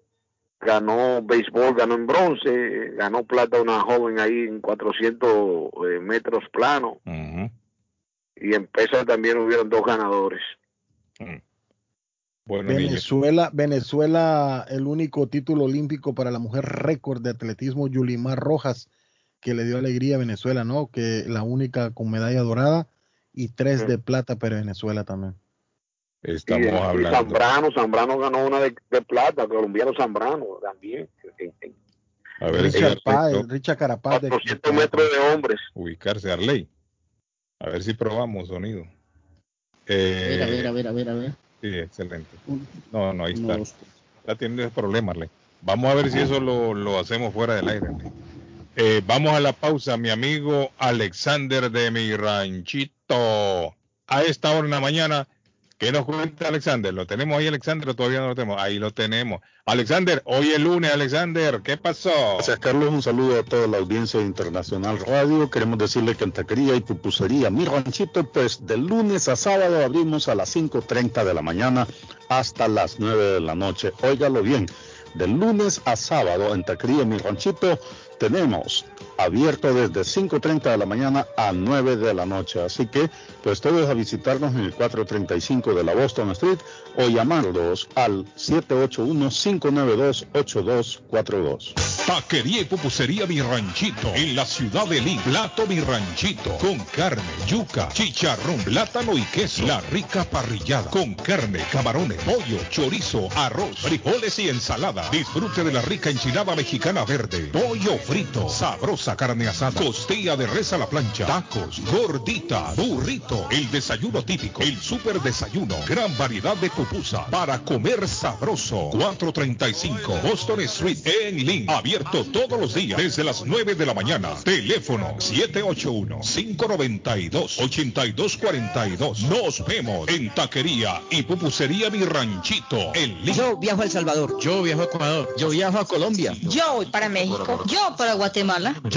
ganó béisbol, ganó en bronce, ganó plata una joven ahí en 400 eh, metros plano. Y en pesa también hubieron dos ganadores. Mm. Venezuela, Venezuela, el único título olímpico para la mujer récord de atletismo, Yulimar Rojas, que le dio alegría a Venezuela, ¿no? Que la única con medalla dorada y tres de plata para Venezuela también. Estamos hablando. Zambrano, Zambrano ganó una de, plata, colombiano Zambrano también. A ver, Richard, Páez, Richard Carapaz. 400 metros de hombres. Ubicarse, Arley. A ver si probamos sonido. Eh, a ver, a ver, a ver, a ver. Sí, excelente. No, no, ahí está. Está teniendo problemas, Arley. Vamos a ver si eso lo, lo hacemos fuera del aire. Eh, vamos a la pausa, mi amigo Alexander de mi ranchito. A esta hora en la mañana ¿Qué nos cuenta Alexander? ¿Lo tenemos ahí, Alexander, o todavía no lo tenemos? Ahí lo tenemos. Alexander, hoy es lunes, Alexander, ¿qué pasó? Gracias, Carlos. Un saludo a toda la audiencia de Internacional Radio. Queremos decirle que en taquería y pupusería Mi Ranchito, pues de lunes a sábado abrimos a las 5.30 de la mañana hasta las 9 de la noche. Óigalo bien, de lunes a sábado en taquería Mi Ranchito tenemos abierto desde 5.30 de la mañana a 9 de la noche. Así que, pues todos a visitarnos en el 435 de la Boston Street o llamarlos al 781-592-8242. Taquería y pupusería Mi Ranchito en la ciudad de Lima. Plato Mi Ranchito con carne, yuca, chicharrón, plátano y queso. La rica parrillada con carne, camarones, pollo, chorizo, arroz, frijoles y ensalada. Disfrute de la rica enchilada mexicana verde, pollo frito, sabrosa carne asada, costilla de res a la plancha, tacos, gordita, burrito, el desayuno típico, el super desayuno, gran variedad de pupusa para comer sabroso. 435 Boston Street en Link, abierto todos los días desde las 9 de la mañana. Teléfono 781-592-8242. Nos vemos en Taquería y Pupusería Mi Ranchito en Link. Yo viajo a El Salvador. Yo viajo a Ecuador. Yo viajo a Colombia. Yo voy para México. Yo para Guatemala. Yo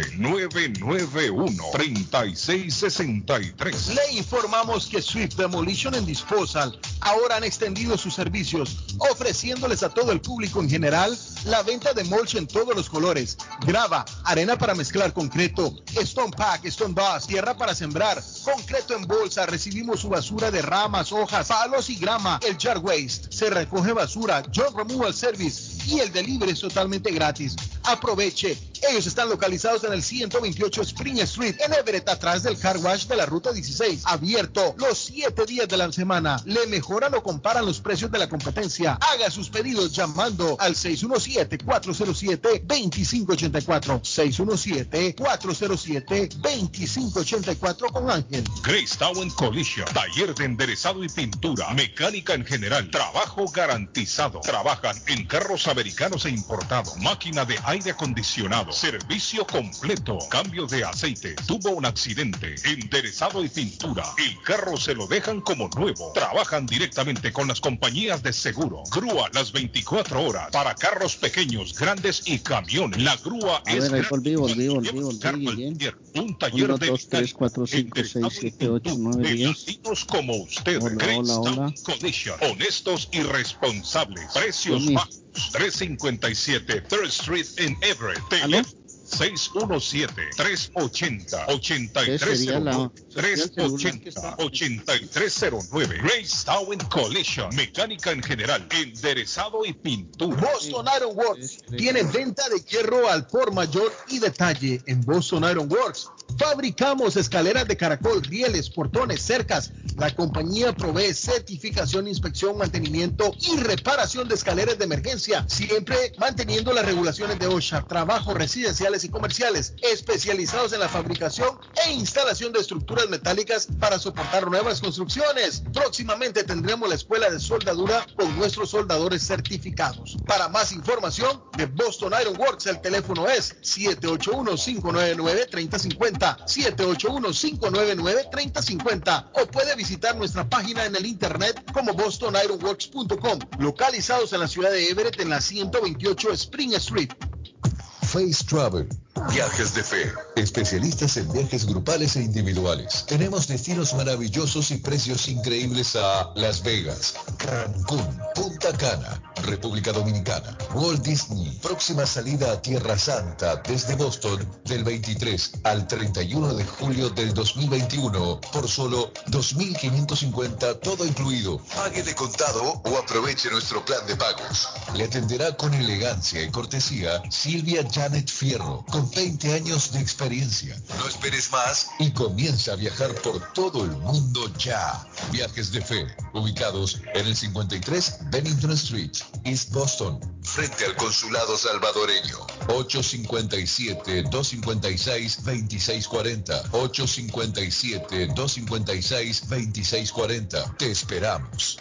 857-991-3663. Le informamos que Swift Demolition and Disposal ahora han extendido sus servicios, ofreciéndoles a todo el público en general la venta de mulch en todos los colores, grava, arena para mezclar concreto, stone pack, stone bus, tierra para sembrar, concreto en bolsa, recibimos su basura de ramas, hojas, palos y grama, el jar waste, se recoge basura, John Removal Service y el delivery es totalmente gratis. Aproveche, ellos están localizados en el 128 Spring Street, en Everett, atrás del car wash de la ruta 16, abierto los 7 días de la semana. Le mejoran o comparan los precios de la competencia. Haga sus pedidos llamando al 617-407-2584. 617-407-2584 con Ángel. Grace Town Collision, taller de enderezado y pintura, mecánica en general, trabajo garantizado. Trabajan en carros americanos e importados, máquina de aire acondicionado, servicio completo, cambio de aceite, tuvo un accidente, enderezado y pintura. El carro se lo dejan como nuevo. Trabajan directamente con las compañías de seguro. Grúa las 24 horas para carros pequeños, grandes y camiones. La grúa A es ver, gratis. volví, volví, volví. Un taller 1, de 2, 3, 4, 5, 6, 7, 8, 9, de 10. latinos como usted. Hola, hola, hola. Collision. Honestos y responsables. Precios bajos. 357 Third Street en Everett. ¿Aló? Teléfono 617-380-8309. sería la- sería el celular que 380-8309. Grace Town Collision. Mecánica en general. Enderezado y pintura. Boston Iron Works tiene venta de hierro al por mayor y detalle en Boston Iron Works. Fabricamos escaleras de caracol, rieles, portones, cercas. La compañía provee certificación, inspección, mantenimiento y reparación de escaleras de emergencia, siempre manteniendo las regulaciones de OSHA. Trabajos residenciales y comerciales especializados en la fabricación e instalación de estructuras metálicas para soportar nuevas construcciones. Próximamente tendremos la escuela de soldadura con nuestros soldadores certificados. Para más información de Boston Iron Works, el teléfono es 781-599-3050, 781-599-3050 o puede visitar nuestra página en el internet como bostonironworks.com, localizados en la ciudad de Everett en la 128 Spring Street. Face Travel. Viajes de fe. Especialistas en viajes grupales e individuales. Tenemos destinos maravillosos y precios increíbles a Las Vegas, Cancún, Punta Cana, República Dominicana, Walt Disney. Próxima salida a Tierra Santa desde Boston del 23 al 31 de julio del 2021 por solo 2.550 todo incluido. Pague de contado o aproveche nuestro plan de pagos. Le atenderá con elegancia y cortesía Silvia Janet Fierro, con 20 años de experiencia. No esperes más y comienza a viajar por todo el mundo ya. Viajes de fe, ubicados en el 53 Bennington Street, East Boston, frente al consulado salvadoreño. 857-256-2640. 857-256-2640. Te esperamos.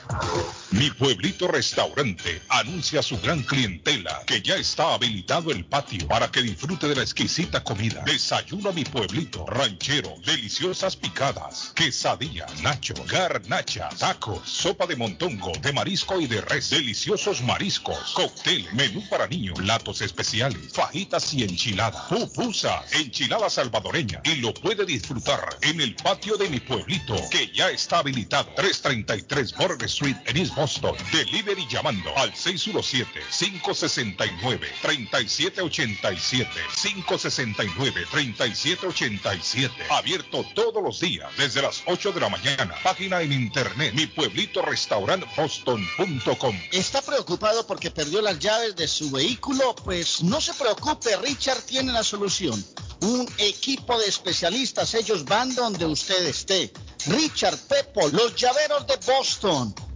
Mi pueblito restaurante anuncia a su gran clientela que ya está habilitado el patio para que disfrute de la exquisita comida. Desayuno a mi pueblito ranchero, deliciosas picadas, quesadilla, nacho, garnacha, taco, arroz, sopa de montongo, de marisco y de res, deliciosos mariscos, cóctel, menú para niños, platos especiales, fajitas y enchiladas, pupusa, enchilada salvadoreña y lo puede disfrutar en el patio de mi pueblito que ya está habilitado 333 Border Street en East Boston. Delivery llamando al 617-569-3787. 569-3787. Abierto todos los días desde las 8 de la mañana. Página en internet mi pueblito boston.com. ¿Está preocupado porque perdió las llaves de su vehículo? Pues no se preocupe, Richard tiene la solución. Un equipo de especialistas, ellos van donde usted esté. Richard Pepo, los llaveros de Boston.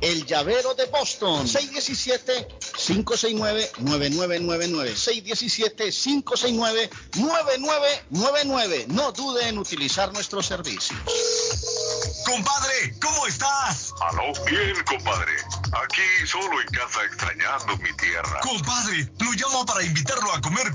el llavero de Boston. 617-569-9999. 617-569-9999. No dude en utilizar nuestros servicios. Compadre, ¿cómo estás? Aló, bien, compadre. Aquí solo en casa extrañando mi tierra. Compadre, lo llamo para invitarlo a comer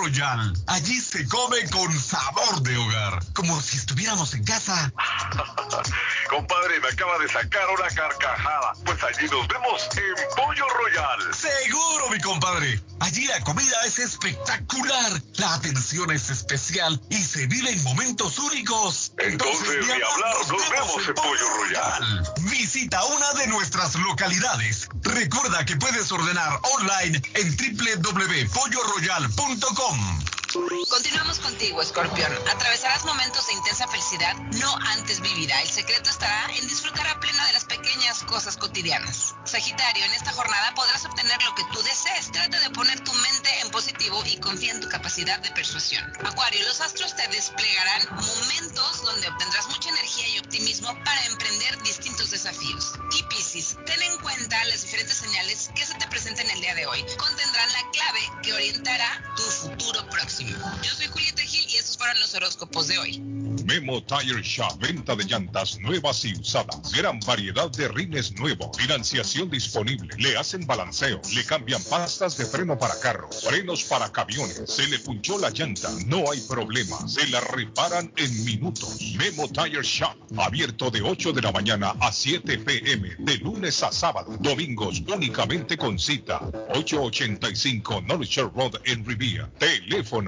royal. Allí se come con sabor de hogar, como si estuviéramos en casa. compadre, me acaba de sacar una carcajada. Pues allí nos vemos en Pollo Royal. Seguro, mi compadre. Allí la comida es espectacular, la atención es especial y se viven momentos únicos. Entonces, ni hablar, nos, vemos en Pollo Royal. Visita una de nuestras localidades. Recuerda que puedes ordenar online en www.polloroyal.com. com. Continuamos contigo, Escorpión. Atravesarás momentos de intensa felicidad no antes vivida. El secreto estará en disfrutar a pleno de las pequeñas cosas cotidianas. Sagitario, en esta jornada podrás obtener lo que tú desees. Trata de poner tu mente en positivo y confía en tu capacidad de persuasión. Acuario, los astros te desplegarán momentos donde obtendrás mucha energía y optimismo para emprender distintos desafíos. Y Piscis, ten en cuenta las diferentes señales que se te presentan el día de hoy. Contendrán la clave que orientará tu futuro próximo. Yo soy Julieta Gil y estos fueron los horóscopos de hoy. Memo Tire Shop, venta de llantas nuevas y usadas. Gran variedad de rines nuevos. Financiación disponible. Le hacen balanceo. Le cambian pastas de freno para carros. Frenos para camiones. Se le punchó la llanta. No hay problema. Se la reparan en minutos. Memo Tire Shop. Abierto de 8 de la mañana a 7 pm. De lunes a sábado. Domingos únicamente con cita. 885 North Road en Riviera. Teléfono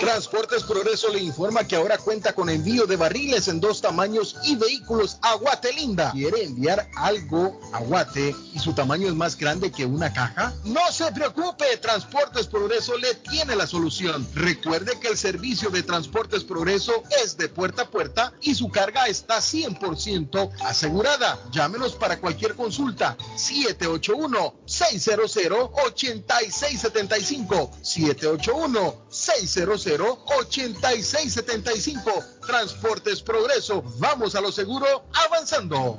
Transportes Progreso le informa que ahora cuenta con envío de barriles en dos tamaños y vehículos a Guatelinda. ¿Quiere enviar algo a Guate y su tamaño es más grande que una caja? No se preocupe, Transportes Progreso le tiene la solución. Recuerde que el servicio de Transportes Progreso es de puerta a puerta y su carga está 100% asegurada. Llámenos para cualquier consulta. 781-600-8675. 781-600. 8675 Transportes Progreso. Vamos a lo seguro avanzando.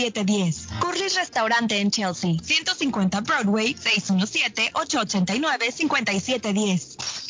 617-889-5710. Curly's Restaurante en Chelsea, 150 Broadway, 617-889-5710.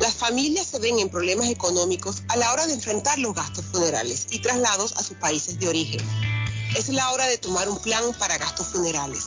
Las familias se ven en problemas económicos a la hora de enfrentar los gastos funerales y traslados a sus países de origen. Es la hora de tomar un plan para gastos funerales.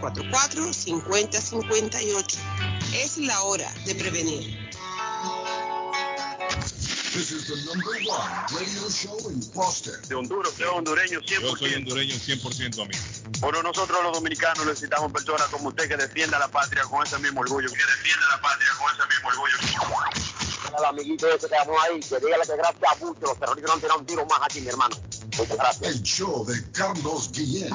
617-744-5058. Es la hora de prevenir. This is the number one radio show in Boston. De Honduras, de hondureño 100%. Yo soy hondureño 100% amigo. Bueno, nosotros los dominicanos necesitamos personas como usted que defienda la patria con ese mismo orgullo. Que defienda la patria con ese mismo orgullo. Al amiguito ese que llamó ahí, que dígale que gracias a mucho los terroristas no han tirado un tiro más aquí, mi hermano. Muchas gracias. El show de Carlos Guillén.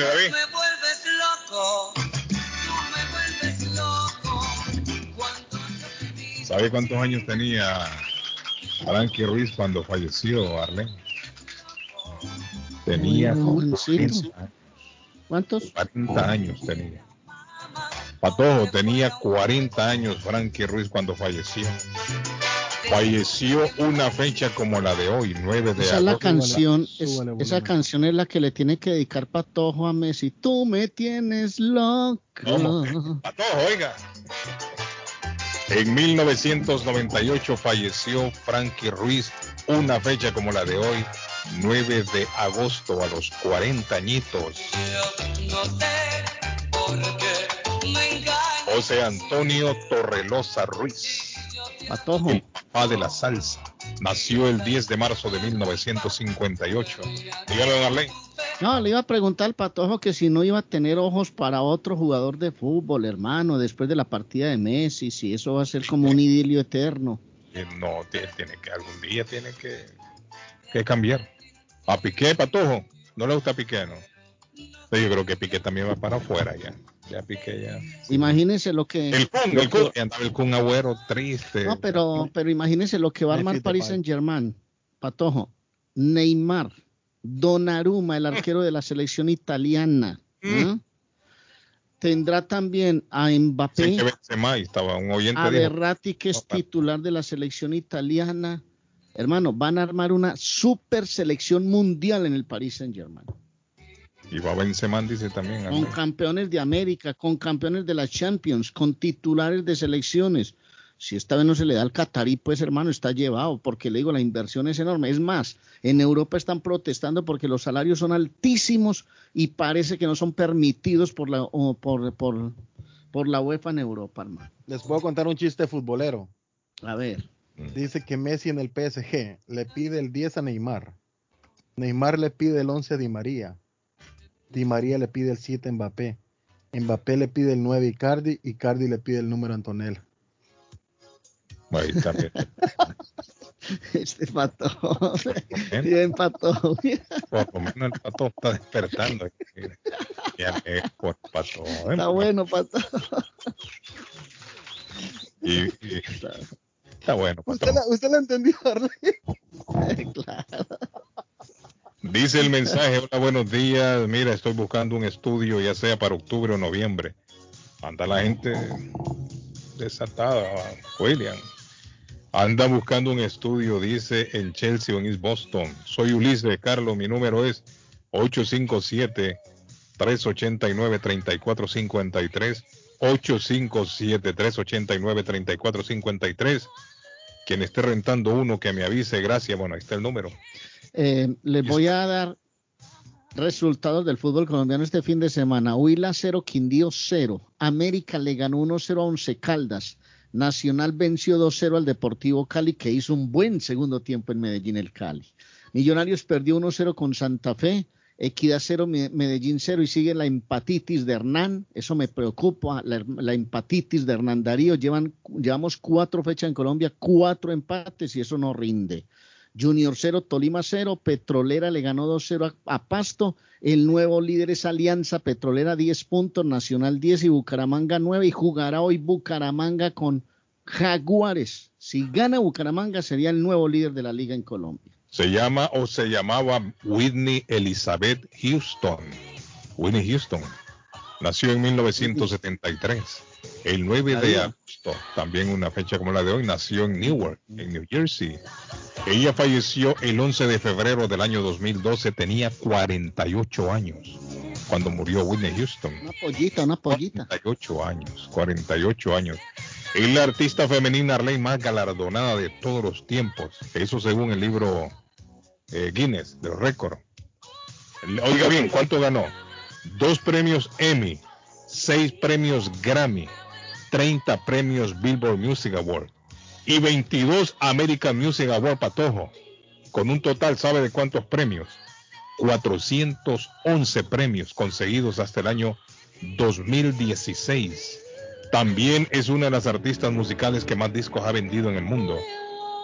dice David? Me vuelves loco. Tú me vuelves loco. ¿Sabe cuántos años tenía Frankie Ruiz cuando falleció, Arlen? Tenía Muy 40, jovencito. ¿Cuántos? 40 años tenía. Patojo tenía 40 años Frankie Ruiz cuando falleció. Falleció una fecha como la de hoy, 9 de Esa es la agosto. canción, es- esa canción es la que le tiene que dedicar Patojo a Messi. Tú me tienes loco. Patojo, oiga. En 1998 falleció Frankie Ruiz, una fecha como la de hoy, 9 de agosto, a los 40 añitos. No sé por qué me engañas. José Antonio Torrelosa Ruiz, Patojo. el papá de la salsa, nació el 10 de marzo de 1958. Dígame, don Arley. No, le iba a preguntar al Patojo que si no iba a tener ojos para otro jugador de fútbol, hermano, después de la partida de Messi, si eso va a ser como un idilio eterno. Eh, No, tie- tiene que algún día tiene que, que cambiar. A Piqué, Patojo, no le gusta Piqué, ¿no? Yo creo que Piqué también va para afuera ya. Ya Piqué ya. Imagínense lo que... El Kun, el que- Kun, y andaba el Kun Agüero triste. No, pero, pero imagínense lo que va a armar Paris. Saint Germain. Patojo, Neymar, Donnarumma, el arquero de la selección italiana. ¿ah? Tendrá también a Mbappé, Sí, que Benzema, y estaba un oyente a dijo, Berratti, que es titular de la selección italiana. Hermano, van a armar una super selección mundial en el Paris Saint Germain. Y va Benzema dice también. Con campeones de América, con campeones de la Champions, con titulares de selecciones. Si esta vez no se le da al Catarí, pues hermano, está llevado, porque le digo, la inversión es enorme. Es más, en Europa están protestando porque los salarios son altísimos y parece que no son permitidos por la, o por, por, por la UEFA en Europa, hermano. Les puedo contar un chiste futbolero. A ver. Dice que Messi en el PSG le pide el 10 a Neymar. Neymar le pide el 11 a Di María. Di María le pide el 7 a Mbappé. Mbappé le pide el 9 a Icardi, Icardi le pide el número a Antonella. Ahí está bien. Este pato. Bien, pato. Por lo menos el pato está despertando. Ya me por pato. ¿eh? Está bueno, pato. Y, y- está bueno, pato. ¿Usted la, usted la entendió, Arley? claro. Dice el mensaje, hola, buenos días. Mira, estoy buscando un estudio, ya sea para octubre o noviembre. Anda la gente desatada, William. Anda buscando un estudio, dice en Chelsea en East Boston. Soy Ulises Carlos, mi número es 857-389-3453. 857-389-3453. Quien esté rentando uno que me avise, gracias. Bueno, ahí está el número. Eh, les voy a dar resultados del fútbol colombiano este fin de semana. Huila 0, Quindío 0. América le ganó 1-0 a Once Caldas. Nacional venció 2-0 al Deportivo Cali, que hizo un buen segundo tiempo en Medellín el Cali. Millonarios perdió 1-0 con Santa Fe. Equidad 0, Me- Medellín 0 y sigue la empatitis de Hernán. Eso me preocupa, la, la empatitis de Hernán Darío. Llevan, llevamos cuatro fechas en Colombia, cuatro empates y eso no rinde. Junior 0, Tolima 0, Petrolera le ganó 2-0 a, a Pasto, el nuevo líder es Alianza Petrolera 10 puntos, Nacional 10 y Bucaramanga 9 y jugará hoy Bucaramanga con Jaguares. Si gana Bucaramanga sería el nuevo líder de la liga en Colombia. Se llama o se llamaba Whitney Elizabeth Houston. Whitney Houston. Nació en 1973. El 9 de agosto, también una fecha como la de hoy, nació en Newark, en New Jersey. Ella falleció el 11 de febrero del año 2012, tenía 48 años cuando murió Whitney Houston. Una pollita, una pollita. 48 años, 48 años. Es la artista femenina Arley más galardonada de todos los tiempos. Eso según el libro eh, Guinness de récord. Oiga bien, ¿cuánto ganó? Dos premios Emmy, seis premios Grammy, 30 premios Billboard Music Award y 22 American Music Award Patojo. Con un total, ¿sabe de cuántos premios? 411 premios conseguidos hasta el año 2016. También es una de las artistas musicales que más discos ha vendido en el mundo.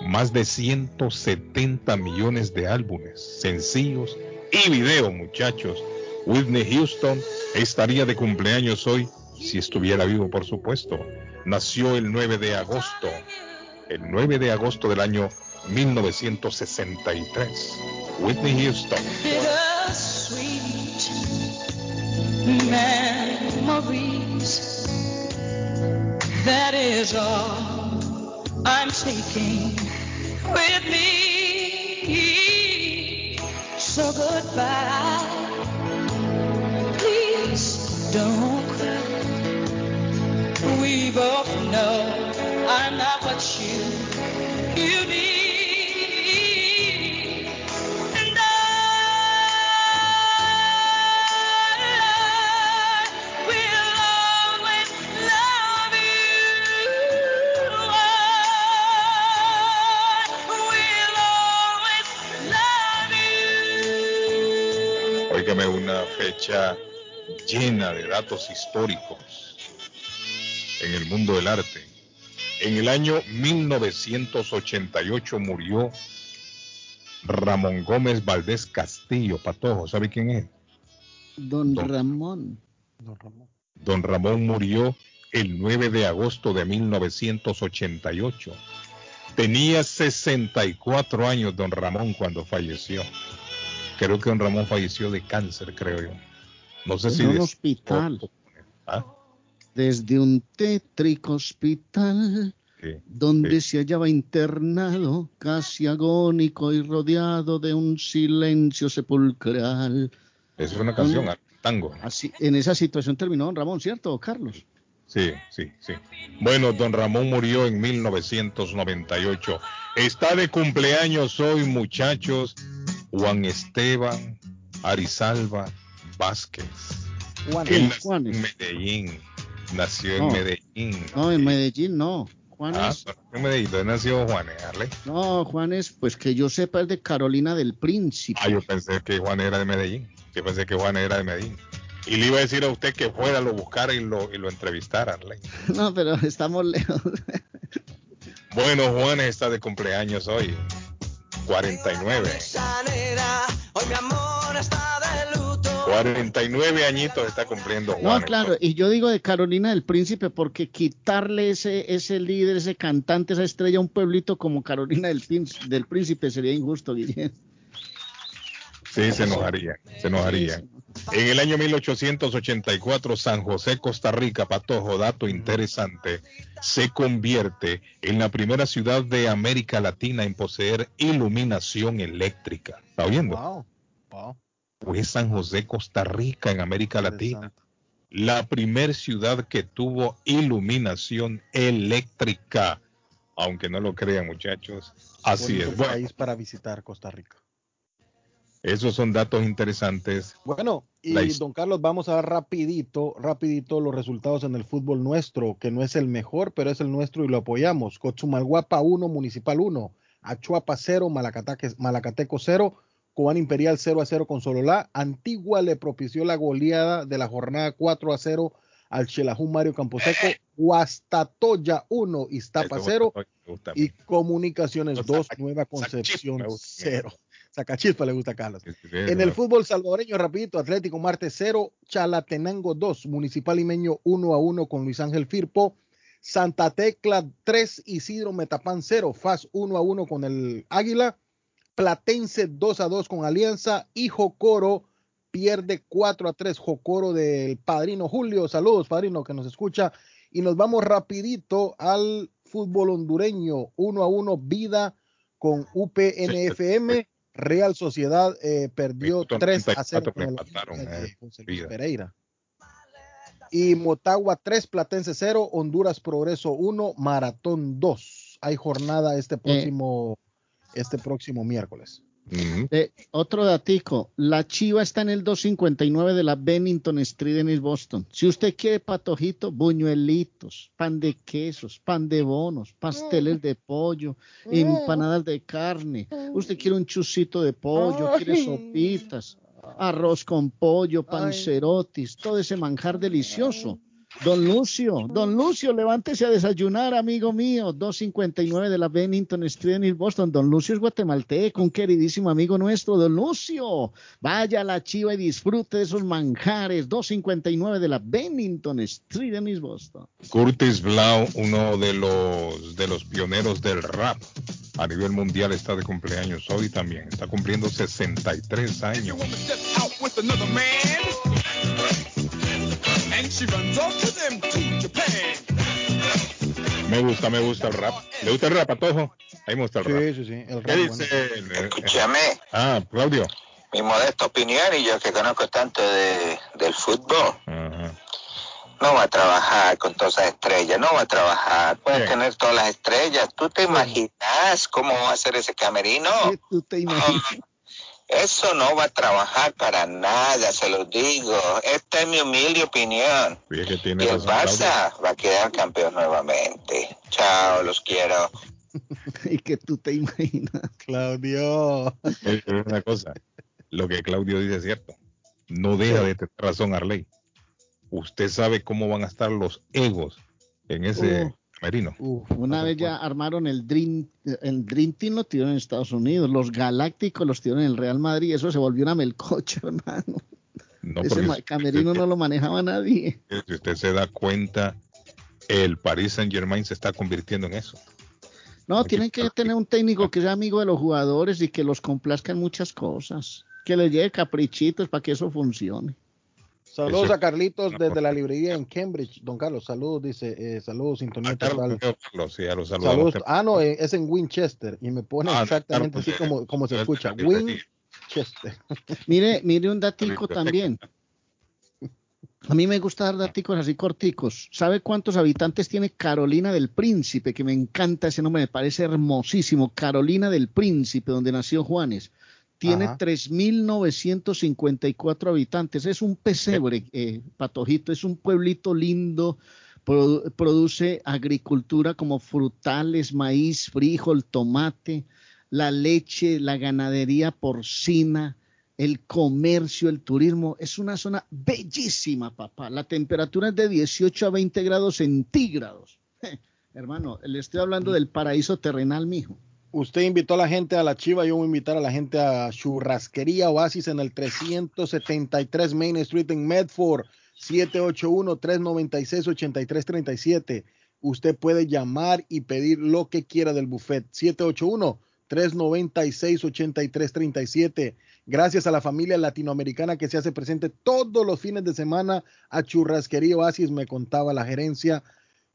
Más de 170 millones de álbumes, sencillos y videos, muchachos. Whitney Houston estaría de cumpleaños hoy, si estuviera vivo, por supuesto. Nació el 9 de agosto, el 9 de agosto del año 1963. Whitney Houston. That is all I'm taking with. So goodbye. Both know I'm not what you you need. Una fecha llena de datos históricos en el mundo del arte. En el año 1988 murió Ramón Gómez Valdés Castillo, Patojo, ¿sabe quién es? Don Ramón. Don Ramón murió el 9 de agosto de 1988. Tenía 64 años don Ramón cuando falleció. Creo que don Ramón falleció de cáncer, creo yo. No sé si En un de- hospital. ¿Ah? Desde un tétrico hospital donde se hallaba internado, casi agónico y rodeado de un silencio sepulcral. Es una canción, tango. Así, en esa situación terminó don Ramón, ¿cierto, Carlos? Sí, sí, sí. Bueno, don Ramón murió en 1998. Está de cumpleaños hoy, muchachos, Juan Esteban Arizalva Vázquez. Juan- en Medellín. Nació No. en Medellín. No, en Medellín no. Ah, Juanes, en Medellín. ¿Dónde nació Juanes, Arley? no, Juanes, pues que yo sepa es de Carolina del Príncipe. Ah, yo pensé que Juan era de Medellín. Yo pensé que Juan era de Medellín. Y le iba a decir a usted que fuera, lo buscara y lo, y lo entrevistara, Arley. No, pero estamos lejos. Bueno, Juanes está de cumpleaños hoy. 49. Hoy mi amor está. 49 añitos está cumpliendo Juanes. No, claro, y yo digo de Carolina del Príncipe porque quitarle ese, ese líder, ese cantante, esa estrella a un pueblito como Carolina del, del Príncipe sería injusto, Guillén. Sí, se enojaría, se enojaría. En el año 1884, San José, Costa Rica, Patojo, dato interesante, se convierte en la primera ciudad de América Latina en poseer iluminación eléctrica. ¿Está oyendo? Wow. Wow. Fue San José, Costa Rica, en América Latina. La primer ciudad que tuvo iluminación eléctrica. Aunque no lo crean, muchachos. Así es. Bueno, país para visitar Costa Rica. esos son datos interesantes. Bueno, y don Carlos, vamos a dar rapidito, rapidito los resultados en el fútbol nuestro, que no es el mejor, pero es el nuestro y lo apoyamos. Cochumalguapa 1, Municipal 1, Achuapa 0, Malacateque- Malacateco 0, Cobán Imperial 0 a 0 con Sololá. Antigua le propició la goleada de la jornada 4 a 0 al Chelajú Mario Camposeco. Guastatoya 1, Iztapa Eso 0 me gusta a mí. y Comunicaciones Los 2, saca- Nueva Concepción me gusta. 0. Sacachispa le gusta a Carlos. En el fútbol salvadoreño, rapidito, Atlético Marte 0, Chalatenango 2, Municipal Limeño 1 a 1 con Luis Ángel Firpo, Santa Tecla 3, Isidro Metapán 0, FAS 1 a 1 con el Águila, Platense 2 a 2 con Alianza y Jocoro pierde 4 a 3, Jocoro del Padrino Julio, saludos Padrino que nos escucha y nos vamos rapidito al fútbol hondureño 1 a 1 Vida con UPNFM. Real Sociedad eh, perdió Minuto 3 a 0 94 con el eh, José Luis Vida. Pereira. Y Motagua 3, Platense 0, Honduras Progreso 1, Maratón 2. Hay jornada este próximo, este próximo miércoles. Eh, otro datico, la Chiva está en el 259 de la Bennington Street en East Boston. Si usted quiere patojito, buñuelitos, pan de quesos, pan de bonos, pasteles de pollo, empanadas de carne. Usted quiere un chucito de pollo, quiere sopitas, arroz con pollo, pancerotis, todo ese manjar delicioso. Don Lucio, don Lucio, levántese a desayunar, amigo mío. 259 de la Bennington Street en East Boston. Don Lucio es guatemalteco, un queridísimo amigo nuestro. Don Lucio, vaya a la chiva y disfrute de esos manjares. 259 de la Bennington Street en East Boston. Curtis Blau, uno de los de los pioneros del rap a nivel mundial, está de cumpleaños hoy también. Está cumpliendo 63 años. She runs off to them to Japan. Me gusta, me gusta el rap. ¿Le gusta el rap, Patojo? Ahí me gusta el rap. Sí, sí, sí. El ¿Qué dice? el- el- Escúchame, Ah, Claudio. mi modesta opinión y yo que conozco tanto de, del fútbol, no va a trabajar con todas esas estrellas, no va a trabajar, puede Bien. tener todas las estrellas. ¿Tú te imaginas cómo va a ser ese camerino? ¿Tú te imaginas? Eso no va a trabajar para nada, se lo digo. Esta es mi humilde opinión. Que tiene Y el. Barça va a quedar campeón nuevamente. Chao, los quiero. y que tú te imaginas. Claudio. Es una cosa. Lo que Claudio dice es cierto. No deja de tener razón, Arley. Usted sabe cómo van a estar los egos en ese Uh. Camerino. Una vez ya armaron el Dream, el Dream Team lo tiraron en Estados Unidos, los Galácticos los tiraron en el Real Madrid, eso se volvió una melcocha, hermano. No, Ese camerino no lo manejaba nadie. Si usted se da cuenta, el Paris Saint Germain se está convirtiendo en eso. No, tienen que tener un técnico que sea amigo de los jugadores y que los complazca en muchas cosas, que les lleve caprichitos para que eso funcione. Saludos Eso- a Carlitos desde la librería en Cambridge. Don Carlos, saludos, dice, eh, saludos, sintonía total. Carlos, sí, saludamos. Saludos. Ah, no, eh, es en Winchester y me pone Ah, exactamente Carlos, así eh, como, como se de escucha. Winchester. Mire, mire un datico también. A mí me gusta dar daticos así corticos. ¿Sabe cuántos habitantes tiene Carolina del Príncipe? Que me encanta ese nombre, me parece hermosísimo. Carolina del Príncipe, donde nació Juanes. Tiene Ajá. 3.954 habitantes. Es un pesebre, eh, Patojito. Es un pueblito lindo. Produ- produce agricultura como frutales, maíz, frijol, tomate, la leche, la ganadería porcina, el comercio, el turismo. Es una zona bellísima, papá. La temperatura es de 18 a 20 grados centígrados. hermano, le estoy hablando del paraíso terrenal, mijo. Usted invitó a la gente a la Chiva, yo voy a invitar a la gente a Churrasquería Oasis en el 373 Main Street en Medford, 781-396-8337. Usted puede llamar y pedir lo que quiera del buffet. 781-396-8337. Gracias a la familia latinoamericana que se hace presente todos los fines de semana a Churrasquería Oasis, me contaba la gerencia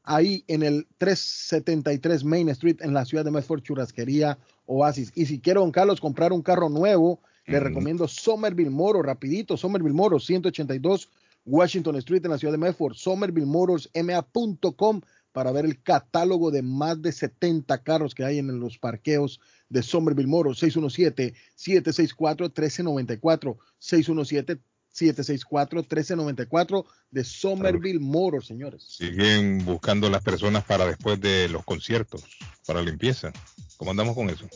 ahí en el 373 Main Street en la ciudad de Medford, Churrasquería Oasis. Y si quiere, don Carlos, comprar un carro nuevo, le recomiendo Somerville Moro, rapidito, Somerville Moro, 182 Washington Street en la ciudad de Medford, somervillemotorsma.com para ver el catálogo de más de 70 carros que hay en los parqueos de Somerville Motors, 617-764-1394, 617 764-1394 de Somerville Motors, señores. Siguen buscando las personas para después de los conciertos, para limpieza. ¿Cómo andamos con eso?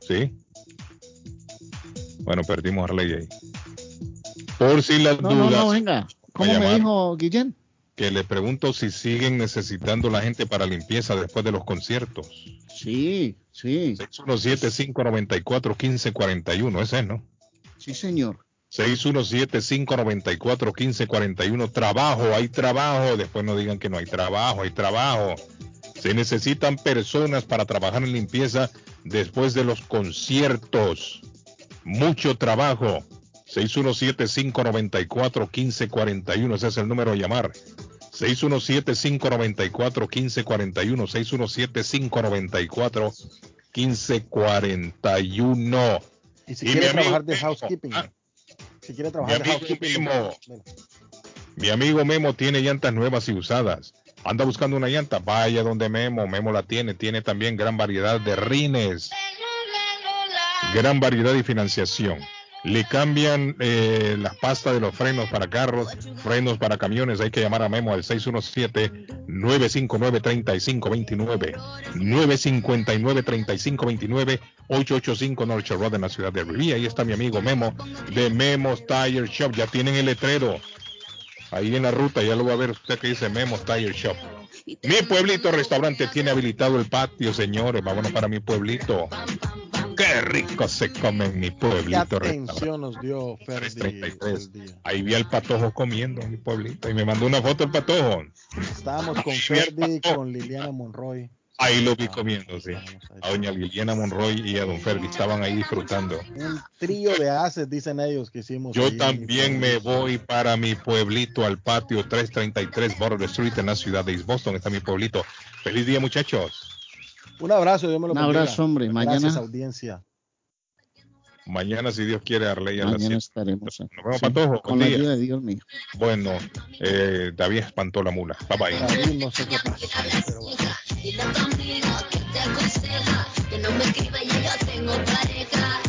¿Sí? Bueno, perdimos a Arley ahí. Por si las no, dudas. No, no, venga. ¿Cómo me dijo Guillén? Que le pregunto si siguen necesitando la gente para limpieza después de los conciertos. Sí, sí. 617-594-1541, ese es, ¿no? Sí, señor. 617-594-1541. Trabajo, hay trabajo. Después no digan que no hay trabajo, hay trabajo. Se necesitan personas para trabajar en limpieza después de los conciertos. Mucho trabajo. 617-594-1541. Ese es el número a llamar. 617-594-1541. 617-594-1541. Y si quiere trabajar de housekeeping. Ah, si quiere trabajar mi, amigo Memo, mi amigo Memo tiene llantas nuevas y usadas. Anda buscando una llanta, vaya donde Memo, Memo la tiene, tiene también gran variedad de rines, gran variedad y financiación. Le cambian eh, las pastas de los frenos para carros, frenos para camiones. Hay que llamar a Memo al 617-959-3529, 959-3529, 885 North Road en la ciudad de Rivia. Ahí está mi amigo Memo de Memo's Tire Shop. Ya tienen el letrero. Ahí en la ruta ya lo va a ver usted que dice Memo's Tire Shop. Mi pueblito restaurante tiene habilitado el patio, señores. Vámonos para mi pueblito. Qué rico se come en mi pueblito. Qué atención nos dio Ferdi. Ahí vi al patojo comiendo en mi pueblito y me mandó una foto el patojo. Estábamos con Ferdi, con Liliana Monroy. Ahí lo vi comiendo, sí. A doña Liliana Monroy y a don Ferdi estaban ahí disfrutando. Un trío de haces, dicen ellos, que hicimos. Yo también me voy para mi pueblito, al patio 333 Border Street en la ciudad de East Boston. Está mi pueblito. Feliz día, muchachos. Un abrazo, Dios me lo Un abrazo, hombre. Gracias, Mañana. audiencia. Mañana, si Dios quiere, Arley a las Mañana 7. estaremos. Nos vemos, sí, Patojo. con la día. ayuda de Dios mío. Bueno, eh, David espantó la mula. Bye bye. David, no sé qué pasa. Pero bueno. No me tengo pareja.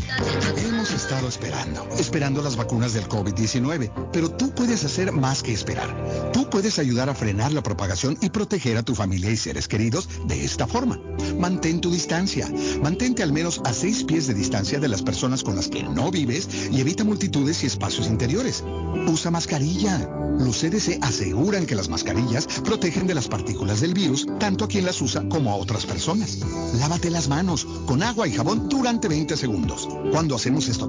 Estado esperando, esperando las vacunas del COVID-19, pero tú puedes hacer más que esperar. Tú puedes ayudar a frenar la propagación y proteger a tu familia y seres queridos de esta forma. Mantén tu distancia. Mantente al menos a seis pies de distancia de las personas con las que no vives y evita multitudes y espacios interiores. Usa mascarilla. Los CDC aseguran que las mascarillas protegen de las partículas del virus tanto a quien las usa como a otras personas. Lávate las manos con agua y jabón durante 20 segundos. Cuando hacemos esto